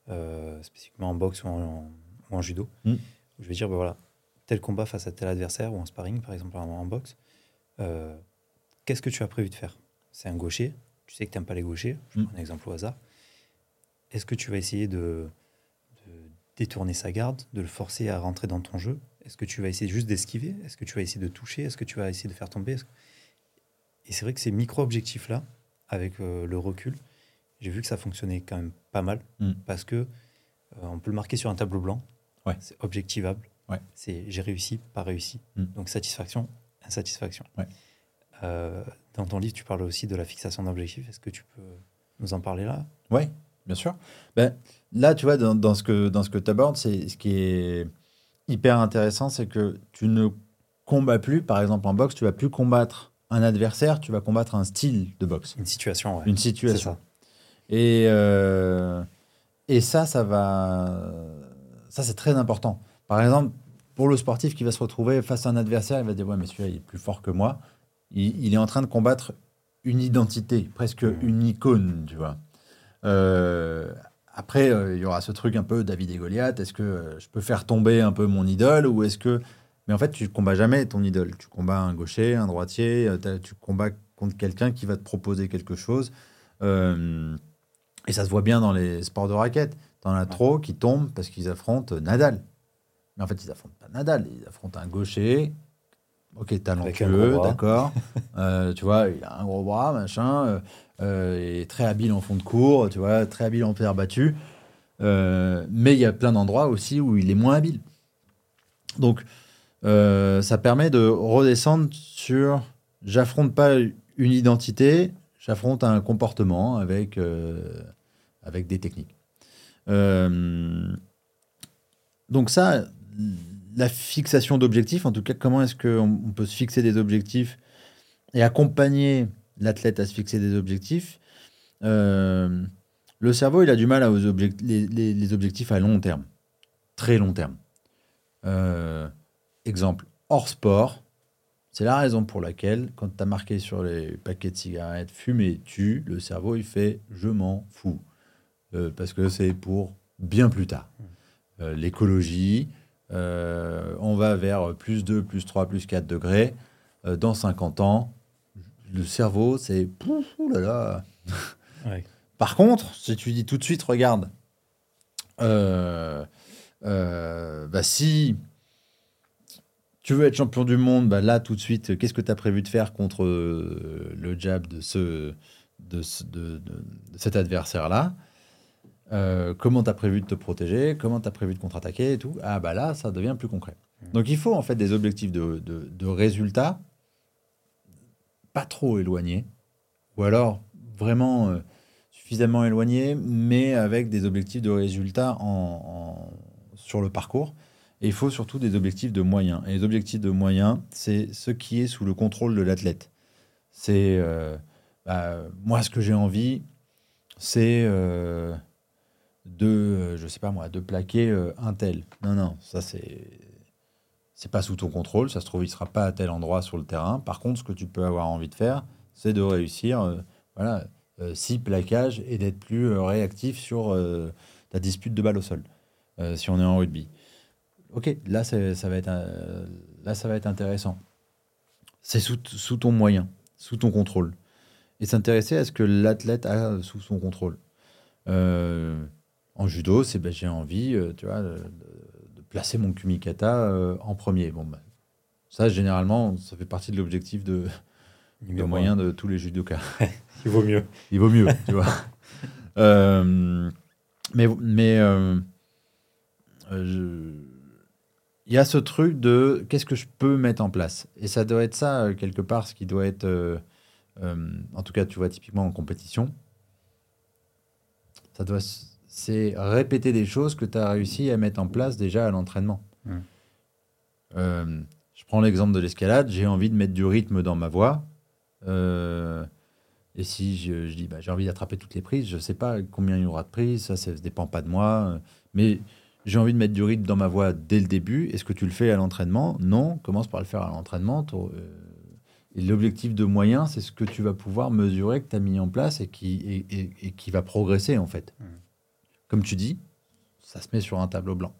euh, spécifiquement en boxe ou en, en judo. Hmm. Où je vais dire, ben voilà, tel combat face à tel adversaire ou en sparring, par exemple en, boxe, euh, qu'est-ce que tu as prévu de faire? C'est un gaucher, tu sais que tu n'aimes pas les gauchers, je prends hmm. un exemple au hasard. Est-ce que tu vas essayer de détourner sa garde, de le forcer à rentrer dans ton jeu? Est-ce que tu vas essayer juste d'esquiver? Est-ce que tu vas essayer de toucher? Est-ce que tu vas essayer de faire tomber? Et c'est vrai que ces micro-objectifs-là, avec le recul, j'ai vu que ça fonctionnait quand même pas mal mm. parce que on peut le marquer sur un tableau blanc. Ouais. C'est objectivable. Ouais. C'est j'ai réussi, pas réussi. Mm. Donc satisfaction, insatisfaction. Ouais. dans ton livre, tu parles aussi de la fixation d'objectifs. Est-ce que tu peux nous en parler là? Oui, bien sûr. Ben, là, tu vois, dans, dans ce que, dans ce que tu abordes, c'est ce qui est hyper intéressant, c'est que tu ne combats plus, par exemple en boxe, tu vas plus combattre un adversaire, tu vas combattre un style de boxe. Une situation, ouais. Une situation. Ça. Et, euh, et ça, ça va. Ça, c'est très important. Par exemple, pour le sportif qui va se retrouver face à un adversaire, il va dire Ouais, mais celui-là, il est plus fort que moi. Il, il, est en train de combattre une identité, presque mmh. une icône, tu vois. Euh, après, euh, il y aura ce truc un peu David et Goliath. Est-ce que euh, je peux faire tomber un peu mon idole ou est-ce que. Mais en fait, tu combats jamais ton idole. Tu combats un gaucher, un droitier. tu combats contre quelqu'un qui va te proposer quelque chose. et ça se voit bien dans les sports de raquettes. T'en as trop qui tombent parce qu'ils affrontent Nadal. Mais en fait, ils affrontent pas Nadal. Ils affrontent un gaucher. Ok, talentueux, d'accord. <laughs> tu vois, il a un gros bras, machin. Euh, est très habile en fond de cours, tu vois, très habile en terre battue. Euh, mais il y a plein d'endroits aussi où il est moins habile. Donc, euh, ça permet de redescendre sur j'affronte pas une identité, j'affronte un comportement avec, avec des techniques. donc ça, la fixation d'objectifs, en tout cas, comment est-ce qu'on peut se fixer des objectifs et accompagner l'athlète à se fixer des objectifs, euh, le cerveau, il a du mal aux les, objectifs à long terme, très long terme. Euh, exemple, hors sport, c'est la raison pour laquelle, quand tu as marqué sur les paquets de cigarettes fumer tu, le cerveau, il fait je m'en fous. Euh, parce que c'est pour bien plus tard. L'écologie, on va vers plus 2, plus 3, plus 4 degrés. dans 50 ans, le cerveau, c'est. là là. Par contre, si tu dis tout de suite, regarde, euh, euh, bah si tu veux être champion du monde, bah là tout de suite, qu'est-ce que tu as prévu de faire contre euh, le jab de, ce, de, de, cet adversaire-là? Comment tu as prévu de te protéger? Comment tu as prévu de contre-attaquer et tout? Ah bah là, ça devient plus concret. Mmh. Donc il faut en fait des objectifs de, de résultats pas trop éloigné, ou alors vraiment euh, suffisamment éloigné, mais avec des objectifs de résultats en, sur le parcours. Et il faut surtout des objectifs de moyens. Et les objectifs de moyens, c'est ce qui est sous le contrôle de l'athlète. C'est euh, bah, moi ce que j'ai envie, c'est euh, de, je sais pas moi, de plaquer un tel. Non, non, ça c'est c'est pas sous ton contrôle, ça se trouve, il sera pas à tel endroit sur le terrain. Par contre, ce que tu peux avoir envie de faire, c'est de réussir, euh, voilà, euh, six plaquages et d'être plus euh, réactif sur ta dispute de balle au sol, si on est en rugby. Ok, là, ça va être, là, ça va être intéressant. C'est sous, sous, ton moyen, sous ton contrôle. Et s'intéresser à ce que l'athlète a sous son contrôle. en judo, c'est ben, j'ai envie, tu vois, placer mon Kumikata euh, en premier. Bon, bah, ça, généralement, ça fait partie de l'objectif de, de moyen de tous les judokas. <laughs> Il vaut mieux. Il vaut mieux, tu vois. <laughs> Euh, mais mais euh, il y a ce truc de qu'est-ce que je peux mettre en place. Et ça doit être ça, quelque part, ce qui doit être, en tout cas, tu vois, typiquement en compétition. Ça doit c'est répéter des choses que tu as réussi à mettre en place déjà à l'entraînement. Euh, je prends l'exemple de l'escalade, j'ai envie de mettre du rythme dans ma voix. Euh, et si je, dis bah, j'ai envie d'attraper toutes les prises, je ne sais pas combien il y aura de prises, ça ne dépend pas de moi. Mais j'ai envie de mettre du rythme dans ma voix dès le début. Est-ce que tu le fais à l'entraînement? Non, commence par le faire à l'entraînement. Euh, et l'objectif de moyen, c'est ce que tu vas pouvoir mesurer que tu as mis en place et qui, et, qui va progresser en fait comme tu dis, ça se met sur un tableau blanc.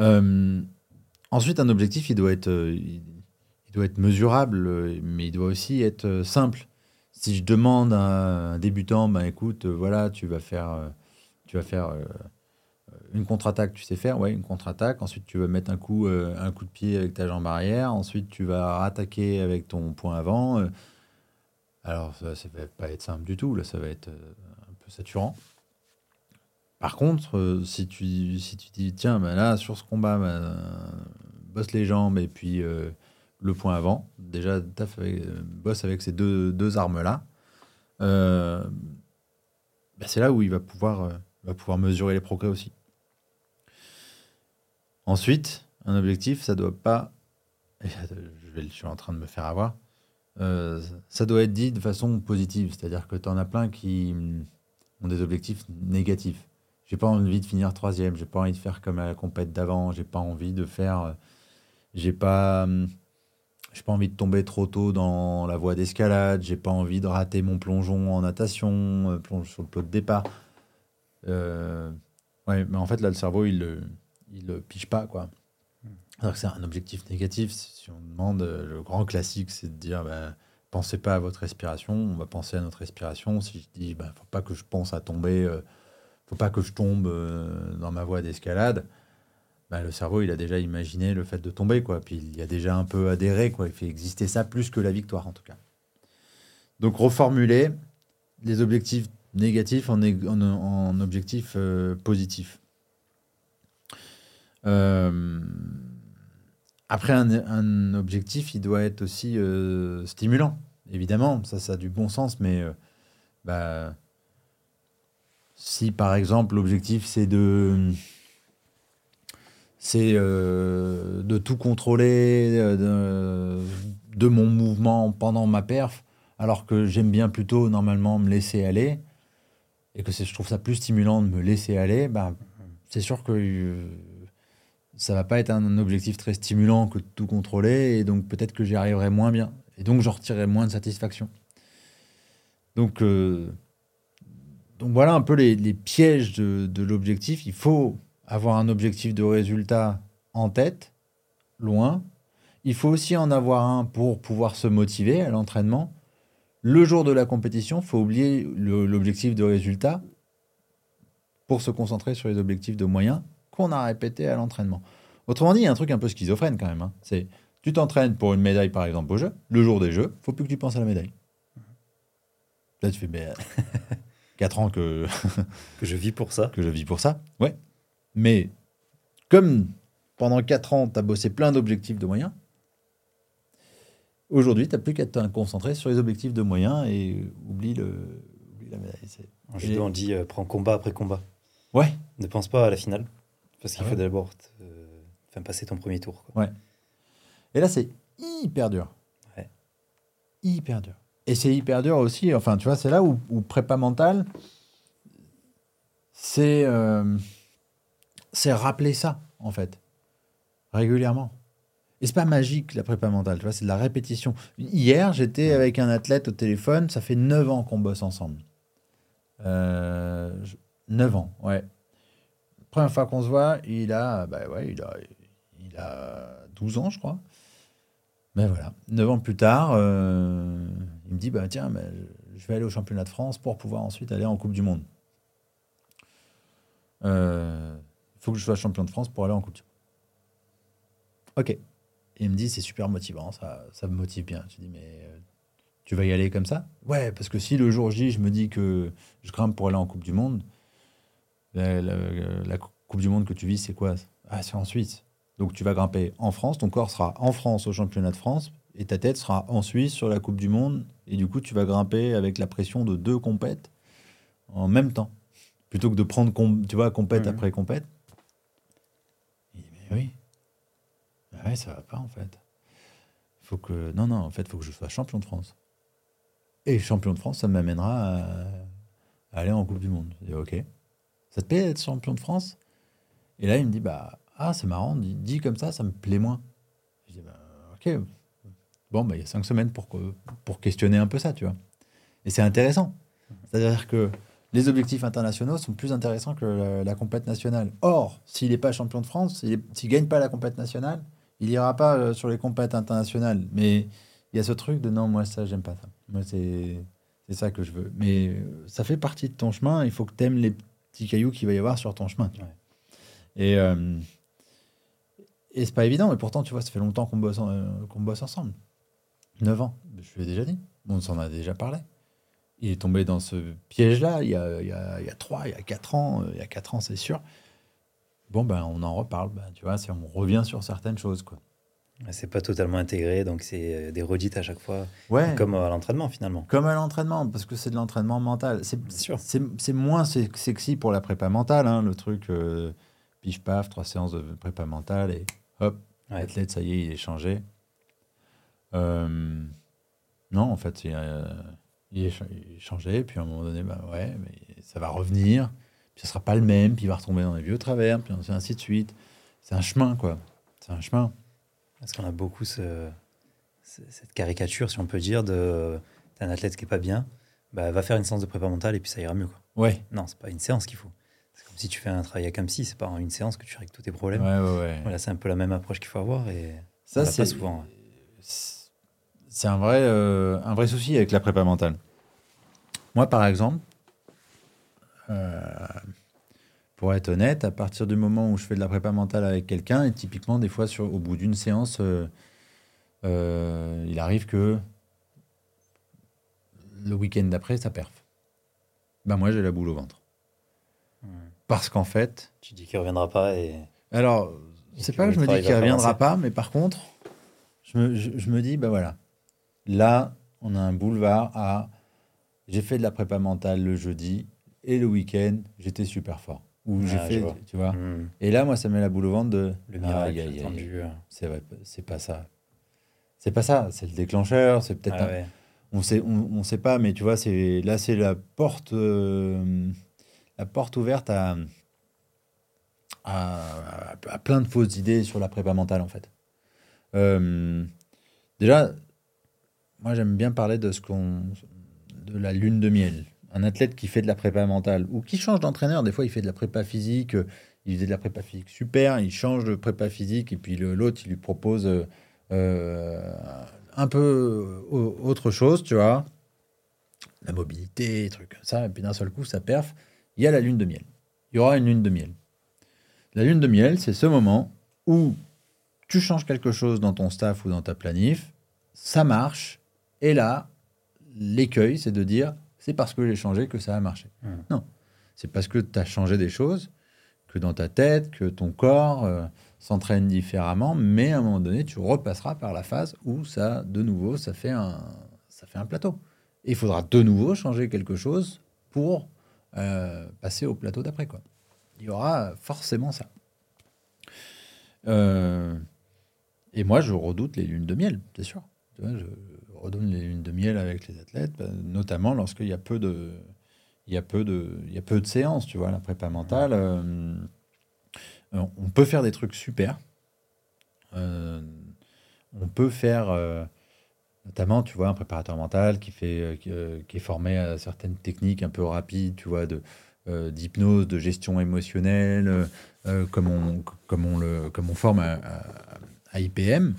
Euh, ensuite, un objectif, il doit être, euh, il doit être mesurable, mais il doit aussi être euh, simple. Si je demande à un débutant, ben écoute, voilà, tu vas faire, Une contre-attaque, tu sais faire, ouais, une contre-attaque. Ensuite, tu vas mettre un coup, de pied avec ta jambe arrière. Ensuite, tu vas attaquer avec ton point avant. Alors, ça, ne va pas être simple du tout. Là, ça va être un peu saturant. Par contre, si, tu, si tu dis, tiens, ben là, sur ce combat, ben, bosse les jambes et puis le point avant, déjà, bosse avec ces deux, deux armes-là, ben, c'est là où il va pouvoir, va pouvoir mesurer les progrès aussi. Ensuite, un objectif, ça doit pas. <laughs> Je, suis en train de me faire avoir. Euh, ça doit être dit de façon positive, c'est-à-dire que tu en as plein qui ont des objectifs négatifs. J'ai pas envie de finir troisième, j'ai pas envie de faire comme la compète d'avant, j'ai pas envie de faire, j'ai pas, j'ai pas envie de tomber trop tôt dans la voie d'escalade, j'ai pas envie de rater mon plongeon en natation, euh, plonge sur le plot de départ. Euh, ouais, mais en fait là le cerveau il il ne pige pas. quoi. C'est un objectif négatif. Si on demande, euh, le grand classique, c'est de dire ben, pensez pas à votre respiration, on va penser à notre respiration. Si je dis ben, faut pas que je pense à tomber, euh, faut pas que je tombe euh, dans ma voie d'escalade, ben, le cerveau il a déjà imaginé le fait de tomber. quoi. Puis il y a déjà un peu adhéré. quoi. Il fait exister ça plus que la victoire en tout cas. Donc reformuler les objectifs négatifs en, objectifs positifs. Euh, après, un, objectif, il doit être aussi euh, stimulant, évidemment. Ça, ça a du bon sens, mais euh, bah, si par exemple l'objectif c'est de c'est de tout contrôler de, de, mon mouvement pendant ma perf, alors que j'aime bien plutôt normalement me laisser aller, et que je trouve ça plus stimulant de me laisser aller, bah, c'est sûr que ça va pas être un objectif très stimulant que de tout contrôler, et donc peut-être que j'y arriverai moins bien, et donc j'en retirerai moins de satisfaction. Donc, euh, donc voilà un peu les, pièges de, l'objectif. Il faut avoir un objectif de résultat en tête, loin. Il faut aussi en avoir un pour pouvoir se motiver à l'entraînement. Le jour de la compétition, il faut oublier l'objectif de résultat pour se concentrer sur les objectifs de moyens qu'on a répété à l'entraînement. Autrement dit, il y a un truc un peu schizophrène quand même. Hein. C'est tu t'entraînes pour une médaille, par exemple, au jeu. Le jour des jeux, faut plus que tu penses à la médaille. Là, tu fais, mais 4 ans que. <laughs> que je vis pour ça. Que je vis pour ça, ouais. Mais comme pendant 4 ans, tu as bossé plein d'objectifs de moyens, aujourd'hui, tu n'as plus qu'à te concentrer sur les objectifs de moyens et oublie, le, oublie la médaille. En judo, on dit euh, prends combat après combat. Ouais. Ne pense pas à la finale. Parce qu'il ah faut d'abord euh, passer ton premier tour. Ouais. Et là, c'est hyper dur. Ouais. Hyper dur. Et c'est hyper dur aussi, enfin, tu vois, c'est là où, prépa mentale, c'est euh, c'est rappeler ça, en fait, régulièrement. Et c'est pas magique, la prépa mentale, tu vois, c'est de la répétition. Hier, j'étais avec un athlète au téléphone, ça fait 9 ans qu'on bosse ensemble. Euh, 9 ans, ouais première fois qu'on se voit, il a, bah ouais, il a, il a 12 ans, je crois. Mais voilà, 9 ans plus tard, euh, il me dit bah, Tiens, mais je vais aller au championnat de France pour pouvoir ensuite aller en Coupe du Monde. Il euh, faut que je sois champion de France pour aller en Coupe du Monde. Ok. Il me dit C'est super motivant, ça, ça me motive bien. Je dis Mais euh, tu vas y aller comme ça? Ouais, parce que si le jour J, je me dis que je grimpe pour aller en Coupe du Monde, la, Coupe du Monde que tu vis, c'est quoi? Ah, C'est en Suisse. Donc tu vas grimper en France, ton corps sera en France au championnat de France, et ta tête sera en Suisse sur la Coupe du Monde, et du coup tu vas grimper avec la pression de deux compètes en même temps, plutôt que de prendre, tu vois, compète après compète. Il dit, mais oui, ah ouais, ça va pas en fait. Faut que, non, non, en fait, il faut que je sois champion de France. Et champion de France, ça m'amènera à, aller en Coupe du Monde. Je dis, ok. Ça te plaît d'être champion de France? Et là, il me dit, bah, ah, c'est marrant, dit, comme ça, ça me plaît moins. Je dis, bah, ok. Bon, bah, il y a cinq semaines pour, pour questionner un peu ça, tu vois. Et c'est intéressant. C'est-à-dire que les objectifs internationaux sont plus intéressants que la, compète nationale. Or, s'il n'est pas champion de France, s'il ne gagne pas la compète nationale, il n'ira pas euh, sur les compètes internationales. Mais il y a ce truc de non, moi, ça, j'aime pas ça. Moi, c'est ça que je veux. Mais euh, ça fait partie de ton chemin. Il faut que tu aimes les petits cailloux qu'il va y avoir sur ton chemin. Et, euh, et c'est pas évident, mais pourtant, tu vois, ça fait longtemps qu'on bosse, qu'on bosse ensemble. 9 ans, je lui ai déjà dit, on s'en a déjà parlé. Il est tombé dans ce piège-là il y a, il, y a, il y a 3, il y a 4 ans, il y a 4 ans, c'est sûr. Bon, ben, on en reparle, ben, tu vois, on revient sur certaines choses, quoi. C'est pas totalement intégré, donc c'est euh, des redites à chaque fois. Ouais. Comme à l'entraînement finalement. Comme à l'entraînement, parce que c'est de l'entraînement mental. C'est moins sexy pour la prépa mentale, hein, le truc euh, pif paf, trois séances de prépa mentale et hop, l'athlète, ça y est, il est changé. Euh, non, en fait, euh, il, est, changé, puis à un moment donné, bah ouais, mais ça va revenir, puis ça sera pas le même, puis il va retomber dans les vieux travers, puis ainsi de suite. C'est un chemin, quoi. C'est un chemin. Parce qu'on a beaucoup ce, cette caricature, si on peut dire, de un athlète qui est pas bien, bah, va faire une séance de prépa mentale et puis ça ira mieux. Quoi. Ouais. Non, c'est pas une séance qu'il faut. C'est comme si tu fais un travail avec un psy, c'est pas une séance que tu règles tous tes problèmes. Ouais, ouais, ouais. Voilà, c'est un peu la même approche qu'il faut avoir et ça, c'est souvent. C'est un vrai, euh, un vrai souci avec la prépa mentale. Moi, par exemple, euh, pour être honnête, à partir du moment où je fais de la prépa mentale avec quelqu'un, et typiquement, des fois, sur, au bout d'une séance, euh, il arrive que le week-end d'après, ça perf. Ben moi, j'ai la boule au ventre. Parce qu'en fait. Tu dis qu'il reviendra pas et. Alors, c'est pas que je me dis qu'il reviendra pas, mais par contre, je me, je me dis, ben voilà, là, on a un boulevard à. J'ai fait de la prépa mentale le jeudi et le week-end, j'étais super fort j'ai ah, fait, tu vois. Hmm. Et là, moi, ça met la boule au ventre de. Le miracle euh. C'est vrai, c'est pas ça. C'est pas ça. C'est le déclencheur. C'est peut-être. Ah on sait, on, sait pas, mais tu vois, c'est là, c'est la porte, euh, la porte ouverte à, à, plein de fausses idées sur la prépa mentale, en fait. Euh, déjà, moi, j'aime bien parler de ce qu'on, de la lune de miel un athlète qui fait de la prépa mentale ou qui change d'entraîneur, des fois il fait de la prépa physique, euh, il faisait de la prépa physique super, il change de prépa physique et puis l'autre il lui propose euh, euh, un peu autre chose, tu vois, la mobilité, trucs comme ça, et puis d'un seul coup ça perf, il y a la lune de miel. Il y aura une lune de miel. La lune de miel, c'est ce moment où tu changes quelque chose dans ton staff ou dans ta planif, ça marche, et là, l'écueil, c'est de dire c'est parce que j'ai changé que ça a marché. Hmm. Non, c'est parce que tu as changé des choses, que dans ta tête, que ton corps euh, s'entraîne différemment, mais à un moment donné, tu repasseras par la phase où ça, de nouveau, ça fait un, ça fait un plateau. Et il faudra de nouveau changer quelque chose pour euh, passer au plateau d'après. Quoi. Il y aura forcément ça. Euh, et moi, je redoute les lunes de miel, c'est sûr. Tu vois, je, redonne les lunes de miel avec les athlètes, bah, notamment lorsqu'il y a peu de, il y a peu de, il y a peu de séances, tu vois, la prépa mentale. Euh, on peut faire des trucs super. Euh, on peut faire, euh, notamment, tu vois, un préparateur mental qui fait, qui, est formé à certaines techniques un peu rapides, tu vois, de d'hypnose, de gestion émotionnelle, comme on, comme on le, comme on forme à, à IPM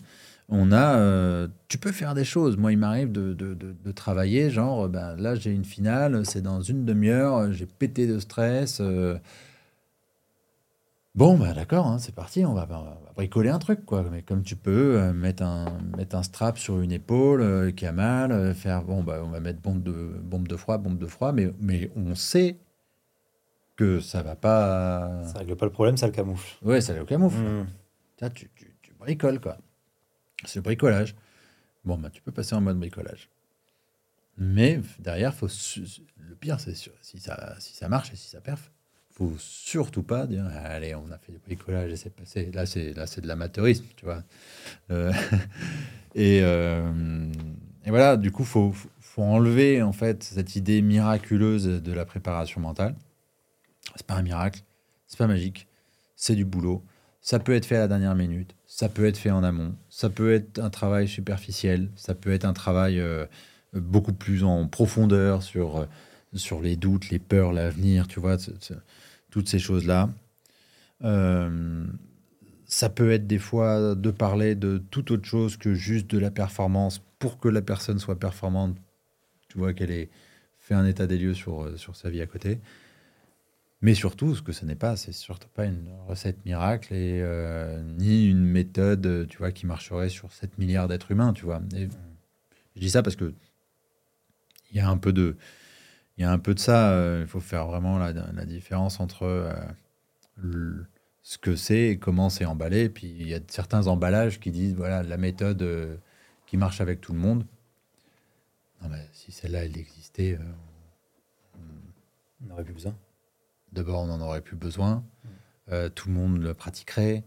on a, euh, tu peux faire des choses. Moi, il m'arrive de, travailler, genre, ben, là, j'ai une finale, c'est dans une demi-heure, j'ai pété de stress. Euh. Bon, ben, d'accord, hein, c'est parti, on va, bricoler un truc, quoi. Mais comme tu peux euh, mettre, un, mettre un strap sur une épaule qui a mal, faire, bon, ben, on va mettre bombe de, bombe de froid, bombe de froid, mais, mais on sait que ça va pas. Ça règle pas le problème, ça le camoufle. Ouais, ça le camoufle. Mmh. tu, tu, tu bricoles, quoi. C'est le bricolage. Bon, bah, tu peux passer en mode bricolage. Mais derrière, faut le pire, c'est si ça, si ça marche et si ça perf, faut surtout pas dire allez, on a fait du bricolage et c'est passé. Là, c'est là, c'est de l'amateurisme, tu vois. Euh, <laughs> et, euh, et, voilà, du coup, faut, faut enlever en fait cette idée miraculeuse de la préparation mentale. C'est pas un miracle, c'est pas magique, c'est du boulot. Ça peut être fait à la dernière minute, ça peut être fait en amont, ça peut être un travail superficiel, ça peut être un travail euh, beaucoup plus en profondeur sur, euh, sur les doutes, les peurs, l'avenir, tu vois, toutes ces choses-là. Euh, ça peut être des fois de parler de toute autre chose que juste de la performance pour que la personne soit performante. Tu vois qu'elle ait fait un état des lieux sur, sur sa vie à côté. Mais surtout, ce que ce n'est pas, c'est surtout pas une recette miracle et ni une méthode, tu vois, qui marcherait sur 7 milliards d'êtres humains, tu vois. je dis ça parce que il y a un peu de, il y a un peu de ça. Euh, il faut faire vraiment la, différence entre euh, ce que c'est et comment c'est emballé. Puis il y a certains emballages qui disent voilà la méthode euh, qui marche avec tout le monde. Non, mais si celle-là, elle existait, on n'aurait plus besoin. D'abord, on n'en aurait plus besoin. Mm. tout le monde le pratiquerait.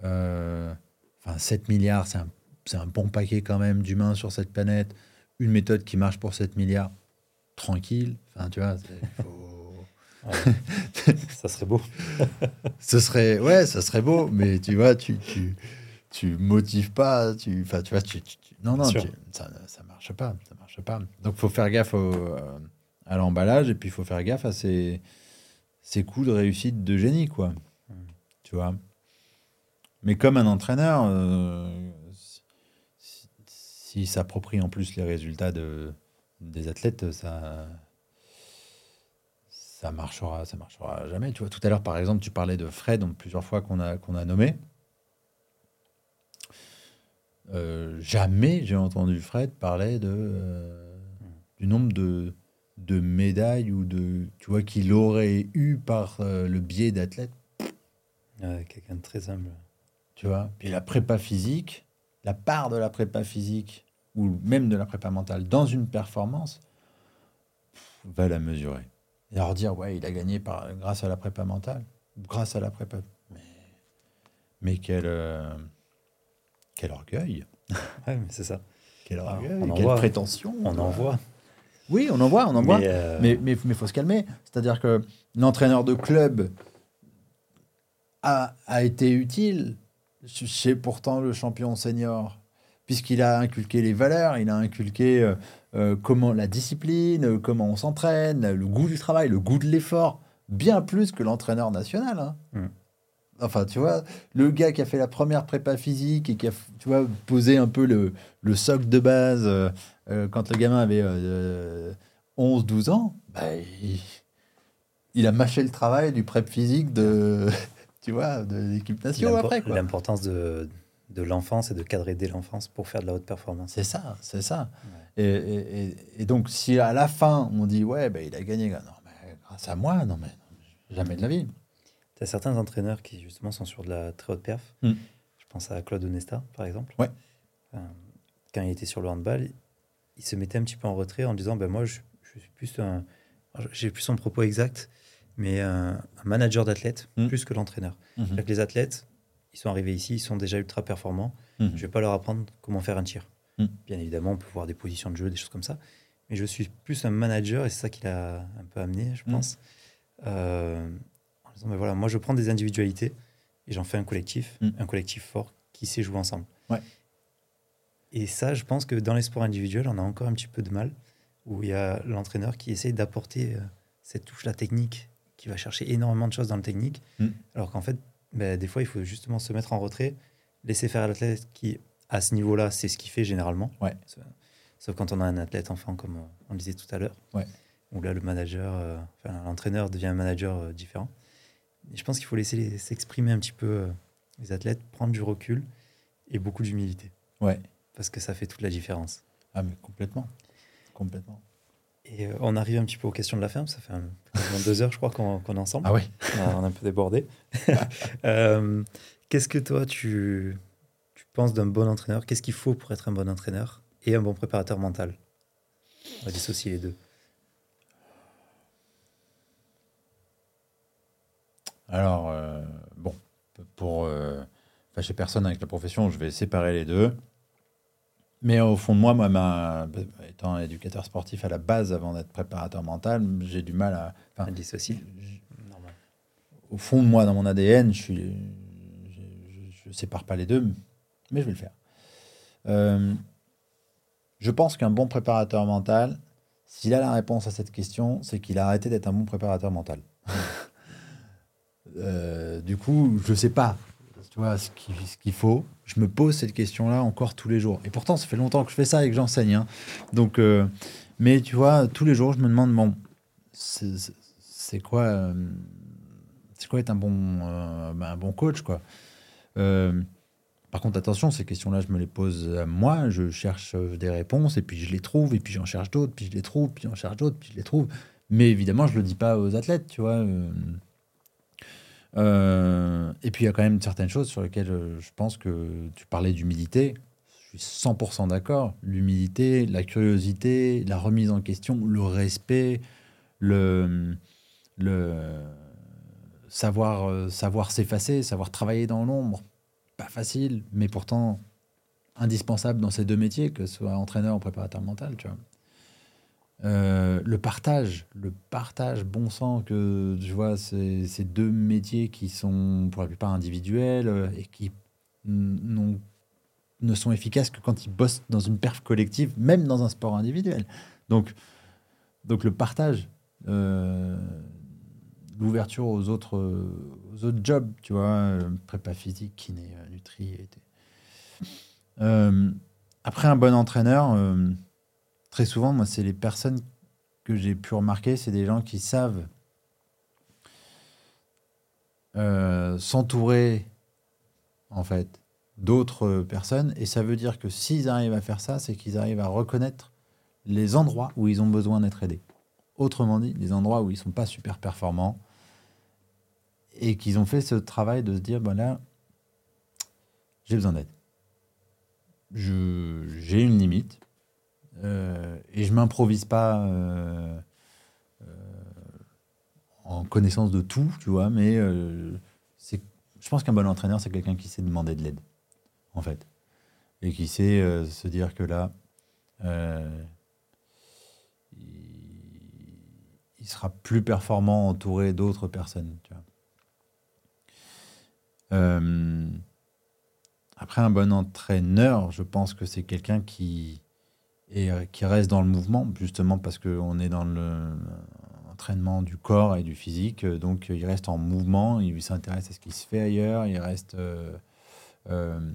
Enfin, 7 milliards, c'est un, un, bon paquet quand même d'humains sur cette planète. Une méthode qui marche pour 7 milliards, tranquille. Enfin, tu vois, <laughs> ça serait beau. <laughs> Ce serait, ouais, ça serait beau, mais tu vois, tu, tu, tu motives pas, tu, enfin, tu vois, tu, non, non, ça, ça marche pas, ça marche pas. Donc, faut faire gaffe euh, à l'emballage et puis il faut faire gaffe à ces, ces coups de réussite de génie, quoi. Tu vois. Mais comme un entraîneur, euh, s'il s'approprie en plus les résultats de, des athlètes, ça ça marchera, ça marchera jamais. Tu vois, tout à l'heure, par exemple, tu parlais de Fred, plusieurs fois qu'on a, a nommé. Euh, jamais j'ai entendu Fred parler de, euh, du nombre de, de médailles ou de, tu vois, qu'il aurait eu par euh, le biais d'athlètes. Quelqu'un de très humble. Tu vois, puis la prépa physique, la part de la prépa physique ou même de la prépa mentale dans une performance, va la mesurer. Et leur dire, ouais, il a gagné par, grâce à la prépa mentale, grâce à la prépa. Mais, mais quel, euh, quel orgueil. Ouais, mais c'est ça. Quel orgueil, quelle prétention. On en voit. Oui, on en voit, on en voit. Euh, mais il mais, mais, faut se calmer. C'est-à-dire que l'entraîneur de club a, a été utile chez pourtant le champion senior puisqu'il a inculqué les valeurs, il a inculqué euh, euh, comment la discipline, comment on s'entraîne, le goût du travail, le goût de l'effort, bien plus que l'entraîneur national. Hein. Mm. Enfin, tu vois, le gars qui a fait la première prépa physique et qui a, tu vois, posé un peu le, le socle de base quand le gamin avait 11-12 ans, bah, il, a mâché le travail du prep physique de, <laughs> tu vois, de l'équipe nationale après. L'importance de de l'enfance et de cadrer dès l'enfance pour faire de la haute performance. C'est ça, c'est ça. Et, donc, si à la fin, on dit, ouais, ben, il a gagné, non, mais grâce à moi, non, mais jamais de la vie. Tu as certains entraîneurs qui, justement, sont sur de la très haute perf. Hmm. Je pense à Claude Onesta, par exemple. Ouais. quand il était sur le handball, il se mettait un petit peu en retrait en disant, ben, moi, je, suis plus un... J'ai plus son propos exact, mais un, manager d'athlètes, hmm. plus que l'entraîneur. Hmm. Les athlètes, ils sont arrivés ici, ils sont déjà ultra performants. Mhm. Je ne vais pas leur apprendre comment faire un tir. Mhm. Bien évidemment, on peut voir des positions de jeu, des choses comme ça. Mais je suis plus un manager, et c'est ça qui l'a un peu amené, je pense. Euh, en disant, mais voilà, moi, je prends des individualités et j'en fais un collectif, un collectif fort qui sait jouer ensemble. Ouais. Et ça, je pense que dans les sports individuels, on a encore un petit peu de mal, où il y a l'entraîneur qui essaye d'apporter euh, cette touche, la technique, qui va chercher énormément de choses dans le technique, alors qu'en fait, ben, des fois, il faut justement se mettre en retrait, laisser faire l'athlète qui, à ce niveau-là, c'est ce qu'il fait généralement. Ouais. Sauf quand on a un athlète enfant, comme on le disait tout à l'heure, ouais. où là, le manager, euh, enfin, l'entraîneur devient un manager euh, différent. Et je pense qu'il faut laisser s'exprimer un petit peu euh, les athlètes, prendre du recul et beaucoup d'humilité. Ouais. Parce que ça fait toute la différence. Ah, mais complètement. Complètement. Et euh, on arrive un petit peu aux questions de la ferme. Ça fait deux heures, je crois, qu'on est ensemble. Ah oui On a un peu débordé. <laughs> Euh, qu'est-ce que toi, tu, tu penses d'un bon entraîneur? Qu'est-ce qu'il faut pour être un bon entraîneur et un bon préparateur mental? On va dissocier les deux. Alors, euh, bon, pour fâcher personne avec la profession, je vais séparer les deux. Mais au fond de moi, moi, ma, étant éducateur sportif à la base avant d'être préparateur mental, j'ai du mal à. Enfin, dissocier. Au fond de moi, dans mon ADN, je suis, je, sépare pas les deux, mais je vais le faire. Euh, je pense qu'un bon préparateur mental, s'il a la réponse à cette question, c'est qu'il a arrêté d'être un bon préparateur mental. <laughs> Euh, du coup, je sais pas tu vois, ce qu'il faut. Je me pose cette question-là encore tous les jours. Et pourtant, ça fait longtemps que je fais ça et que j'enseigne. Hein. Donc, euh, mais tu vois, tous les jours, je me demande, bon, c'est quoi, euh, c'est quoi être un bon, bah, un bon coach, quoi. par contre, attention, ces questions-là, je me les pose à moi, je cherche des réponses, et puis je les trouve, et puis j'en cherche d'autres, puis je les trouve, puis j'en cherche d'autres, puis je les trouve. Mais évidemment, je le dis pas aux athlètes, tu vois. Euh, et puis il y a quand même certaines choses sur lesquelles euh, je pense que tu parlais d'humilité. Je suis 100% d'accord. L'humilité, la curiosité, la remise en question, le respect, le, savoir, euh, savoir s'effacer, savoir travailler dans l'ombre. Pas facile, mais pourtant indispensable dans ces deux métiers, que ce soit entraîneur ou préparateur mental. Tu vois. Euh, le partage, le partage bon sang que je vois ces, deux métiers qui sont pour la plupart individuels euh, et qui ne sont efficaces que quand ils bossent dans une perf collective, même dans un sport individuel. Donc, donc le partage, euh, l'ouverture aux autres, aux autres jobs, tu vois, prépa physique, kiné, nutri. après un bon entraîneur très souvent, moi, c'est les personnes que j'ai pu remarquer, c'est des gens qui savent euh, s'entourer, en fait, d'autres personnes. Et ça veut dire que s'ils arrivent à faire ça, c'est qu'ils arrivent à reconnaître les endroits où ils ont besoin d'être aidés. Autrement dit, les endroits où ils sont pas super performants et qu'ils ont fait ce travail de se dire, ben là, j'ai besoin d'aide. J'ai une limite, et je m'improvise pas euh, euh, en connaissance de tout, tu vois, mais c'est, je pense qu'un bon entraîneur, c'est quelqu'un qui sait demander de l'aide, en fait. Et qui sait se dire que là, il, sera plus performant entouré d'autres personnes, tu vois. après, un bon entraîneur, je pense que c'est quelqu'un qui, et euh, qui reste dans le mouvement, justement parce qu'on est dans l'entraînement du corps et du physique. Donc il reste en mouvement, il s'intéresse à ce qui se fait ailleurs, il reste. Euh, euh,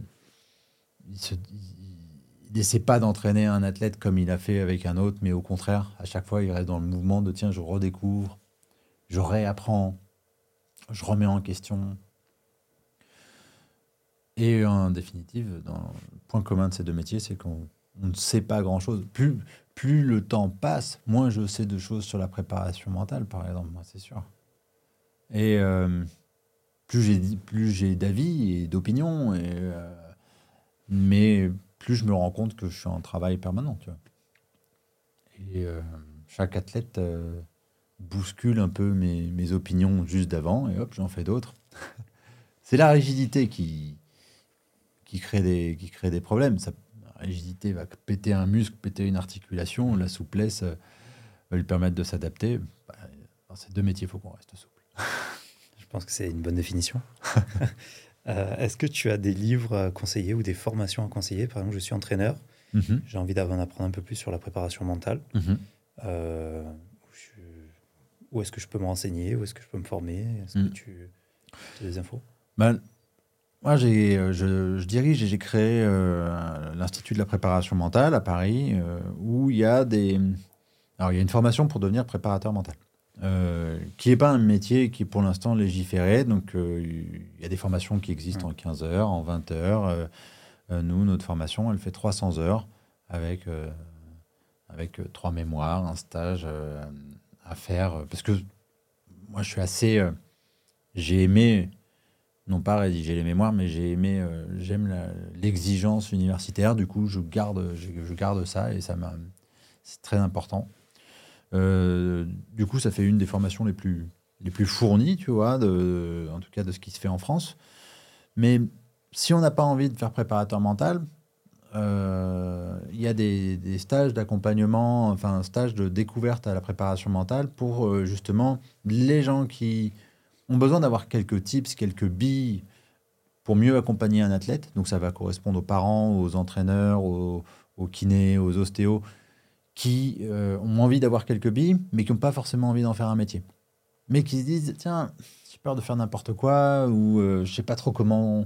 il n'essaie pas d'entraîner un athlète comme il a fait avec un autre, mais au contraire, à chaque fois, il reste dans le mouvement de tiens, je redécouvre, je réapprends, je remets en question. Et en définitive, dans le point commun de ces deux métiers, c'est qu'on on ne sait pas grand-chose. Plus, plus le temps passe, moins je sais de choses sur la préparation mentale, par exemple, moi, c'est sûr. Et euh, plus j'ai plus j'ai d'avis et d'opinions, euh, mais plus je me rends compte que je suis en travail permanent, tu vois. Et euh, chaque athlète bouscule un peu mes, mes opinions juste d'avant, et hop, j'en fais d'autres. <laughs> c'est la rigidité qui, qui, crée des, qui crée des problèmes. Rigidité va péter un muscle, péter une articulation, la souplesse euh, va lui permettre de s'adapter. Bah, dans ces deux métiers, il faut qu'on reste souple. <laughs> Je pense que c'est une bonne définition. <laughs> Euh, est-ce que tu as des livres à conseiller ou des formations à conseiller? Par exemple, je suis entraîneur. Mhm. J'ai envie d'en apprendre un peu plus sur la préparation mentale. Mhm. Euh, où est-ce que je peux me renseigner? Où est-ce que je peux me former? Est-ce que mhm. tu as des infos? Ben, moi, j'ai, euh, je, dirige et j'ai créé euh, l'Institut de la préparation mentale à Paris, euh, où il y a des. Alors, il y a une formation pour devenir préparateur mental, qui n'est pas un métier qui est pour l'instant légiféré. Donc, il y a des formations qui existent en 15 heures, en 20 heures. nous, notre formation, elle fait 300 heures avec, avec trois mémoires, un stage à faire. Parce que moi, je suis assez. j'ai aimé non pas rédiger les mémoires, mais j'ai aimé, euh, j'aime l'exigence universitaire. Du coup, je garde, je, garde ça et ça c'est très important. Euh, du coup, ça fait une des formations les plus, les plus fournies, tu vois, en tout cas de ce qui se fait en France. Mais si on n'a pas envie de faire préparateur mental, euh, il y a des stages d'accompagnement, enfin un stage de découverte à la préparation mentale pour justement les gens qui ont besoin d'avoir quelques tips, quelques billes pour mieux accompagner un athlète. Donc ça va correspondre aux parents, aux entraîneurs, aux, kinés, aux ostéos, qui euh, ont envie d'avoir quelques billes, mais qui n'ont pas forcément envie d'en faire un métier. Mais qui se disent, tiens, j'ai peur de faire n'importe quoi, ou euh, je sais pas trop comment,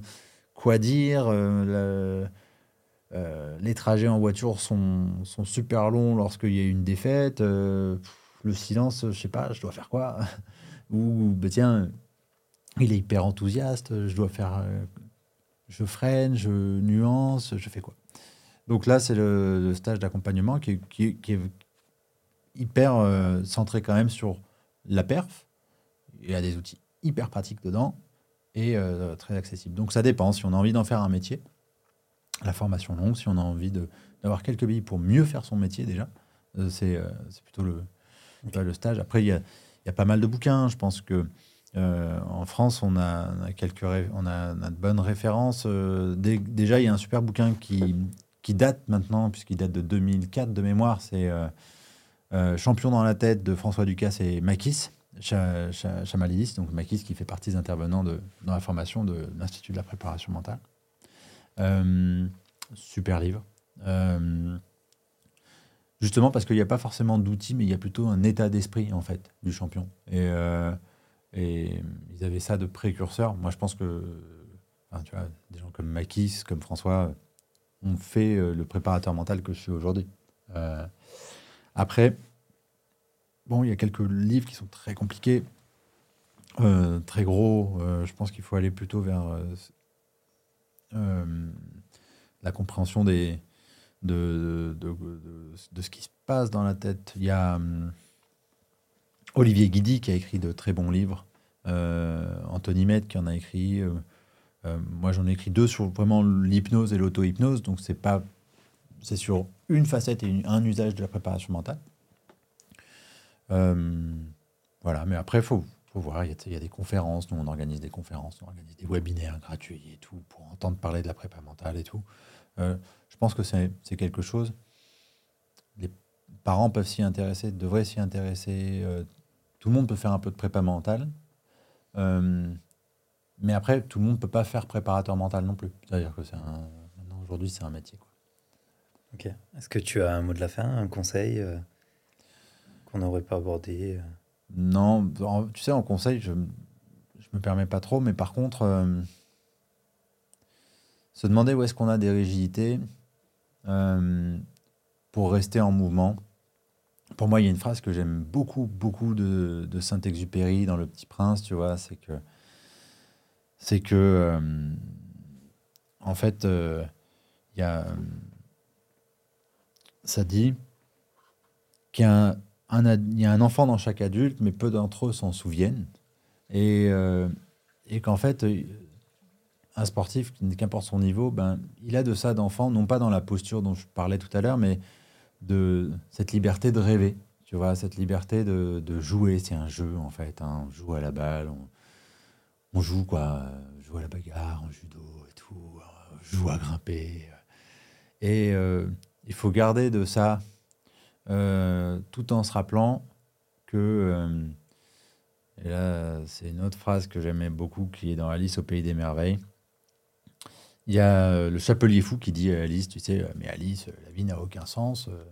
quoi dire. Euh, les trajets en voiture sont, sont super longs lorsqu'il y a une défaite. le silence, je sais pas, je dois faire quoi? Ou, bah, tiens, il est hyper enthousiaste. Je dois faire. euh, je freine, je nuance, je fais quoi? Donc là, c'est le, le stage d'accompagnement qui, est- qui est- qui est hyper euh, centré quand même sur la perf. Il y a des outils hyper pratiques dedans et euh, très accessibles. Donc ça dépend. Si on a envie d'en faire un métier, la formation longue, si on a envie d'avoir quelques billes pour mieux faire son métier déjà, euh, c'est plutôt le, le stage. Après, il y a, y a pas mal de bouquins. Je pense que euh, en France, on a, quelques on a, on a de bonnes références. Euh, dé- déjà, il y a un super bouquin qui, qui date maintenant, puisqu'il date de 2004 de mémoire. C'est euh, Champion dans la tête de François Ducasse et Makis Cha- Cha- Chamalidis. Donc Makis qui fait partie des intervenants de, dans la formation de l'Institut de la préparation mentale. Super livre. Justement parce qu'il n'y a pas forcément d'outils, mais il y a plutôt un état d'esprit en fait du champion. Et, euh, ils avaient ça de précurseur. Moi, je pense que, des gens comme Makis, comme François, ont fait euh, le préparateur mental que je suis aujourd'hui. Euh, après, bon, il y a quelques livres qui sont très compliqués, très gros. Je pense qu'il faut aller plutôt vers la compréhension des, de, de, de- ce qui se passe dans la tête. Il y a hum, Olivier Guidi qui a écrit de très bons livres, euh, Anthony Med qui en a écrit. euh, euh, moi, j'en ai écrit deux sur vraiment l'hypnose et l'auto-hypnose, donc c'est pas, c'est sur une facette et un usage de la préparation mentale. Euh, voilà, mais après, faut, faut voir. Il y, a, il y a des conférences. Nous, on organise des conférences, on organise des webinaires gratuits et tout pour entendre parler de la prépa mentale et tout. Euh, je pense que c'est quelque chose. Les parents peuvent s'y intéresser, devraient s'y intéresser. euh, tout le monde peut faire un peu de prépa mentale. Euh, mais après, tout le monde ne peut pas faire préparateur mental non plus. C'est-à-dire que c'est un. Aujourd'hui, c'est un métier. Quoi. Ok. Est-ce que tu as un mot de la fin, un conseil euh, qu'on n'aurait pas abordé Non, en- tu sais, en conseil, je ne me permets pas trop, mais par contre, se demander où est-ce qu'on a des rigidités euh, pour rester en mouvement. Pour moi, il y a une phrase que j'aime beaucoup, beaucoup de, Saint-Exupéry dans Le Petit Prince, tu vois, c'est que, c'est que, euh, en fait, euh, il y a, ça dit qu'il y a un, y a un enfant dans chaque adulte, mais peu d'entre eux s'en souviennent. Et, et qu'en fait, un sportif, qu'importe son niveau, ben, il a de ça d'enfant, non pas dans la posture dont je parlais tout à l'heure, mais de cette liberté de rêver. Tu vois, cette liberté de, jouer. C'est un jeu, en fait. hein. On joue à la balle, on, on joue quoi On joue à la bagarre, en judo et tout. On joue à grimper. Et euh, il faut garder de ça euh, tout en se rappelant que, euh, et là c'est une autre phrase que j'aimais beaucoup qui est dans Alice au pays des merveilles. Il y a euh, le chapelier fou qui dit à Alice, tu sais, mais Alice, euh, la vie n'a aucun sens. euh.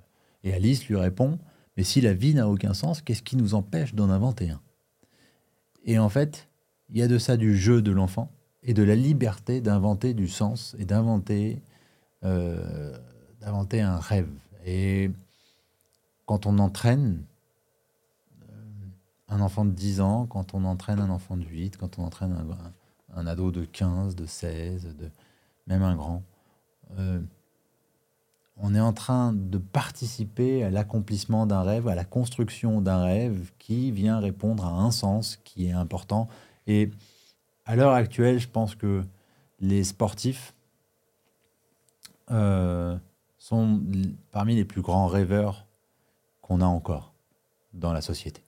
Et Alice lui répond, mais si la vie n'a aucun sens, qu'est-ce qui nous empêche d'en inventer un? Et en fait, il y a de ça du jeu de l'enfant et de la liberté d'inventer du sens et d'inventer un rêve. Et quand on entraîne un enfant de 10 ans, quand on entraîne un enfant de 8, quand on entraîne un ado de 15, de 16, de, même un grand, euh, on est en train de participer à l'accomplissement d'un rêve, à la construction d'un rêve qui vient répondre à un sens qui est important. Et à l'heure actuelle, je pense que les sportifs euh, sont parmi les plus grands rêveurs qu'on a encore dans la société.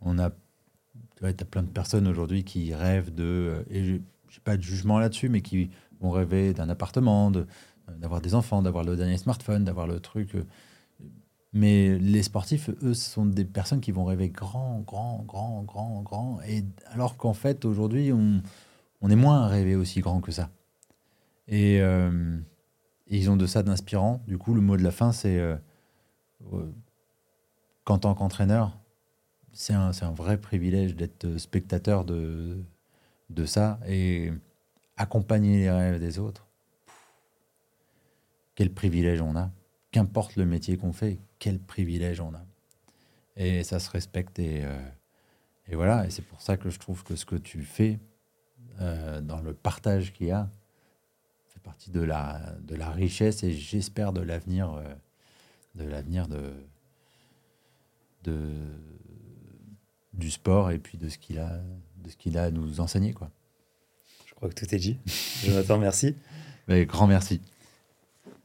On a, tu as plein de personnes aujourd'hui qui rêvent de, euh, et je n'ai pas de jugement là-dessus, mais qui vont rêver d'un appartement, de- d'avoir des enfants, d'avoir le dernier smartphone, d'avoir le truc. euh. Mais les sportifs, eux, ce sont des personnes qui vont rêver grand, grand, grand, grand, grand. Et alors qu'en fait, aujourd'hui, on, on est moins à rêver aussi grand que ça. Et, euh, ils ont de ça d'inspirant. Du coup, le mot de la fin, c'est euh, euh, qu'en tant qu'entraîneur, c'est un, un vrai privilège d'être spectateur de, de ça et accompagner les rêves des autres. Quel privilège on a. Qu'importe le métier qu'on fait, quel privilège on a. Et ça se respecte et, euh, Et voilà, et c'est pour ça que je trouve que ce que tu fais euh, dans le partage qu'il y a fait partie de la, de la richesse et j'espère de l'avenir euh, de l'avenir de, de, du sport et puis de ce qu'il a, de ce qu'il a à nous enseigner. Quoi. Je crois que tout est dit. <laughs> Jonathan, merci. Mais grand merci.